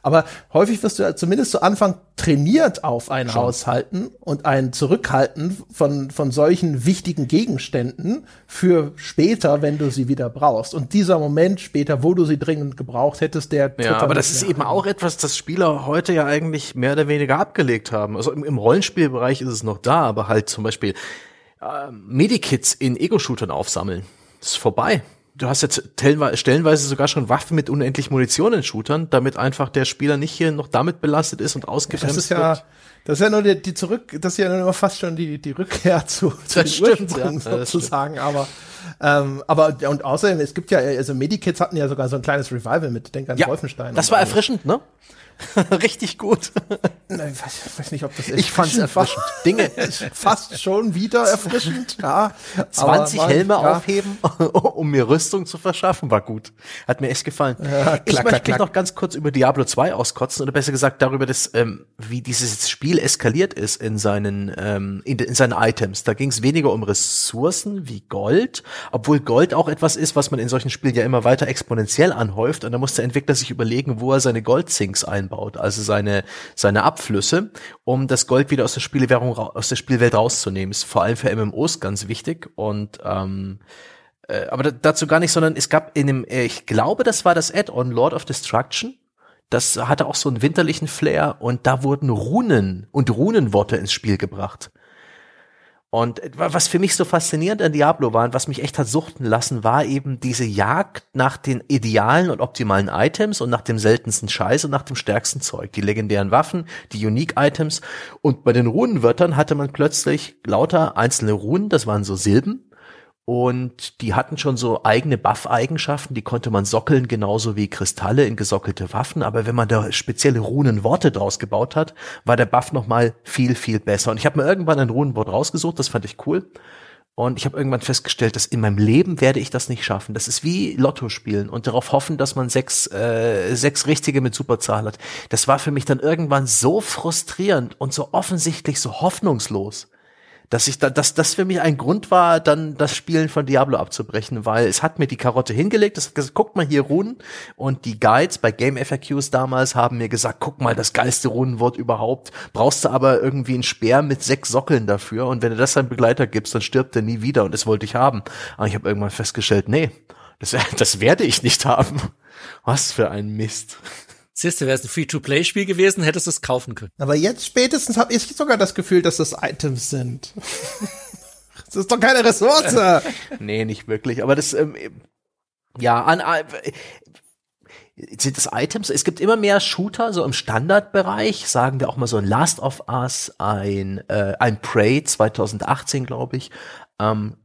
Aber häufig wirst du zumindest zu Anfang trainiert auf ein Schon. Haushalten und ein Zurückhalten von, von solchen wichtigen Gegenständen für später, wenn du sie wieder brauchst. Und dieser Moment später, wo du sie dringend gebraucht hättest, der Ja, aber das ist eben auch etwas, das Spieler heute ja eigentlich mehr oder weniger abgelegt haben. Also im, im Rollenspielbereich ist es noch da, aber halt zum Beispiel äh, Medikits in Ego-Shootern aufsammeln. Das ist vorbei du hast jetzt stellenweise sogar schon Waffen mit unendlich Munition in Shootern, damit einfach der Spieler nicht hier noch damit belastet ist und ausgebremst das ist ja, wird. Das ist ja nur die, die zurück, das ist ja nur fast schon die, die Rückkehr zu, zu das stimmt, ja, sozusagen, aber ähm, aber und außerdem, es gibt ja, also Medikits hatten ja sogar so ein kleines Revival mit, denk an ja, Wolfenstein. Das war erfrischend, ne? Richtig gut. Nein, ich weiß, weiß nicht, ob das. Ich fand's erfrischend. Dinge fast schon wieder erfrischend. Ja, 20 Helme ja. aufheben, um mir Rüstung zu verschaffen, war gut. Hat mir echt gefallen. Ja, klack, ich möchte klack, noch ganz kurz über Diablo 2 auskotzen oder besser gesagt darüber, dass ähm, wie dieses Spiel eskaliert ist in seinen ähm, in, in seinen Items. Da ging es weniger um Ressourcen wie Gold, obwohl Gold auch etwas ist, was man in solchen Spielen ja immer weiter exponentiell anhäuft. Und da muss der Entwickler sich überlegen, wo er seine Goldsinks einbaut einbaut, also seine, seine Abflüsse, um das Gold wieder aus der Spielwährung, aus der Spielwelt rauszunehmen. Ist vor allem für MMOs ganz wichtig und ähm, äh, aber dazu gar nicht, sondern es gab in dem, äh, ich glaube, das war das Add-on Lord of Destruction. Das hatte auch so einen winterlichen Flair und da wurden Runen und Runenworte ins Spiel gebracht. Und was für mich so faszinierend an Diablo war und was mich echt hat suchten lassen, war eben diese Jagd nach den idealen und optimalen Items und nach dem seltensten Scheiß und nach dem stärksten Zeug. Die legendären Waffen, die Unique Items. Und bei den Runenwörtern hatte man plötzlich lauter einzelne Runen, das waren so Silben, und die hatten schon so eigene Buff-Eigenschaften, die konnte man sockeln, genauso wie Kristalle in gesockelte Waffen. Aber wenn man da spezielle Runenworte draus gebaut hat, war der Buff nochmal viel, viel besser. Und ich habe mir irgendwann ein Runenwort rausgesucht, das fand ich cool. Und ich habe irgendwann festgestellt, dass in meinem Leben werde ich das nicht schaffen. Das ist wie Lotto spielen und darauf hoffen, dass man sechs, äh, sechs richtige mit Superzahl hat. Das war für mich dann irgendwann so frustrierend und so offensichtlich so hoffnungslos dass ich da, dass das für mich ein Grund war, dann das Spielen von Diablo abzubrechen, weil es hat mir die Karotte hingelegt, es hat gesagt, guck mal hier Runen und die Guides bei Game FAQs damals haben mir gesagt, guck mal, das geilste Runenwort überhaupt, brauchst du aber irgendwie einen Speer mit sechs Sockeln dafür und wenn du das deinem Begleiter gibst, dann stirbt er nie wieder und das wollte ich haben. Aber ich habe irgendwann festgestellt, nee, das, das werde ich nicht haben. Was für ein Mist. Siehst du, wäre es ein Free-to-Play-Spiel gewesen, hättest du es kaufen können. Aber jetzt spätestens habe ich sogar das Gefühl, dass das Items sind. das ist doch keine Ressource. nee, nicht wirklich. Aber das, ähm, ja, an, äh, sind das Items? Es gibt immer mehr Shooter, so im Standardbereich, sagen wir auch mal so ein Last of Us, ein, äh, ein Prey 2018, glaube ich, ähm,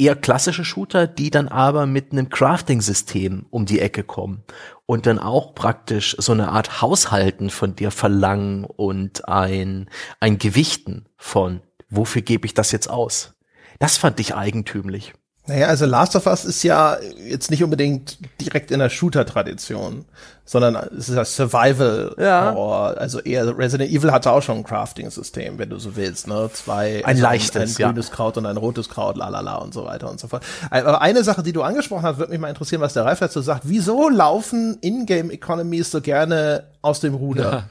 eher klassische Shooter, die dann aber mit einem Crafting-System um die Ecke kommen und dann auch praktisch so eine Art Haushalten von dir verlangen und ein, ein Gewichten von, wofür gebe ich das jetzt aus? Das fand ich eigentümlich. Naja, also Last of Us ist ja jetzt nicht unbedingt direkt in der Shooter-Tradition, sondern es ist ja Survival. Ja. Also eher Resident Evil hatte auch schon ein Crafting-System, wenn du so willst, ne? Zwei, ein also leichtes, ein, ein grünes ja. Kraut und ein rotes Kraut, lalala und so weiter und so fort. Aber eine Sache, die du angesprochen hast, würde mich mal interessieren, was der Ralf dazu sagt. Wieso laufen Ingame Economies so gerne aus dem Ruder? Ja.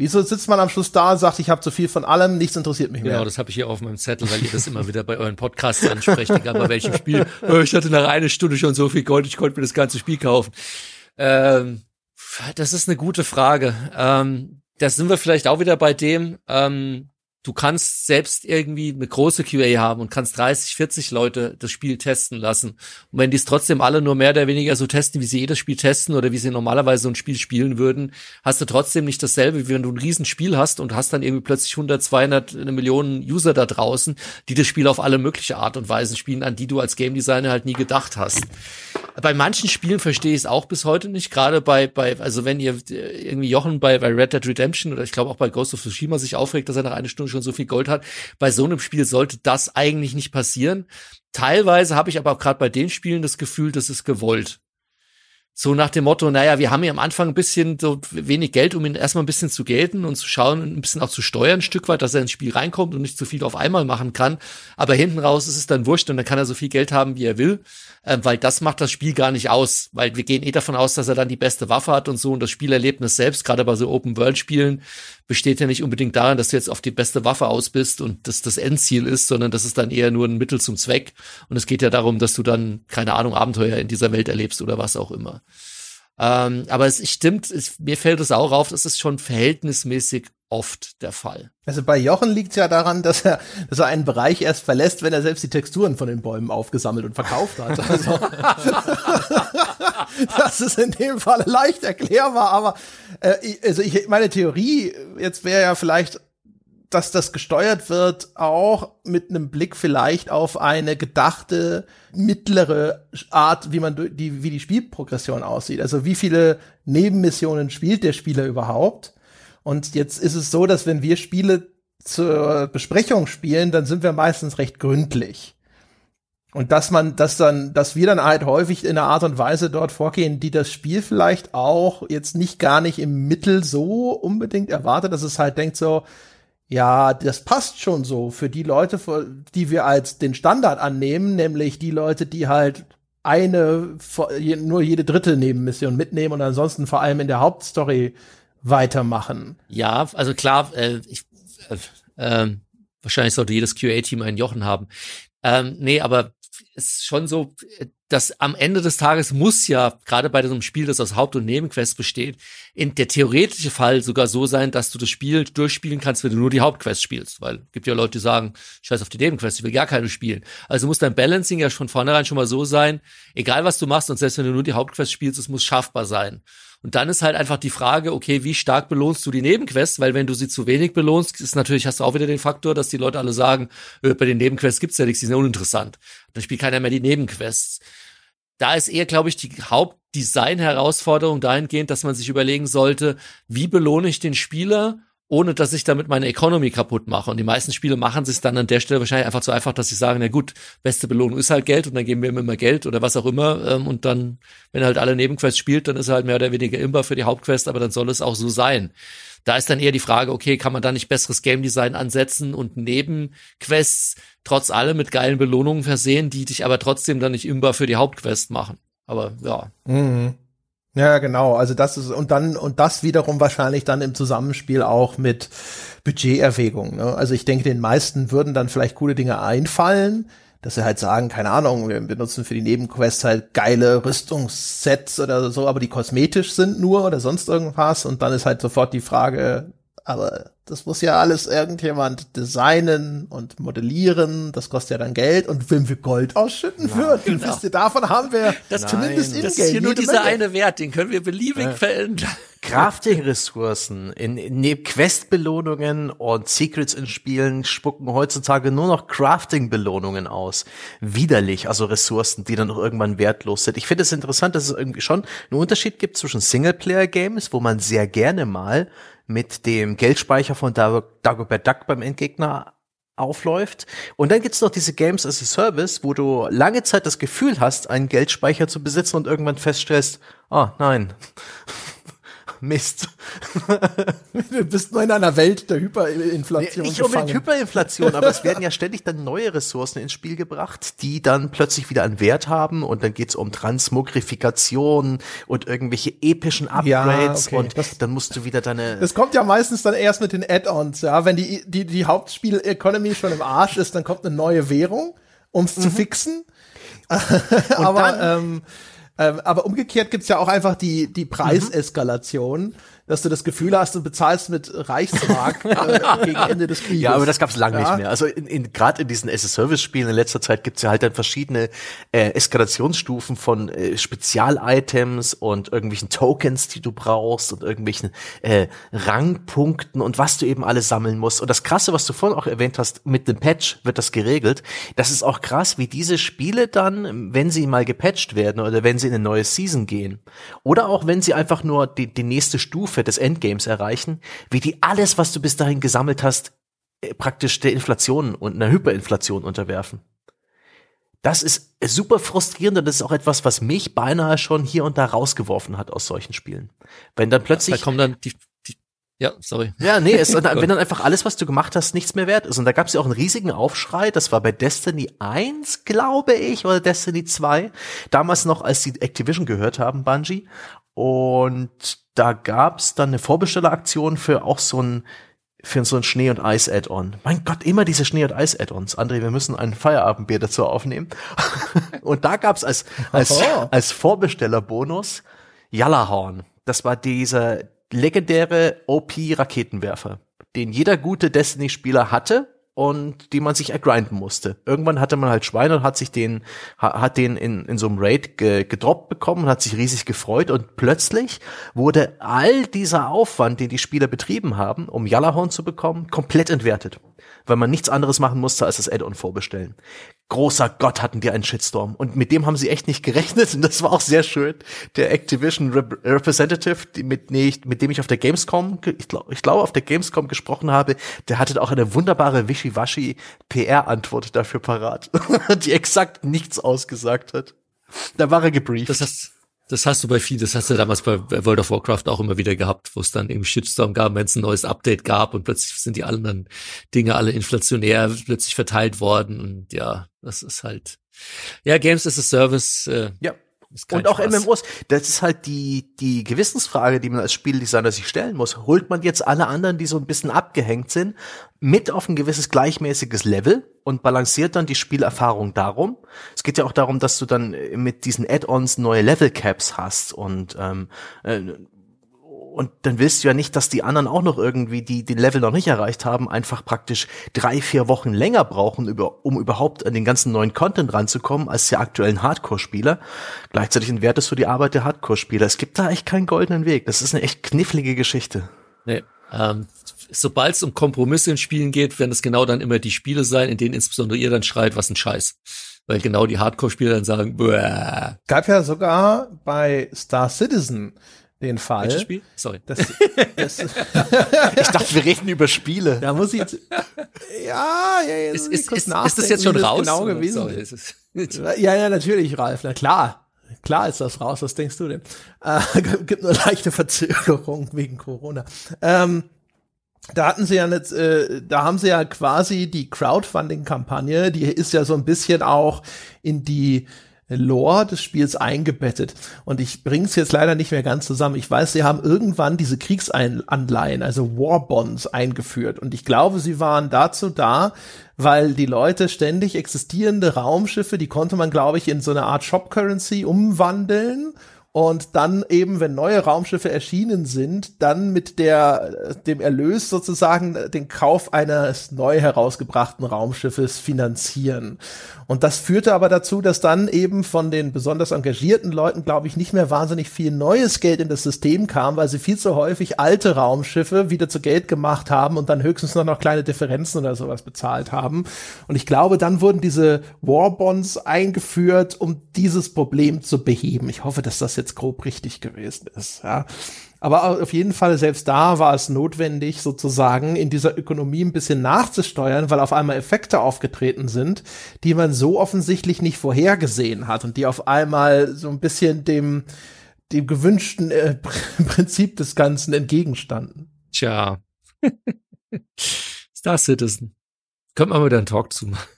Wieso sitzt man am Schluss da und sagt, ich habe zu viel von allem, nichts interessiert mich mehr? Genau, das habe ich hier auf meinem Zettel, weil ihr das immer wieder bei euren Podcasts ansprecht, egal bei welchem Spiel. Oh, ich hatte nach einer Stunde schon so viel Gold, ich konnte mir das ganze Spiel kaufen. Ähm, das ist eine gute Frage. Ähm, da sind wir vielleicht auch wieder bei dem, ähm, du kannst selbst irgendwie eine große QA haben und kannst 30, 40 Leute das Spiel testen lassen. Und wenn die es trotzdem alle nur mehr oder weniger so testen, wie sie jedes Spiel testen oder wie sie normalerweise so ein Spiel spielen würden, hast du trotzdem nicht dasselbe, wie wenn du ein Riesenspiel hast und hast dann irgendwie plötzlich 100, 200, eine Million User da draußen, die das Spiel auf alle mögliche Art und Weisen spielen, an die du als Game Designer halt nie gedacht hast. Bei manchen Spielen verstehe ich es auch bis heute nicht, gerade bei, bei, also wenn ihr irgendwie Jochen bei, bei Red Dead Redemption oder ich glaube auch bei Ghost of Tsushima sich aufregt, dass er nach einer Stunde schon so viel Gold hat. Bei so einem Spiel sollte das eigentlich nicht passieren. Teilweise habe ich aber auch gerade bei den Spielen das Gefühl, das ist gewollt. So nach dem Motto, naja, wir haben ja am Anfang ein bisschen so wenig Geld, um ihn erstmal ein bisschen zu gelten und zu schauen und ein bisschen auch zu steuern, ein Stück weit, dass er ins Spiel reinkommt und nicht zu viel auf einmal machen kann. Aber hinten raus ist es dann wurscht und dann kann er so viel Geld haben, wie er will, äh, weil das macht das Spiel gar nicht aus, weil wir gehen eh davon aus, dass er dann die beste Waffe hat und so und das Spielerlebnis selbst, gerade bei so Open-World-Spielen, besteht ja nicht unbedingt darin, dass du jetzt auf die beste Waffe aus bist und das das Endziel ist, sondern das ist dann eher nur ein Mittel zum Zweck und es geht ja darum, dass du dann, keine Ahnung, Abenteuer in dieser Welt erlebst oder was auch immer. Ähm, aber es stimmt, es, mir fällt es auch auf, das ist schon verhältnismäßig oft der Fall. Also bei Jochen liegt es ja daran, dass er, dass er einen Bereich erst verlässt, wenn er selbst die Texturen von den Bäumen aufgesammelt und verkauft hat. Also, das ist in dem Fall leicht erklärbar, aber äh, also ich, meine Theorie jetzt wäre ja vielleicht dass das gesteuert wird, auch mit einem Blick vielleicht auf eine gedachte mittlere Art, wie man die, wie die Spielprogression aussieht. Also wie viele Nebenmissionen spielt der Spieler überhaupt? Und jetzt ist es so, dass wenn wir Spiele zur Besprechung spielen, dann sind wir meistens recht gründlich. Und dass man, dass dann, dass wir dann halt häufig in einer Art und Weise dort vorgehen, die das Spiel vielleicht auch jetzt nicht gar nicht im Mittel so unbedingt erwartet, dass es halt denkt so, ja, das passt schon so für die Leute, die wir als den Standard annehmen, nämlich die Leute, die halt eine, nur jede dritte Nebenmission mitnehmen und ansonsten vor allem in der Hauptstory weitermachen. Ja, also klar, äh, ich, äh, äh, wahrscheinlich sollte jedes QA-Team einen Jochen haben. Ähm, nee, aber ist schon so, dass am Ende des Tages muss ja, gerade bei so einem Spiel, das aus Haupt- und Nebenquest besteht, in der theoretische Fall sogar so sein, dass du das Spiel durchspielen kannst, wenn du nur die Hauptquest spielst. Weil gibt ja Leute, die sagen, scheiß auf die Nebenquest, ich will gar keine spielen. Also muss dein Balancing ja von vornherein schon mal so sein, egal was du machst und selbst wenn du nur die Hauptquest spielst, es muss schaffbar sein. Und dann ist halt einfach die Frage, okay, wie stark belohnst du die Nebenquests? Weil wenn du sie zu wenig belohnst, ist natürlich, hast du auch wieder den Faktor, dass die Leute alle sagen, äh, bei den Nebenquests gibt's ja nichts, die sind uninteressant. Dann spielt keiner mehr die Nebenquests. Da ist eher, glaube ich, die Hauptdesign-Herausforderung dahingehend, dass man sich überlegen sollte, wie belohne ich den Spieler ohne dass ich damit meine Economy kaputt mache. Und die meisten Spiele machen sich dann an der Stelle wahrscheinlich einfach so einfach, dass sie sagen, na gut, beste Belohnung ist halt Geld und dann geben wir ihm immer Geld oder was auch immer. Ähm, und dann, wenn er halt alle Nebenquests spielt, dann ist er halt mehr oder weniger imbar für die Hauptquest, aber dann soll es auch so sein. Da ist dann eher die Frage, okay, kann man da nicht besseres Game Design ansetzen und Nebenquests trotz allem mit geilen Belohnungen versehen, die dich aber trotzdem dann nicht imbar für die Hauptquest machen. Aber ja. Mhm. Ja, genau. Also das ist und dann und das wiederum wahrscheinlich dann im Zusammenspiel auch mit Budgeterwägungen. Ne? Also ich denke, den meisten würden dann vielleicht coole Dinge einfallen, dass sie halt sagen, keine Ahnung, wir benutzen für die Nebenquests halt geile Rüstungssets oder so, aber die kosmetisch sind nur oder sonst irgendwas und dann ist halt sofort die Frage, aber das muss ja alles irgendjemand designen und modellieren. Das kostet ja dann Geld. Und wenn wir Gold ausschütten ja, würden, genau. wisst ihr, davon haben wir das zumindest in Das ist hier nur dieser Menge. eine Wert, den können wir beliebig ja. verändern. Crafting-Ressourcen in, in Quest-Belohnungen und Secrets in Spielen spucken heutzutage nur noch Crafting-Belohnungen aus. Widerlich, also Ressourcen, die dann auch irgendwann wertlos sind. Ich finde es interessant, dass es irgendwie schon einen Unterschied gibt zwischen Singleplayer-Games, wo man sehr gerne mal mit dem Geldspeicher von Dagobert Duck beim Endgegner aufläuft. Und dann gibt's noch diese Games as a Service, wo du lange Zeit das Gefühl hast, einen Geldspeicher zu besitzen und irgendwann feststellst, ah, nein. Mist. du bist nur in einer Welt der Hyperinflation. Nicht unbedingt Hyperinflation, aber es werden ja ständig dann neue Ressourcen ins Spiel gebracht, die dann plötzlich wieder einen Wert haben und dann geht's um Transmogrifikation und irgendwelche epischen Upgrades ja, okay. und das, dann musst du wieder deine. Es kommt ja meistens dann erst mit den Add-ons, ja. Wenn die, die, die Hauptspiel-Economy schon im Arsch ist, dann kommt eine neue Währung, ums mhm. zu fixen. aber ähm, ähm, aber umgekehrt gibt's ja auch einfach die, die Preiseskalation. Mhm dass du das Gefühl hast, du bezahlst mit Reichsmark äh, gegen Ende des Krieges. Ja, aber das gab's lange ja. nicht mehr. Also in, in, gerade in diesen SS-Service-Spielen in letzter Zeit gibt's ja halt dann verschiedene äh, Eskalationsstufen von äh, Spezial-Items und irgendwelchen Tokens, die du brauchst und irgendwelchen äh, Rangpunkten und was du eben alles sammeln musst. Und das Krasse, was du vorhin auch erwähnt hast, mit dem Patch wird das geregelt. Das ist auch krass, wie diese Spiele dann, wenn sie mal gepatcht werden oder wenn sie in eine neue Season gehen oder auch wenn sie einfach nur die, die nächste Stufe Stufe des Endgames erreichen, wie die alles, was du bis dahin gesammelt hast, äh, praktisch der Inflation und einer Hyperinflation unterwerfen. das ist super frustrierend und das ist auch etwas, was mich beinahe schon hier und da rausgeworfen hat aus solchen Spielen. Wenn dann plötzlich. Da kommen dann die, die ja, sorry. Ja, nee, es, wenn dann einfach alles, was du gemacht hast, nichts mehr wert ist. Und da gab es ja auch einen riesigen Aufschrei. Das war bei Destiny 1, glaube ich, oder Destiny 2. Damals noch, als die Activision gehört haben, Bungie. Und da gab es dann eine Vorbestelleraktion für auch so ein für so ein Schnee- und Eis-Add-on. Mein Gott, immer diese Schnee- und Eis-Add-ons. André, wir müssen ein Feierabendbier dazu aufnehmen. und da gab's als, als, oh. als Vorbestellerbonus Jalahorn. Das war dieser legendäre OP-Raketenwerfer, den jeder gute Destiny-Spieler hatte und die man sich ergrinden musste. Irgendwann hatte man halt Schweine und hat sich den, hat den in, in so einem Raid ge, gedroppt bekommen und hat sich riesig gefreut und plötzlich wurde all dieser Aufwand, den die Spieler betrieben haben, um Yalahorn zu bekommen, komplett entwertet weil man nichts anderes machen musste, als das Add-on vorbestellen. Großer Gott hatten die einen Shitstorm. Und mit dem haben sie echt nicht gerechnet. Und das war auch sehr schön. Der Activision Rep Representative, mit, nee, mit dem ich auf der Gamescom, ich glaube, ich glaube, auf der Gamescom gesprochen habe, der hatte auch eine wunderbare Wischiwaschi PR-Antwort dafür parat, die exakt nichts ausgesagt hat. Da war er gebrieft. Das heißt, das hast du bei viel, das hast du damals bei World of Warcraft auch immer wieder gehabt, wo es dann eben Shitstorm gab, wenn es ein neues Update gab und plötzlich sind die anderen Dinge alle inflationär plötzlich verteilt worden und ja, das ist halt, ja, Games as a Service, äh, ja. Und auch Spaß. MMOs, das ist halt die, die Gewissensfrage, die man als Spieldesigner sich stellen muss. Holt man jetzt alle anderen, die so ein bisschen abgehängt sind, mit auf ein gewisses gleichmäßiges Level und balanciert dann die Spielerfahrung darum? Es geht ja auch darum, dass du dann mit diesen Add-ons neue Level Caps hast und ähm, äh, und dann willst du ja nicht, dass die anderen auch noch irgendwie, die die Level noch nicht erreicht haben, einfach praktisch drei, vier Wochen länger brauchen, über, um überhaupt an den ganzen neuen Content ranzukommen, als die aktuellen Hardcore-Spieler. Gleichzeitig entwertest du die Arbeit der Hardcore-Spieler. Es gibt da echt keinen goldenen Weg. Das ist eine echt knifflige Geschichte. Nee. Ähm, sobald es um Kompromisse in Spielen geht, werden es genau dann immer die Spiele sein, in denen insbesondere ihr dann schreit, was ein Scheiß. Weil genau die Hardcore-Spieler dann sagen, Bäh. Gab ja sogar bei Star Citizen den Fall. Welches Spiel? Sorry. Das, das ich dachte, wir reden über Spiele. Da muss ich jetzt, ja, ja, jetzt ist, ist, ist, ist das jetzt schon raus? Genau gewesen. Sorry, ja, ja, natürlich, Ralf. Na klar. Klar ist das raus. Was denkst du denn? Äh, gibt nur leichte Verzögerung wegen Corona. Ähm, da hatten sie ja nicht, äh, da haben sie ja quasi die Crowdfunding-Kampagne, die ist ja so ein bisschen auch in die Lore des Spiels eingebettet. Und ich bringe es jetzt leider nicht mehr ganz zusammen. Ich weiß, sie haben irgendwann diese Kriegsanleihen, also Warbonds, eingeführt. Und ich glaube, sie waren dazu da, weil die Leute ständig existierende Raumschiffe, die konnte man, glaube ich, in so eine Art Shop-Currency umwandeln und dann eben, wenn neue Raumschiffe erschienen sind, dann mit der, dem Erlös sozusagen den Kauf eines neu herausgebrachten Raumschiffes finanzieren. Und das führte aber dazu, dass dann eben von den besonders engagierten Leuten, glaube ich, nicht mehr wahnsinnig viel neues Geld in das System kam, weil sie viel zu häufig alte Raumschiffe wieder zu Geld gemacht haben und dann höchstens noch, noch kleine Differenzen oder sowas bezahlt haben. Und ich glaube, dann wurden diese Warbonds eingeführt, um dieses Problem zu beheben. Ich hoffe, dass das jetzt grob richtig gewesen ist. Ja. Aber auf jeden Fall, selbst da war es notwendig, sozusagen in dieser Ökonomie ein bisschen nachzusteuern, weil auf einmal Effekte aufgetreten sind, die man so offensichtlich nicht vorhergesehen hat und die auf einmal so ein bisschen dem, dem gewünschten äh, Prinzip des Ganzen entgegenstanden. Tja. Star Citizen. Können wir mal wieder einen Talk zu machen.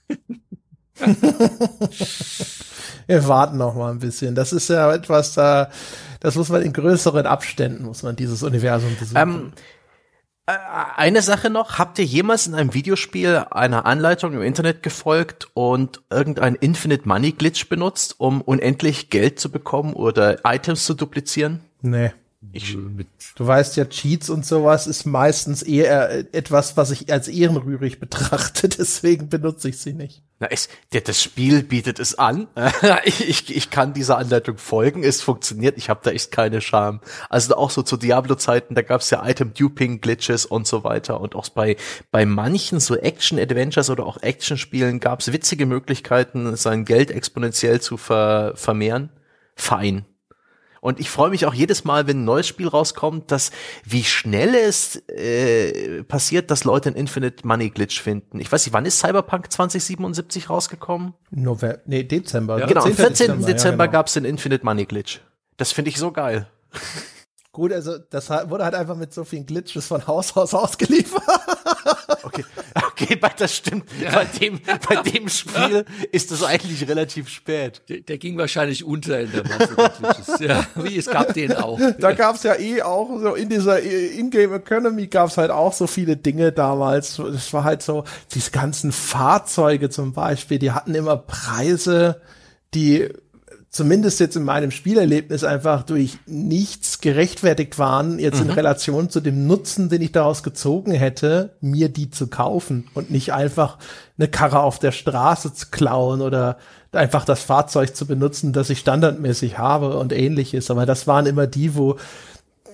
wir warten noch mal ein bisschen. Das ist ja etwas, da, das muss man in größeren Abständen, muss man dieses Universum besuchen. Ähm, äh, eine Sache noch, habt ihr jemals in einem Videospiel einer Anleitung im Internet gefolgt und irgendein Infinite Money Glitch benutzt, um unendlich Geld zu bekommen oder Items zu duplizieren? Nee. Ich, du weißt ja, Cheats und sowas ist meistens eher äh, etwas, was ich als ehrenrührig betrachte, deswegen benutze ich sie nicht. Na, es, das Spiel bietet es an. ich, ich, ich kann dieser Anleitung folgen, es funktioniert, ich habe da echt keine Scham. Also auch so zu Diablo-Zeiten, da gab's ja Item-Duping-Glitches und so weiter. Und auch bei, bei manchen so Action-Adventures oder auch Action-Spielen gab's witzige Möglichkeiten, sein Geld exponentiell zu ver vermehren. Fein Und ich freue mich auch jedes Mal, wenn ein neues Spiel rauskommt, dass wie schnell es äh, passiert, dass Leute einen Infinite Money Glitch finden. Ich weiß nicht, wann ist Cyberpunk 2077 rausgekommen? November, nee, Dezember. Ja, genau, am 14. Dezember, Dezember ja, genau. gab es den Infinite Money Glitch. Das finde ich so geil. Gut, also das wurde halt einfach mit so vielen Glitches von Haus aus ausgeliefert. Okay, okay, das stimmt. Ja. Bei, dem, bei dem Spiel ist das eigentlich relativ spät. Der, der ging wahrscheinlich unter in der Masse der Glitches. Ja, wie es gab den auch. Da gab es ja eh auch so in dieser In-Game Economy gab es halt auch so viele Dinge damals. Es war halt so, diese ganzen Fahrzeuge zum Beispiel, die hatten immer Preise, die zumindest jetzt in meinem Spielerlebnis einfach durch nichts gerechtfertigt waren, jetzt mhm. in Relation zu dem Nutzen, den ich daraus gezogen hätte, mir die zu kaufen und nicht einfach eine Karre auf der Straße zu klauen oder einfach das Fahrzeug zu benutzen, das ich standardmäßig habe und ähnliches. Aber das waren immer die, wo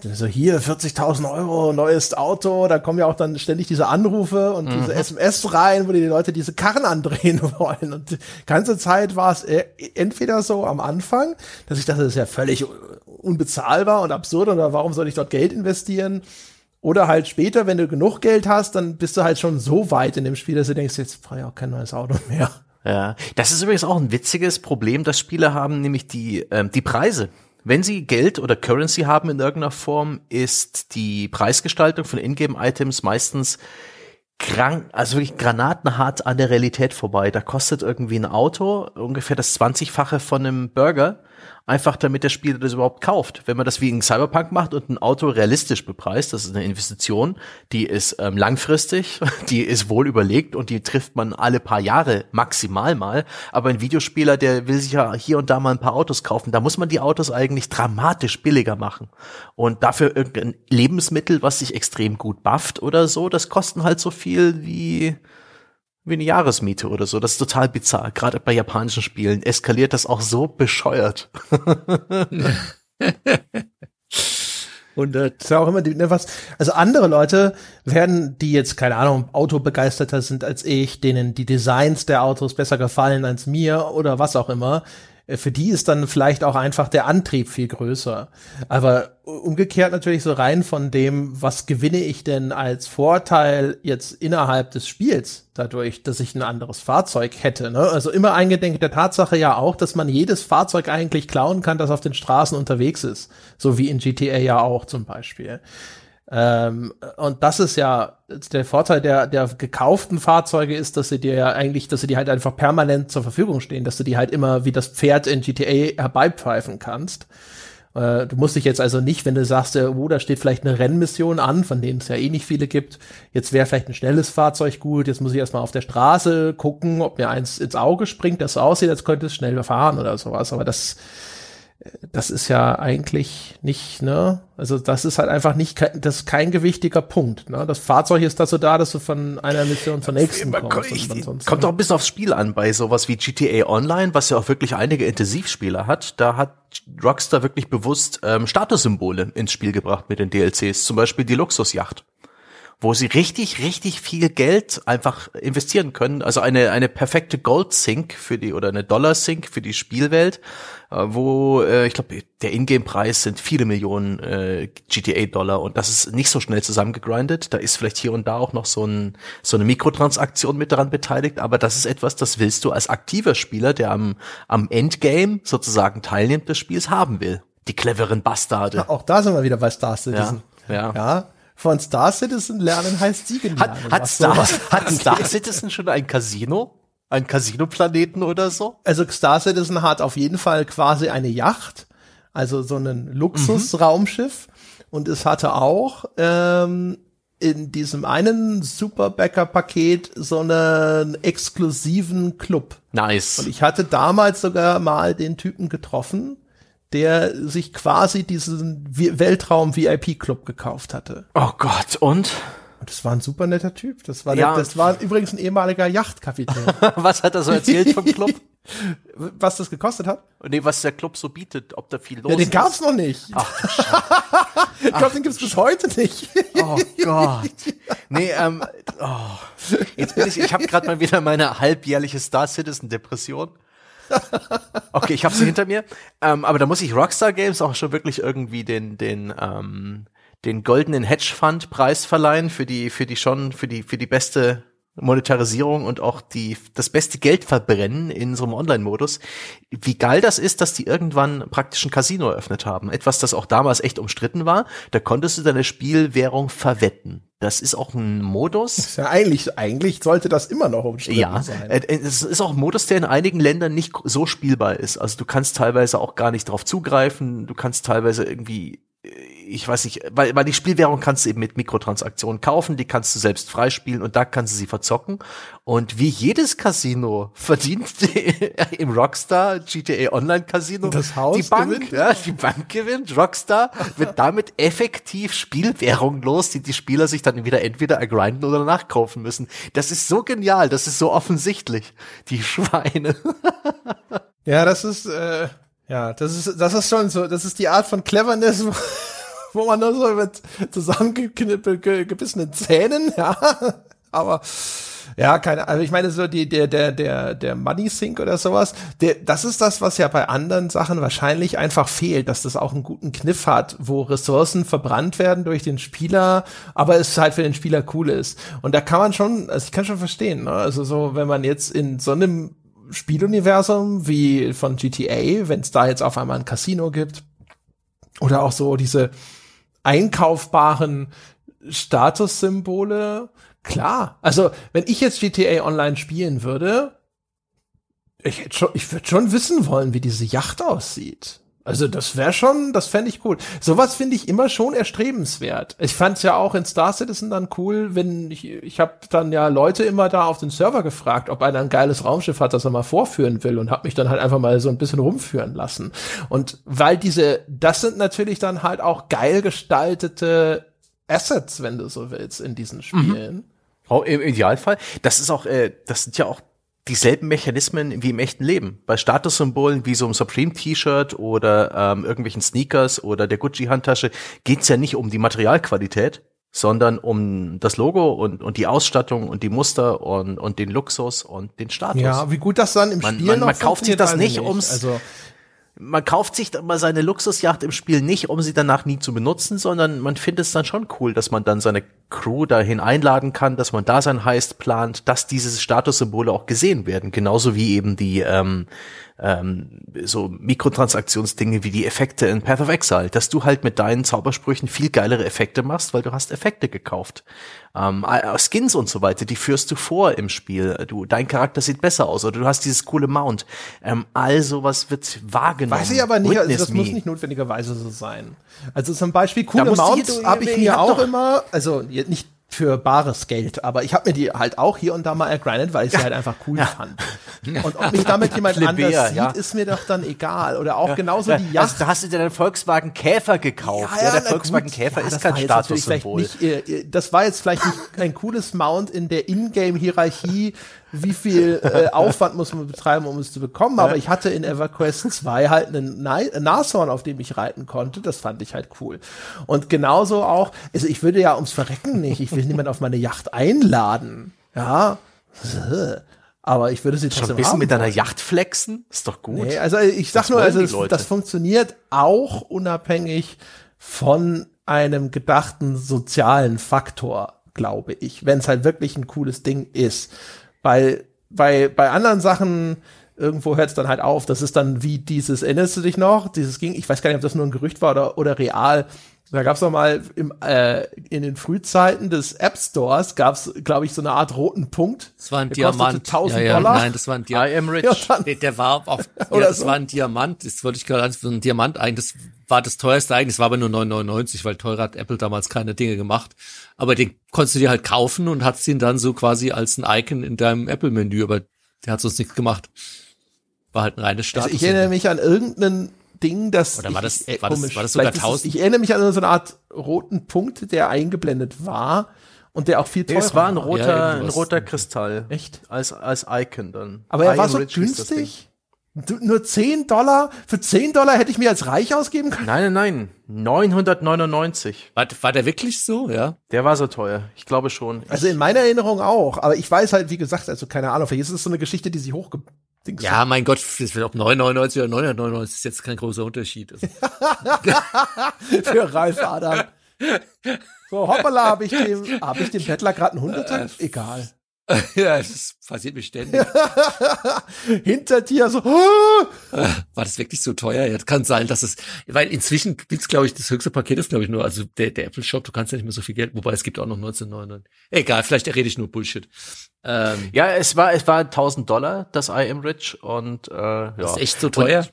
so hier 40.000 Euro, neues Auto, da kommen ja auch dann ständig diese Anrufe und mhm. diese SMS rein, wo die Leute diese Karren andrehen wollen. Und die ganze Zeit war es äh, entweder so am Anfang, dass ich dachte, das ist ja völlig unbezahlbar und absurd oder warum soll ich dort Geld investieren? Oder halt später, wenn du genug Geld hast, dann bist du halt schon so weit in dem Spiel, dass du denkst, jetzt brauche ich auch kein neues Auto mehr. Ja, das ist übrigens auch ein witziges Problem, das Spiele haben, nämlich die, ähm, die Preise. Wenn Sie Geld oder Currency haben in irgendeiner Form, ist die Preisgestaltung von Ingame-Items meistens krank, also wirklich granatenhart an der Realität vorbei. Da kostet irgendwie ein Auto ungefähr das 20-fache von einem Burger einfach damit der Spieler das überhaupt kauft. Wenn man das wie in Cyberpunk macht und ein Auto realistisch bepreist, das ist eine Investition, die ist ähm, langfristig, die ist wohl überlegt und die trifft man alle paar Jahre maximal mal. Aber ein Videospieler, der will sich ja hier und da mal ein paar Autos kaufen, da muss man die Autos eigentlich dramatisch billiger machen. Und dafür irgendein Lebensmittel, was sich extrem gut bufft oder so, das kosten halt so viel wie wie eine Jahresmiete oder so. Das ist total bizarr. Gerade bei japanischen Spielen eskaliert das auch so bescheuert. Und das ist ja auch immer die, ne, was, also andere Leute werden, die jetzt, keine Ahnung, Autobegeisterter sind als ich, denen die Designs der Autos besser gefallen als mir oder was auch immer, für die ist dann vielleicht auch einfach der Antrieb viel größer. Aber umgekehrt natürlich so rein von dem, was gewinne ich denn als Vorteil jetzt innerhalb des Spiels dadurch, dass ich ein anderes Fahrzeug hätte. Ne? Also immer eingedenk der Tatsache ja auch, dass man jedes Fahrzeug eigentlich klauen kann, das auf den Straßen unterwegs ist. So wie in GTA ja auch zum Beispiel. Ähm, und das ist ja der Vorteil der, der gekauften Fahrzeuge ist, dass sie dir ja eigentlich, dass sie dir halt einfach permanent zur Verfügung stehen, dass du die halt immer wie das Pferd in GTA herbeipfeifen kannst. Äh, du musst dich jetzt also nicht, wenn du sagst, äh, oh, da steht vielleicht eine Rennmission an, von denen es ja eh nicht viele gibt, jetzt wäre vielleicht ein schnelles Fahrzeug gut, jetzt muss ich erstmal auf der Straße gucken, ob mir eins ins Auge springt, das so aussieht, als könnte es schnell fahren oder sowas. Aber das das ist ja eigentlich nicht, ne? Also das ist halt einfach nicht, das ist kein gewichtiger Punkt. Ne? Das Fahrzeug ist dazu da, dass du von einer Mission zur nächsten kommst. Ich, kommt doch ein bisschen aufs Spiel an bei sowas wie GTA Online, was ja auch wirklich einige Intensivspieler hat. Da hat Rockstar wirklich bewusst ähm, Statussymbole ins Spiel gebracht mit den DLCs, zum Beispiel die Luxusjacht wo sie richtig, richtig viel Geld einfach investieren können. Also eine, eine perfekte Gold-Sync für die oder eine Dollar-Sync für die Spielwelt, äh, wo äh, ich glaube, der Ingame-Preis sind viele Millionen äh, GTA-Dollar und das ist nicht so schnell zusammengegrindet. Da ist vielleicht hier und da auch noch so, ein, so eine Mikrotransaktion mit daran beteiligt, aber das ist etwas, das willst du als aktiver Spieler, der am, am Endgame sozusagen teilnimmt des Spiels, haben will. Die cleveren Bastarde. Ja, auch da sind wir wieder bei Star Citizen. Ja. ja. ja von Star Citizen lernen heißt Siegen lernen. Hat, hat, Star, hat Star Citizen schon ein Casino? Ein Casino-Planeten oder so? Also Star Citizen hat auf jeden Fall quasi eine Yacht, also so ein Luxusraumschiff. Mhm. Und es hatte auch ähm, in diesem einen Superbäcker-Paket so einen exklusiven Club. Nice. Und ich hatte damals sogar mal den Typen getroffen, der sich quasi diesen Weltraum-VIP-Club gekauft hatte. Oh Gott, und? Und das war ein super netter Typ. Das war, ja. der, das war übrigens ein ehemaliger Yachtkapitän. was hat er so erzählt vom Club? was das gekostet hat? Nee, was der Club so bietet, ob da viel los ja, den ist. Den gab's noch nicht. Ach, ich glaube, den gibt's bis heute nicht. oh Gott. Nee, ähm, oh. Jetzt bin ich, ich habe gerade mal wieder meine halbjährliche Star Citizen Depression. Okay, ich habe sie hinter mir. Ähm, aber da muss ich Rockstar Games auch schon wirklich irgendwie den den ähm, den goldenen Hedgefund Preis verleihen für die für die schon für die für die beste Monetarisierung und auch die, das beste Geld verbrennen in so einem Online-Modus. Wie geil das ist, dass die irgendwann praktisch ein Casino eröffnet haben. Etwas, das auch damals echt umstritten war. Da konntest du deine Spielwährung verwetten. Das ist auch ein Modus. Ja, eigentlich, eigentlich sollte das immer noch umstritten ja, sein. Äh, es ist auch ein Modus, der in einigen Ländern nicht so spielbar ist. Also du kannst teilweise auch gar nicht drauf zugreifen. Du kannst teilweise irgendwie ich weiß nicht, weil, weil die Spielwährung kannst du eben mit Mikrotransaktionen kaufen, die kannst du selbst freispielen und da kannst du sie verzocken. Und wie jedes Casino verdient die, im Rockstar GTA Online Casino das Haus die Bank, gewinnt. Ja, die Bank gewinnt. Rockstar wird damit effektiv Spielwährung los, die die Spieler sich dann wieder entweder ergrinden oder nachkaufen müssen. Das ist so genial, das ist so offensichtlich. Die Schweine. ja, das ist, äh ja, das ist, das ist schon so, das ist die Art von Cleverness, wo, man nur so mit zusammengebissenen Zähnen, ja, aber ja, keine, also ich meine so die der der der der Money Sync oder sowas, der das ist das, was ja bei anderen Sachen wahrscheinlich einfach fehlt, dass das auch einen guten Kniff hat, wo Ressourcen verbrannt werden durch den Spieler, aber es halt für den Spieler cool ist. Und da kann man schon, also ich kann schon verstehen, ne? also so wenn man jetzt in so einem Spieluniversum wie von GTA, wenn es da jetzt auf einmal ein Casino gibt. Oder auch so diese einkaufbaren Statussymbole. Klar. Also, wenn ich jetzt GTA Online spielen würde, ich, hätte ich würde schon wissen wollen, wie diese Yacht aussieht. Also das wäre schon, das fände ich cool. Sowas finde ich immer schon erstrebenswert. Ich fand es ja auch in Star Citizen dann cool, wenn ich, ich habe dann ja Leute immer da auf den Server gefragt, ob einer ein geiles Raumschiff hat, das er mal vorführen will und habe mich dann halt einfach mal so ein bisschen rumführen lassen. Und weil diese, das sind natürlich dann halt auch geil gestaltete Assets, wenn du so willst, in diesen Spielen. Mhm. Oh, Im Idealfall. Das ist auch, äh, das sind ja auch dieselben Mechanismen wie im echten Leben. Bei Statussymbolen wie so einem Supreme-T-Shirt oder ähm, irgendwelchen Sneakers oder der Gucci-Handtasche geht's ja nicht um die Materialqualität, sondern um das Logo und, und die Ausstattung und die Muster und, und den Luxus und den Status. Ja, wie gut das dann im man, Spiel man, man kauft sich das nicht, ums also man kauft sich mal seine Luxusjacht im Spiel nicht, um sie danach nie zu benutzen, sondern man findet es dann schon cool, dass man dann seine Crew dahin einladen kann, dass man da sein Heist plant, dass diese Statussymbole auch gesehen werden, genauso wie eben die ähm, ähm, so Mikrotransaktionsdinge wie die Effekte in Path of Exile, dass du halt mit deinen Zaubersprüchen viel geilere Effekte machst, weil du hast Effekte gekauft. Ähm, Skins und so weiter, die führst du vor im Spiel. Du, dein Charakter sieht besser aus oder du hast dieses coole Mount. Ähm, all sowas wird wahrgenommen. Weiß ich aber nicht, also das me. muss nicht notwendigerweise so sein. Also zum Beispiel coole Mounts habe ich mir auch immer, also nicht für bares Geld. Aber ich habe mir die halt auch hier und da mal ergrindet, weil ich sie halt einfach cool ja. fand. Und ob mich damit jemand Plebeer, anders sieht, ja. ist mir doch dann egal. Oder auch genauso die Yacht. Also, da hast du dir den Volkswagen Käfer gekauft. Ja, der Volkswagen gut. Käfer ist kein Statussymbol. Äh, das war jetzt vielleicht nicht ein cooles Mount in der Ingame-Hierarchie wie viel äh, Aufwand muss man betreiben, um es zu bekommen. Aber ich hatte in EverQuest 2 halt einen Nashorn, auf dem ich reiten konnte. Das fand ich halt cool. Und genauso auch, also ich würde ja ums Verrecken nicht, ich will niemand auf meine Yacht einladen. Ja. Aber ich würde sie trotzdem Schon ein bisschen mit deiner Yacht flexen? Ist doch gut. Nee, also ich sag das nur, also das, das funktioniert auch unabhängig von einem gedachten sozialen Faktor, glaube ich, wenn es halt wirklich ein cooles Ding ist. Weil bei, bei anderen Sachen irgendwo hört es dann halt auf. Das ist dann wie dieses, erinnerst du dich noch? Dieses ging, ich weiß gar nicht, ob das nur ein Gerücht war oder, oder real. Da gab es noch mal im, äh, in den Frühzeiten des App Stores gab es, glaube ich, so eine Art roten Punkt. Das war ein Diamant. 1000 ja, ja, Dollar. Nein, das war ein Diamant. I am rich. Ja, der, der, war auf, ja, das so. war ein Diamant. Das wollte ich gerade so ein Diamant eigentlich. Das war das teuerste eigentlich. Das war aber nur 9,99, weil teurer hat Apple damals keine Dinge gemacht. Aber den konntest du dir halt kaufen und hast ihn dann so quasi als ein Icon in deinem Apple-Menü. Aber der hat sonst nichts gemacht. War halt ein reines Status. Also ich erinnere mich an irgendeinen Ding, das. Oder war das, ich, äh, war, das war das sogar 1000? ich erinnere mich an so eine Art roten Punkt, der eingeblendet war und der auch viel teurer war. Es war ein roter, ja, ein roter Kristall. Echt? Als, als Icon dann. Aber er war so günstig. Nur 10 Dollar? Für 10 Dollar hätte ich mir als reich ausgeben können? Nein, nein, nein. 999. War, war der wirklich so, ja? Der war so teuer. Ich glaube schon. Also in meiner Erinnerung auch. Aber ich weiß halt, wie gesagt, also keine Ahnung, vielleicht ist es so eine Geschichte, die sich hochge Dings. Ja, mein Gott, ob 999 oder 999 ist jetzt kein großer Unterschied. Also, Für Ralf Adam. So, hoppala, habe ich dem, hab ich dem Bettler gerade einen Hunderter? Egal. ja, das passiert mir ständig. Hintertier so, ah! War das wirklich so teuer? Ja, kann sein, dass es, weil inzwischen gibt's, glaube ich, das höchste Paket ist, glaube ich, nur, also der, der Apple Shop, du kannst ja nicht mehr so viel Geld, wobei es gibt auch noch 1999. Egal, vielleicht rede ich nur Bullshit. Ähm, Ja, es war, es war 1000 Dollar, das I am Rich und, äh, ja. das ist echt so teuer. Und,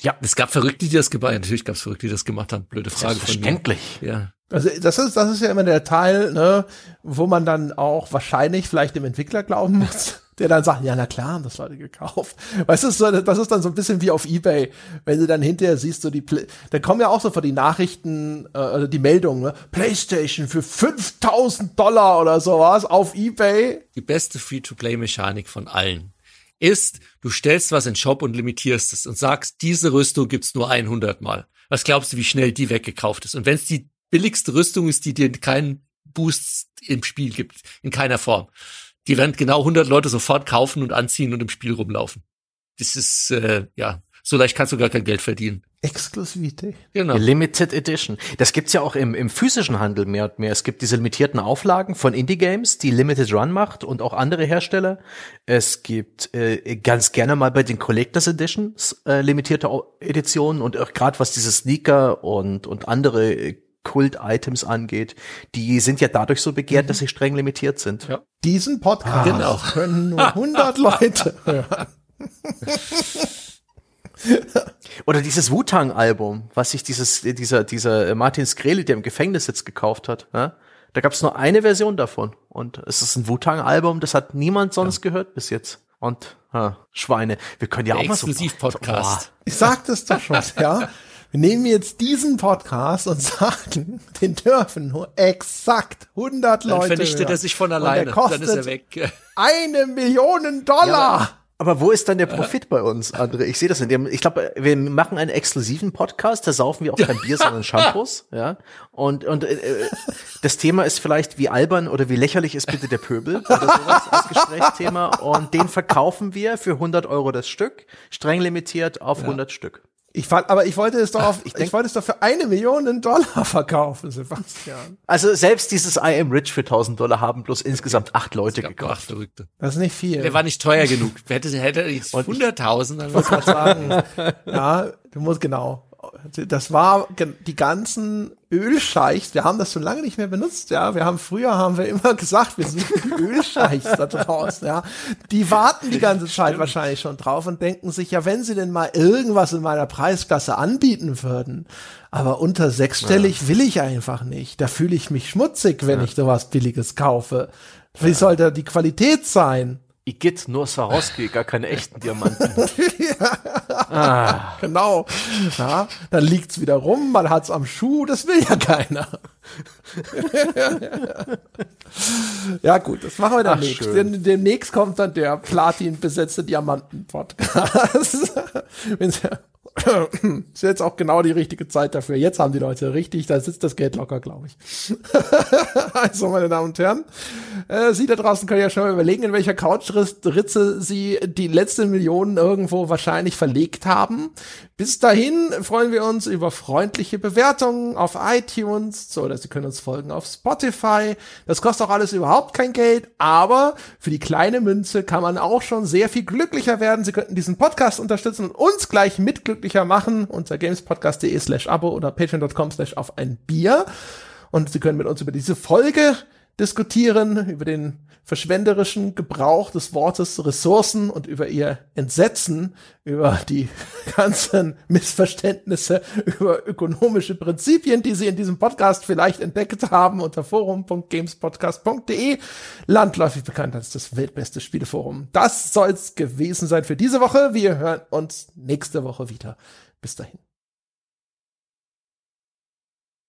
ja. Es gab Verrückte, die das gemacht haben. Natürlich gab es Verrückte, die das gemacht haben. Blöde Frage. Selbstverständlich. Ja. Also das ist, das ist ja immer der Teil, ne, wo man dann auch wahrscheinlich vielleicht dem Entwickler glauben muss, der dann sagt, ja, na klar, haben das Leute gekauft. Weißt du, so, das ist dann so ein bisschen wie auf Ebay, wenn du dann hinterher siehst, so die, da kommen ja auch so vor die Nachrichten, äh, oder die Meldungen, ne, Playstation für 5000 Dollar oder sowas auf Ebay. Die beste Free-to-Play-Mechanik von allen ist, du stellst was in den Shop und limitierst es und sagst, diese Rüstung gibt's nur 100 Mal. Was glaubst du, wie schnell die weggekauft ist? Und wenn es die billigste Rüstung ist, die dir keinen Boost im Spiel gibt, in keiner Form, die werden genau 100 Leute sofort kaufen und anziehen und im Spiel rumlaufen. Das ist, äh, ja, so leicht kannst du gar kein Geld verdienen. Exklusivität. Genau. Limited Edition. Das gibt's ja auch im, im physischen Handel mehr und mehr. Es gibt diese limitierten Auflagen von Indie-Games, die Limited Run macht und auch andere Hersteller. Es gibt äh, ganz gerne mal bei den Collectors Editions äh, limitierte Editionen und auch gerade was diese Sneaker und, und andere äh, Kult-Items angeht, die sind ja dadurch so begehrt, dass sie streng limitiert sind. Ja. Diesen Podcast Genau. können nur 100 Leute hören. Oder dieses Wu-Tang-Album, was sich dieses, dieser, dieser äh, Martin Skreli, der im Gefängnis sitzt, gekauft hat. Ja? Da gab es nur eine Version davon. Und es ist ein Wu-Tang-Album, das hat niemand sonst gehört bis jetzt. Und ja, Schweine, wir können ja Der auch mal so. Exklusiv-Podcast. Ich sagte es doch schon, ja. Wir nehmen jetzt diesen Podcast und sagen, den dürfen nur exakt 100 Dann Leute vernichtet er hören. sich von Und der alleine. Dann ist er kostet weg. Eine Million Dollar. Aber wo ist dann der Profit bei uns, André? Ich sehe das in dem, ich glaube, wir machen einen exklusiven Podcast, da saufen wir auch kein Bier, sondern Shampoos, ja. Und, und äh, äh, das Thema ist vielleicht, wie albern oder wie lächerlich ist bitte der Pöbel oder sowas als Gesprächsthema. Und den verkaufen wir für 100 Euro das Stück, streng limitiert auf 100 Stück. Ich fand, aber ich wollte es doch auf, ich, denk- wollte es doch für eine Million Dollar verkaufen, Sebastian. Also selbst dieses I am Rich für 1000 Dollar haben bloß insgesamt acht Leute gekauft. acht Verrückte. Das ist nicht viel. Der war nicht teuer genug. Hätte, hätte jetzt 100.000, dann muss man sagen. ja, du musst genau. Das war die ganzen Ölscheichs. Wir haben das schon lange nicht mehr benutzt. Ja, wir haben früher haben wir immer gesagt, wir sind die Ölscheichs da draußen. Ja, die warten die ganze Zeit wahrscheinlich schon drauf und denken sich, ja, wenn sie denn mal irgendwas in meiner Preisklasse anbieten würden, aber unter sechsstellig will ich einfach nicht. Da fühle ich mich schmutzig, wenn ich sowas Billiges kaufe. Wie soll da die Qualität sein? Igitt, nur Swarovski, gar keine echten Diamanten. Genau. Ja, dann liegt's wieder rum, man hat's am Schuh, das will ja keiner. ja, gut, das machen wir dann Ach, nächst. schön. Dem- Demnächst kommt dann der Platin-besetzte Diamanten-Podcast. Ist jetzt auch genau die richtige Zeit dafür. Jetzt haben die Leute richtig, da sitzt das Geld locker, glaube ich. also, meine Damen und Herren, äh, Sie da draußen können ja schon mal überlegen, in welcher Couchritze Sie die letzte Million irgendwo wahrscheinlich verlegt haben. Bis dahin freuen wir uns über freundliche Bewertungen auf iTunes oder Sie können uns folgen auf Spotify. Das kostet auch alles überhaupt kein Geld, aber für die kleine Münze kann man auch schon sehr viel glücklicher werden. Sie könnten diesen Podcast unterstützen und uns gleich mit glücklicher machen unter gamespodcast.de slash abo oder patreon.com slash auf ein Bier. Und Sie können mit uns über diese Folge diskutieren, über den verschwenderischen Gebrauch des Wortes Ressourcen und über ihr Entsetzen, über die ganzen Missverständnisse, über ökonomische Prinzipien, die Sie in diesem Podcast vielleicht entdeckt haben unter forum.gamespodcast.de, landläufig bekannt als das weltbeste Spieleforum. Das soll's gewesen sein für diese Woche. Wir hören uns nächste Woche wieder. Bis dahin.